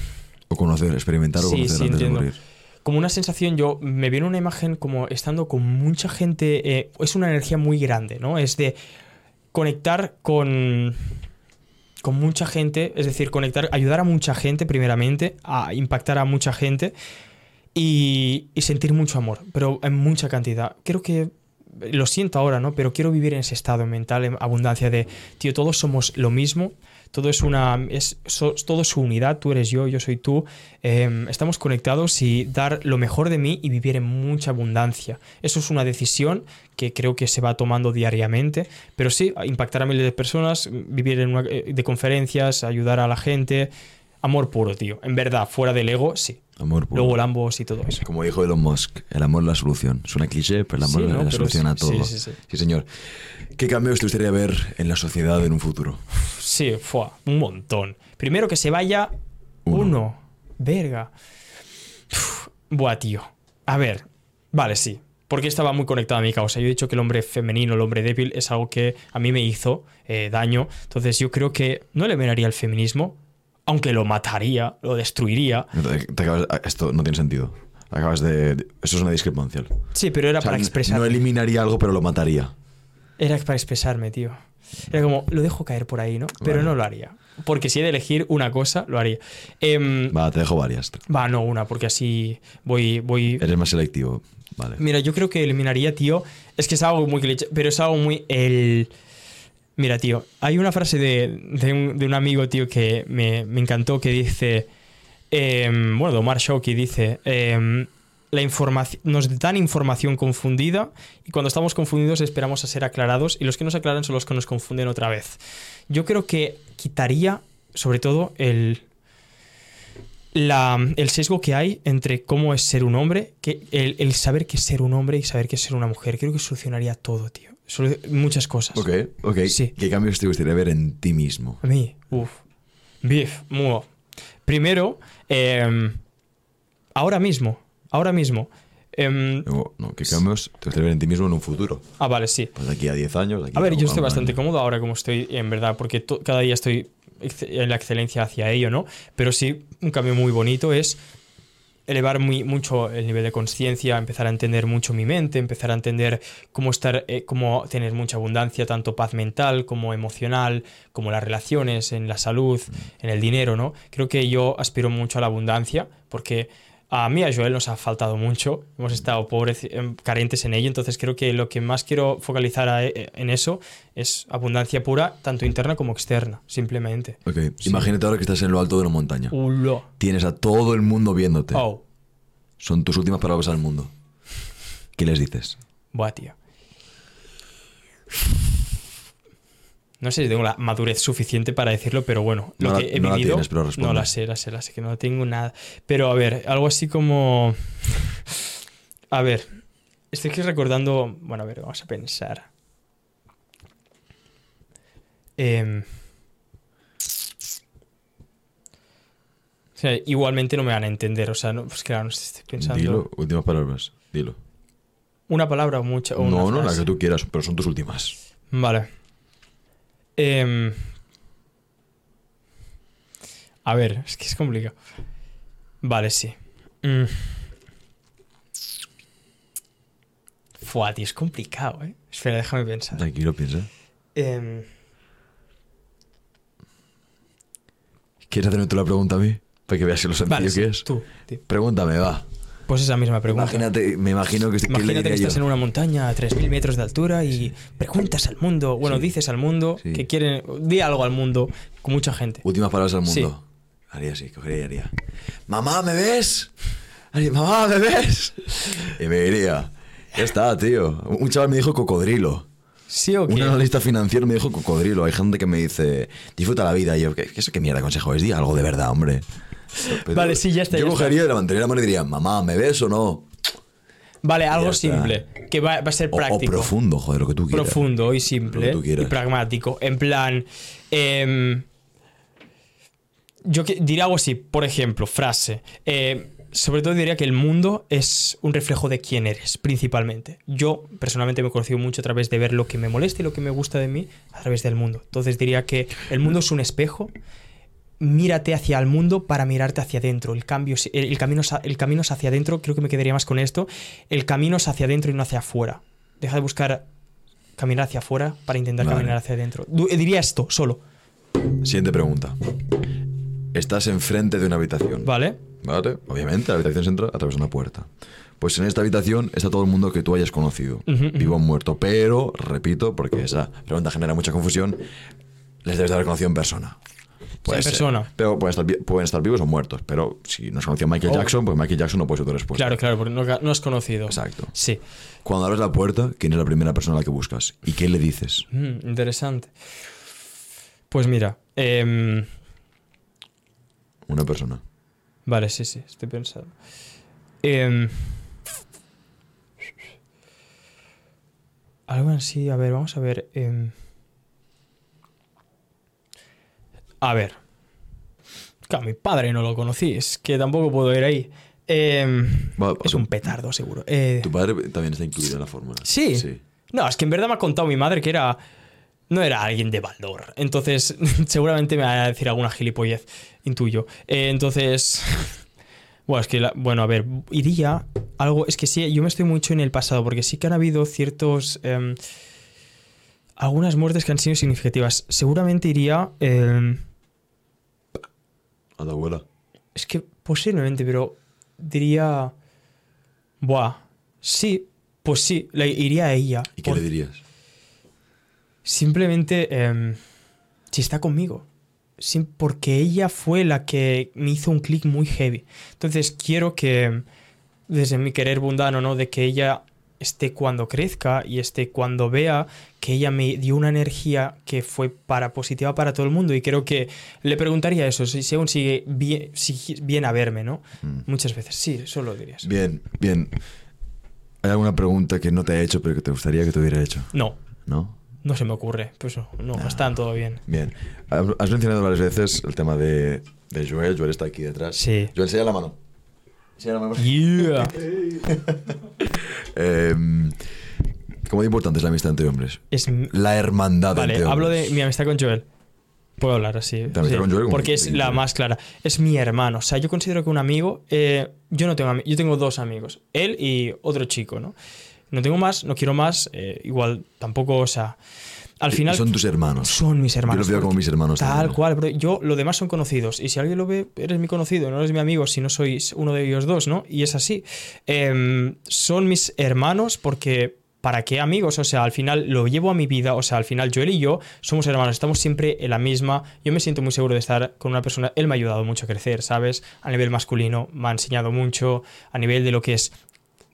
o conocer, experimentar o conocer antes de morir como una sensación, yo me viene una imagen como estando con mucha gente, eh, es una energía muy grande, ¿no? Es de conectar con, con mucha gente, es decir, conectar, ayudar a mucha gente primeramente, a impactar a mucha gente y, y sentir mucho amor, pero en mucha cantidad. Creo que lo siento ahora, ¿no? Pero quiero vivir en ese estado mental, en abundancia de, tío, todos somos lo mismo, todo es una, es, todo su unidad, tú eres yo, yo soy tú, em, estamos conectados y dar lo mejor de mí y vivir en mucha abundancia. Eso es una decisión que creo que se va tomando diariamente, pero sí, impactar a miles de personas, vivir en una, eh, de conferencias, ayudar a la gente, amor puro, tío. En verdad, fuera del ego, sí. Amor puro. Luego ambos y todo eso. Como dijo Elon Musk, el amor es la solución. Suena cliché, pero el amor es la solución a todo. Sí, sí, sí. señor. ¿Qué cambios te gustaría ver en la sociedad en un futuro? Sí, fue un montón. Primero que se vaya uno. Verga. buah, tío. A ver. Vale, sí. Porque estaba muy conectado a mi causa. Yo he dicho que el hombre femenino, el hombre débil, es algo que a mí me hizo eh, daño. Entonces yo creo que no le eliminaría el feminismo, aunque lo mataría, lo destruiría. esto no tiene sentido. Acabas de. Eso es una discrepancia. Sí, pero era para expresar. No eliminaría algo, pero lo mataría. Era para expresarme, tío. Era como, lo dejo caer por ahí, ¿no? Pero no lo haría. Porque si he de elegir una cosa, lo haría. Em, va, te dejo varias. Va, no, una, porque así voy, voy. Eres más selectivo. Vale. Mira, yo creo que eliminaría, tío. Es que es algo muy cliché, pero es algo muy. El Mira, tío, hay una frase de, un, amigo, tío, que me, encantó que dice, em, bueno, de Omar Shoki dice, em, la nos dan información confundida y cuando estamos confundidos esperamos a ser aclarados y los que nos aclaran son los que nos confunden otra vez. Yo creo que quitaría, sobre todo, el, el sesgo que hay entre cómo es ser un hombre, que el, el saber qué es ser un hombre y saber qué es ser una mujer. Creo que solucionaría todo, tío muchas cosas. Ok, ok. ¿Qué cambios te gustaría ver en ti mismo? A mí, uff. Bif, muo. Primero, em, ahora mismo, ahora mismo. Em, no, ¿Qué cambios te gustaría ver en ti mismo en un futuro? Ah, vale, sí. Pues de aquí a 10 años. a ver, yo estoy bastante cómodo ahora como estoy, en verdad, porque cada día estoy en la excelencia hacia ello, ¿no? Pero sí, un cambio muy bonito es elevar muy, mucho el nivel de conciencia, empezar a entender mucho mi mente, empezar a entender cómo estar, eh, cómo tener mucha abundancia, tanto paz mental como emocional, como las relaciones, en la salud, en el dinero, ¿no? Creo que yo aspiro mucho a la abundancia porque a mí, a Joel, nos ha faltado mucho. Hemos estado pobres, em, carentes en ello. Entonces, creo que lo que más quiero focalizar eh, en eso es abundancia pura, tanto interna como externa, simplemente. Ok. Imagínate ahora que estás en lo alto de una montaña. Tienes a todo el mundo viéndote. Oh. Son tus últimas palabras al mundo. ¿Qué les dices? Buah, tío. No sé si tengo la madurez suficiente para decirlo, pero bueno, lo que he no vivido. La tienes, no la sé, la sé, la sé, que no tengo nada. Pero a ver, algo así como. A ver, estoy aquí recordando. Bueno, a ver, vamos a pensar. Em, o sea, igualmente no me van a entender, o sea, no, pues claro, no estoy pensando. Dilo, últimas palabras, dilo. Una palabra o mucha. o no, una no, la que tú quieras, pero son tus últimas. Vale. Em, a ver, es que es complicado. Vale, sí. Mm. Fua, tío, es complicado, ¿eh? Espera, déjame pensar. Tranquilo, piensa. Em, ¿Quieres hacerme tú la pregunta a mí? Para que veas si lo sencillo vale, que es. tú, tío. Pregúntame, va. Pues esa misma pregunta. Imagínate, me imagino que, ¿qué le Imagínate que estás yo? en una montaña a 3.000 metros de altura y preguntas al mundo, bueno, Sí. dices al mundo Sí. que quieren, di algo al mundo con mucha gente. Últimas palabras al mundo. Haría así, cogería y haría. Mamá, ¿me ves? Mamá, ¿me ves? Y me diría. Ya está, tío. Un chaval me dijo cocodrilo. ¿Sí o qué? Un analista financiero me dijo cocodrilo. Hay gente que me dice, disfruta la vida. Y yo, ¿qué, qué, qué mierda consejo es? Di algo de verdad, hombre. Pero Vale, sí, ya está, Yo ya está. cogería, levantaría la mano y diría, mamá, ¿me ves o no? Vale, algo está. simple, que va, va a ser O, o práctico. profundo, joder, lo que tú quieras. profundo y Lo simple que tú quieras. y pragmático. En plan, em, yo que- diría algo así, por ejemplo, frase. eh, sobre todo diría que el mundo es un reflejo de quién eres, principalmente. Yo personalmente me he conocido mucho a través de ver lo que me molesta y lo que me gusta de mí a través del mundo. Entonces diría que el mundo es un espejo. Mírate hacia el mundo para mirarte hacia adentro. El cambio, el, el camino, el camino es hacia adentro. Creo que me quedaría más con esto. El camino es hacia adentro y no hacia afuera. Deja de buscar caminar hacia afuera para intentar Vale. caminar hacia adentro. Eh, Diría esto, solo. Siguiente pregunta. Estás enfrente de una habitación. ¿Vale? ¿Vale? Obviamente, la habitación se entra a través de una puerta. Pues en esta habitación está todo el mundo que tú hayas conocido, vivo o muerto. Pero, repito, porque esa pregunta genera mucha confusión, les debes de haber conocido en persona. Puede ser. persona. Pero pueden estar, pueden estar vivos o muertos. Pero si no has conocido a Michael Oh. Jackson, pues Michael Jackson no puede ser tu respuesta. Claro, claro, porque no, no has conocido. Exacto. Sí. Cuando abres la puerta, ¿quién es la primera persona a la que buscas? ¿Y qué le dices? Mm, interesante. Pues mira, em, Una persona. vale, sí, sí, estoy pensando. Em, algo así, a ver, vamos a ver. em, a ver. Claro, mi padre no lo conocí, es que tampoco puedo ir ahí. Em, es un petardo, seguro. Eh, Tu padre también está incluido en la fórmula. Sí. Sí. No, es que en verdad me ha contado mi madre que era. No era alguien de valor. Entonces, seguramente me va a decir alguna gilipollez, intuyo. Eh, entonces. Bueno, es que. la- bueno, a ver, iría. Algo. Es que sí, yo me estoy mucho en el pasado, porque sí que han habido ciertos. em, algunas muertes que han sido significativas. Seguramente iría. A tu abuela. es que posiblemente, pero diría. Buah. Sí, pues sí, le iría a ella. ¿Y qué le dirías? Simplemente em, si está conmigo. Sim- porque ella fue la que me hizo un clic muy heavy. Entonces quiero que, desde mi querer mundano, ¿no? De que ella esté cuando crezca y esté cuando vea que ella me dio una energía que fue para positiva para todo el mundo. Y creo que le preguntaría eso, si, si aún sigue bien, si- bien a verme, ¿no? Mm. Muchas veces. Sí, eso lo dirías. Bien, bien. ¿Hay alguna pregunta que no te he hecho pero que te gustaría que te hubiera hecho? No, ¿No? no se me ocurre. Pues no, no, Ah. están todo bien. Bien. Has mencionado varias veces el tema de, de Joel. Joel está aquí detrás. Sí. Joel, enseña la mano. Yeah. Em, ¿Cómo de importante es la amistad entre hombres? Es La hermandad Vale, entre hablo de hombres. mi amistad con Joel. Puedo hablar así. ¿Tu amistad con Joel? Porque es la más clara. Es mi hermano. O sea, yo considero que un amigo. eh, yo no tengo Yo tengo dos amigos. Él y otro chico, ¿no? No tengo más, no quiero más. eh, igual tampoco, o sea. Al final. Son tus hermanos. son mis hermanos. Yo los veo como mis hermanos Tal también. cual, bro. Yo, lo demás son conocidos. Y si alguien lo ve, eres mi conocido, no eres mi amigo si no sois uno de ellos dos, ¿no? Y es así. Em, son mis hermanos porque. ¿Para qué amigos? O sea, al final lo llevo a mi vida. O sea, al final Joel y yo somos hermanos, estamos siempre en la misma. Yo me siento muy seguro de estar con una persona. Él me ha ayudado mucho a crecer, ¿sabes? A nivel masculino, me ha enseñado mucho. A nivel de lo que es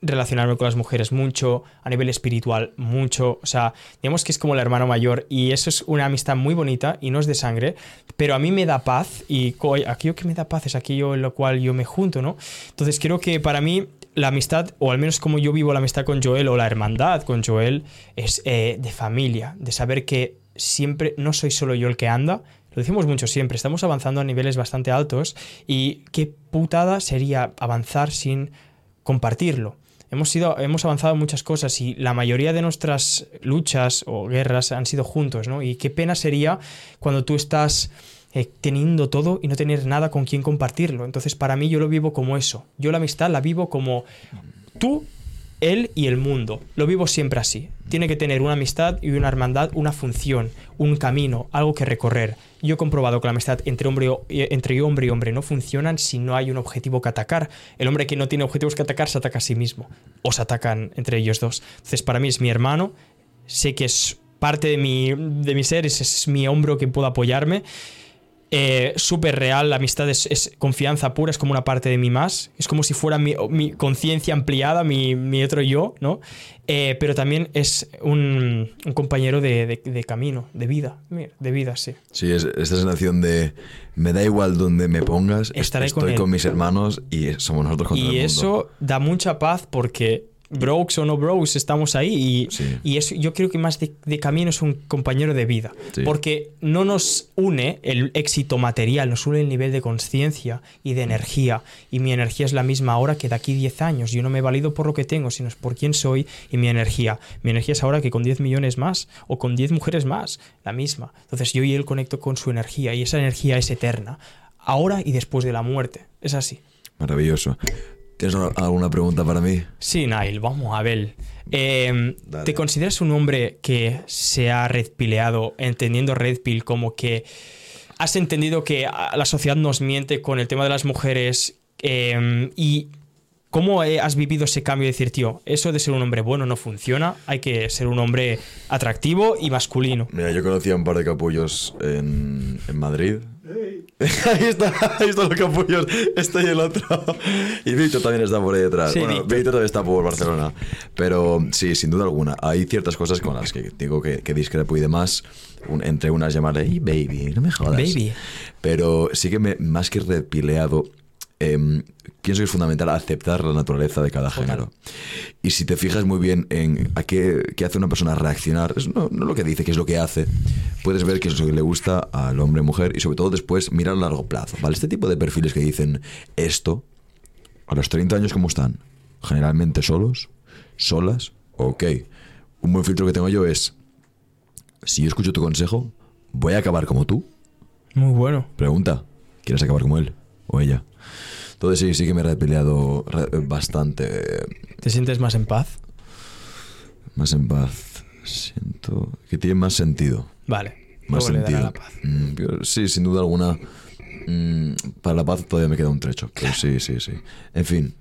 relacionarme con las mujeres mucho, a nivel espiritual mucho, o sea, digamos que es como el hermano mayor y eso es una amistad muy bonita y no es de sangre, pero a mí me da paz y aquello que me da paz es aquello en lo cual yo me junto, ¿no? Entonces creo que para mí la amistad, o al menos como yo vivo la amistad con Joel o la hermandad con Joel, es eh, de familia, de saber que siempre no soy solo yo el que anda, lo decimos mucho siempre, estamos avanzando a niveles bastante altos y qué putada sería avanzar sin compartirlo. Hemos, sido, hemos avanzado muchas cosas y la mayoría de nuestras luchas o guerras han sido juntos, ¿no? Y qué pena sería cuando tú estás eh, teniendo todo y no tener nada con quien compartirlo. Entonces, para mí yo lo vivo como eso. Yo la amistad la vivo como tú él y el mundo. Lo vivo siempre así. Tiene que tener una amistad y una hermandad, una función, un camino, algo que recorrer. Yo he comprobado que la amistad entre hombre, entre hombre y hombre no funcionan si no hay un objetivo que atacar. El hombre que no tiene objetivos que atacar se ataca a sí mismo. O se atacan entre ellos dos. Entonces, para mí es mi hermano. Sé que es parte de mi, de mi ser, es mi hombro que puedo apoyarme eh, súper real, la amistad es, confianza pura, es como una parte de mí más, es como si fuera mi, conciencia ampliada, mi, mi, otro yo, ¿no? Eh, pero también es un, compañero de, camino, de vida, de vida, sí. Sí, es esta sensación de me da igual donde me pongas, Estaré estoy con, mis hermanos y somos nosotros contra Y eso da mucha paz porque brokes o no brokes, estamos ahí. Y, eso, yo creo que más de, camino es un compañero de vida. Porque no nos une el éxito material, nos une el nivel de conciencia y de energía. Y mi energía es la misma ahora que de aquí 10 años. Yo no me valido por lo que tengo, sino por quién soy y mi energía. Mi energía es ahora que con 10 millones más o con 10 mujeres más, la misma. Entonces yo y él conecto con su energía y esa energía es eterna. Ahora y después de la muerte. Es así. Maravilloso. ¿Tienes alguna pregunta para mí? Sí, Nail, vamos a ver. Em, ¿Te consideras un hombre que se ha redpileado entendiendo red pill como que has entendido que la sociedad nos miente con el tema de las mujeres em, y ¿Cómo has vivido ese cambio de decir, tío, eso de ser un hombre bueno no funciona, hay que ser un hombre atractivo y masculino? Mira, yo conocía un par de capullos en, en Madrid ahí está, ahí están los capullos. Este y el otro. Y Víctor también está por ahí detrás. bueno, Víctor. también está por Barcelona. Pero sí, sin duda alguna. Hay ciertas cosas con las que digo que, que discrepo y demás. entre unas llamarle, hey baby, no me jodas. Baby. Pero sí que me, más que repileado, Em, pienso que es fundamental aceptar la naturaleza de cada género. Y si te fijas muy bien en a qué, hace una persona reaccionar, es no, lo que dice, que es lo que hace, puedes ver qué es lo que le gusta al hombre o mujer y sobre todo después mirar a largo plazo. ¿vale? Este tipo de perfiles que dicen esto, a los 30 años, ¿cómo están? Generalmente solos, solas, ok. Un buen filtro que tengo yo es, si yo escucho tu consejo, ¿voy a acabar como tú? Muy bueno. Pregunta, ¿quieres acabar como él o ella? Entonces sí, sí que me he peleado bastante. ¿Te sientes más en paz? Más en paz. Siento que tiene más sentido. Vale. Más sentido. Mm, sí, sin duda alguna. Mm, para la paz todavía me queda un trecho. sí, sí, sí. En fin.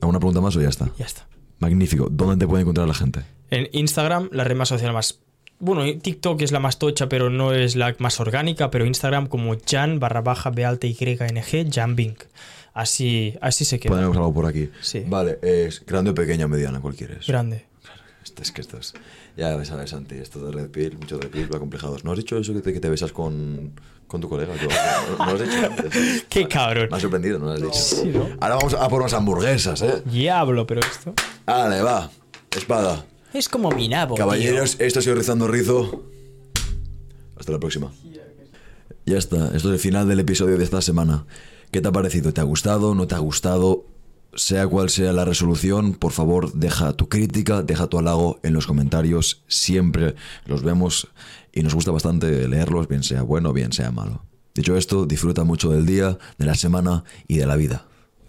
¿Alguna pregunta más o ya está? Ya está. Magnífico. ¿Dónde te puede encontrar la gente? En Instagram, la red más social más bueno, TikTok es la más tocha, pero no es la más orgánica, pero Instagram como Jan barra baja B alta Y N G, Jan Bink. Así, así se queda. Ponemos algo por aquí. Sí. Vale, es grande, pequeña, mediana, ¿cuál quieres? Grande. Este es que esto es. Ya sabes, Santi, esto de Red Pill, mucho Red Pill, va complejados. ¿No has dicho eso que te, que te besas con, con tu colega? ¿No, lo has dicho antes? Qué cabrón. Me ha sorprendido, no lo has dicho. Sí, ¿no? Ahora vamos a por unas hamburguesas, ¿eh? Diablo, pero esto. Vale, va. Espada. Es como mi nabo. Caballeros, esto ha sido Rizando Rizo. Hasta la próxima. Ya está, esto es el final del episodio de esta semana. ¿Qué te ha parecido? ¿Te ha gustado? ¿No te ha gustado? Sea cual sea la resolución, por favor, deja tu crítica, deja tu halago en los comentarios. Siempre los vemos y nos gusta bastante leerlos, bien sea bueno, bien sea malo. Dicho esto, disfruta mucho del día, de la semana y de la vida.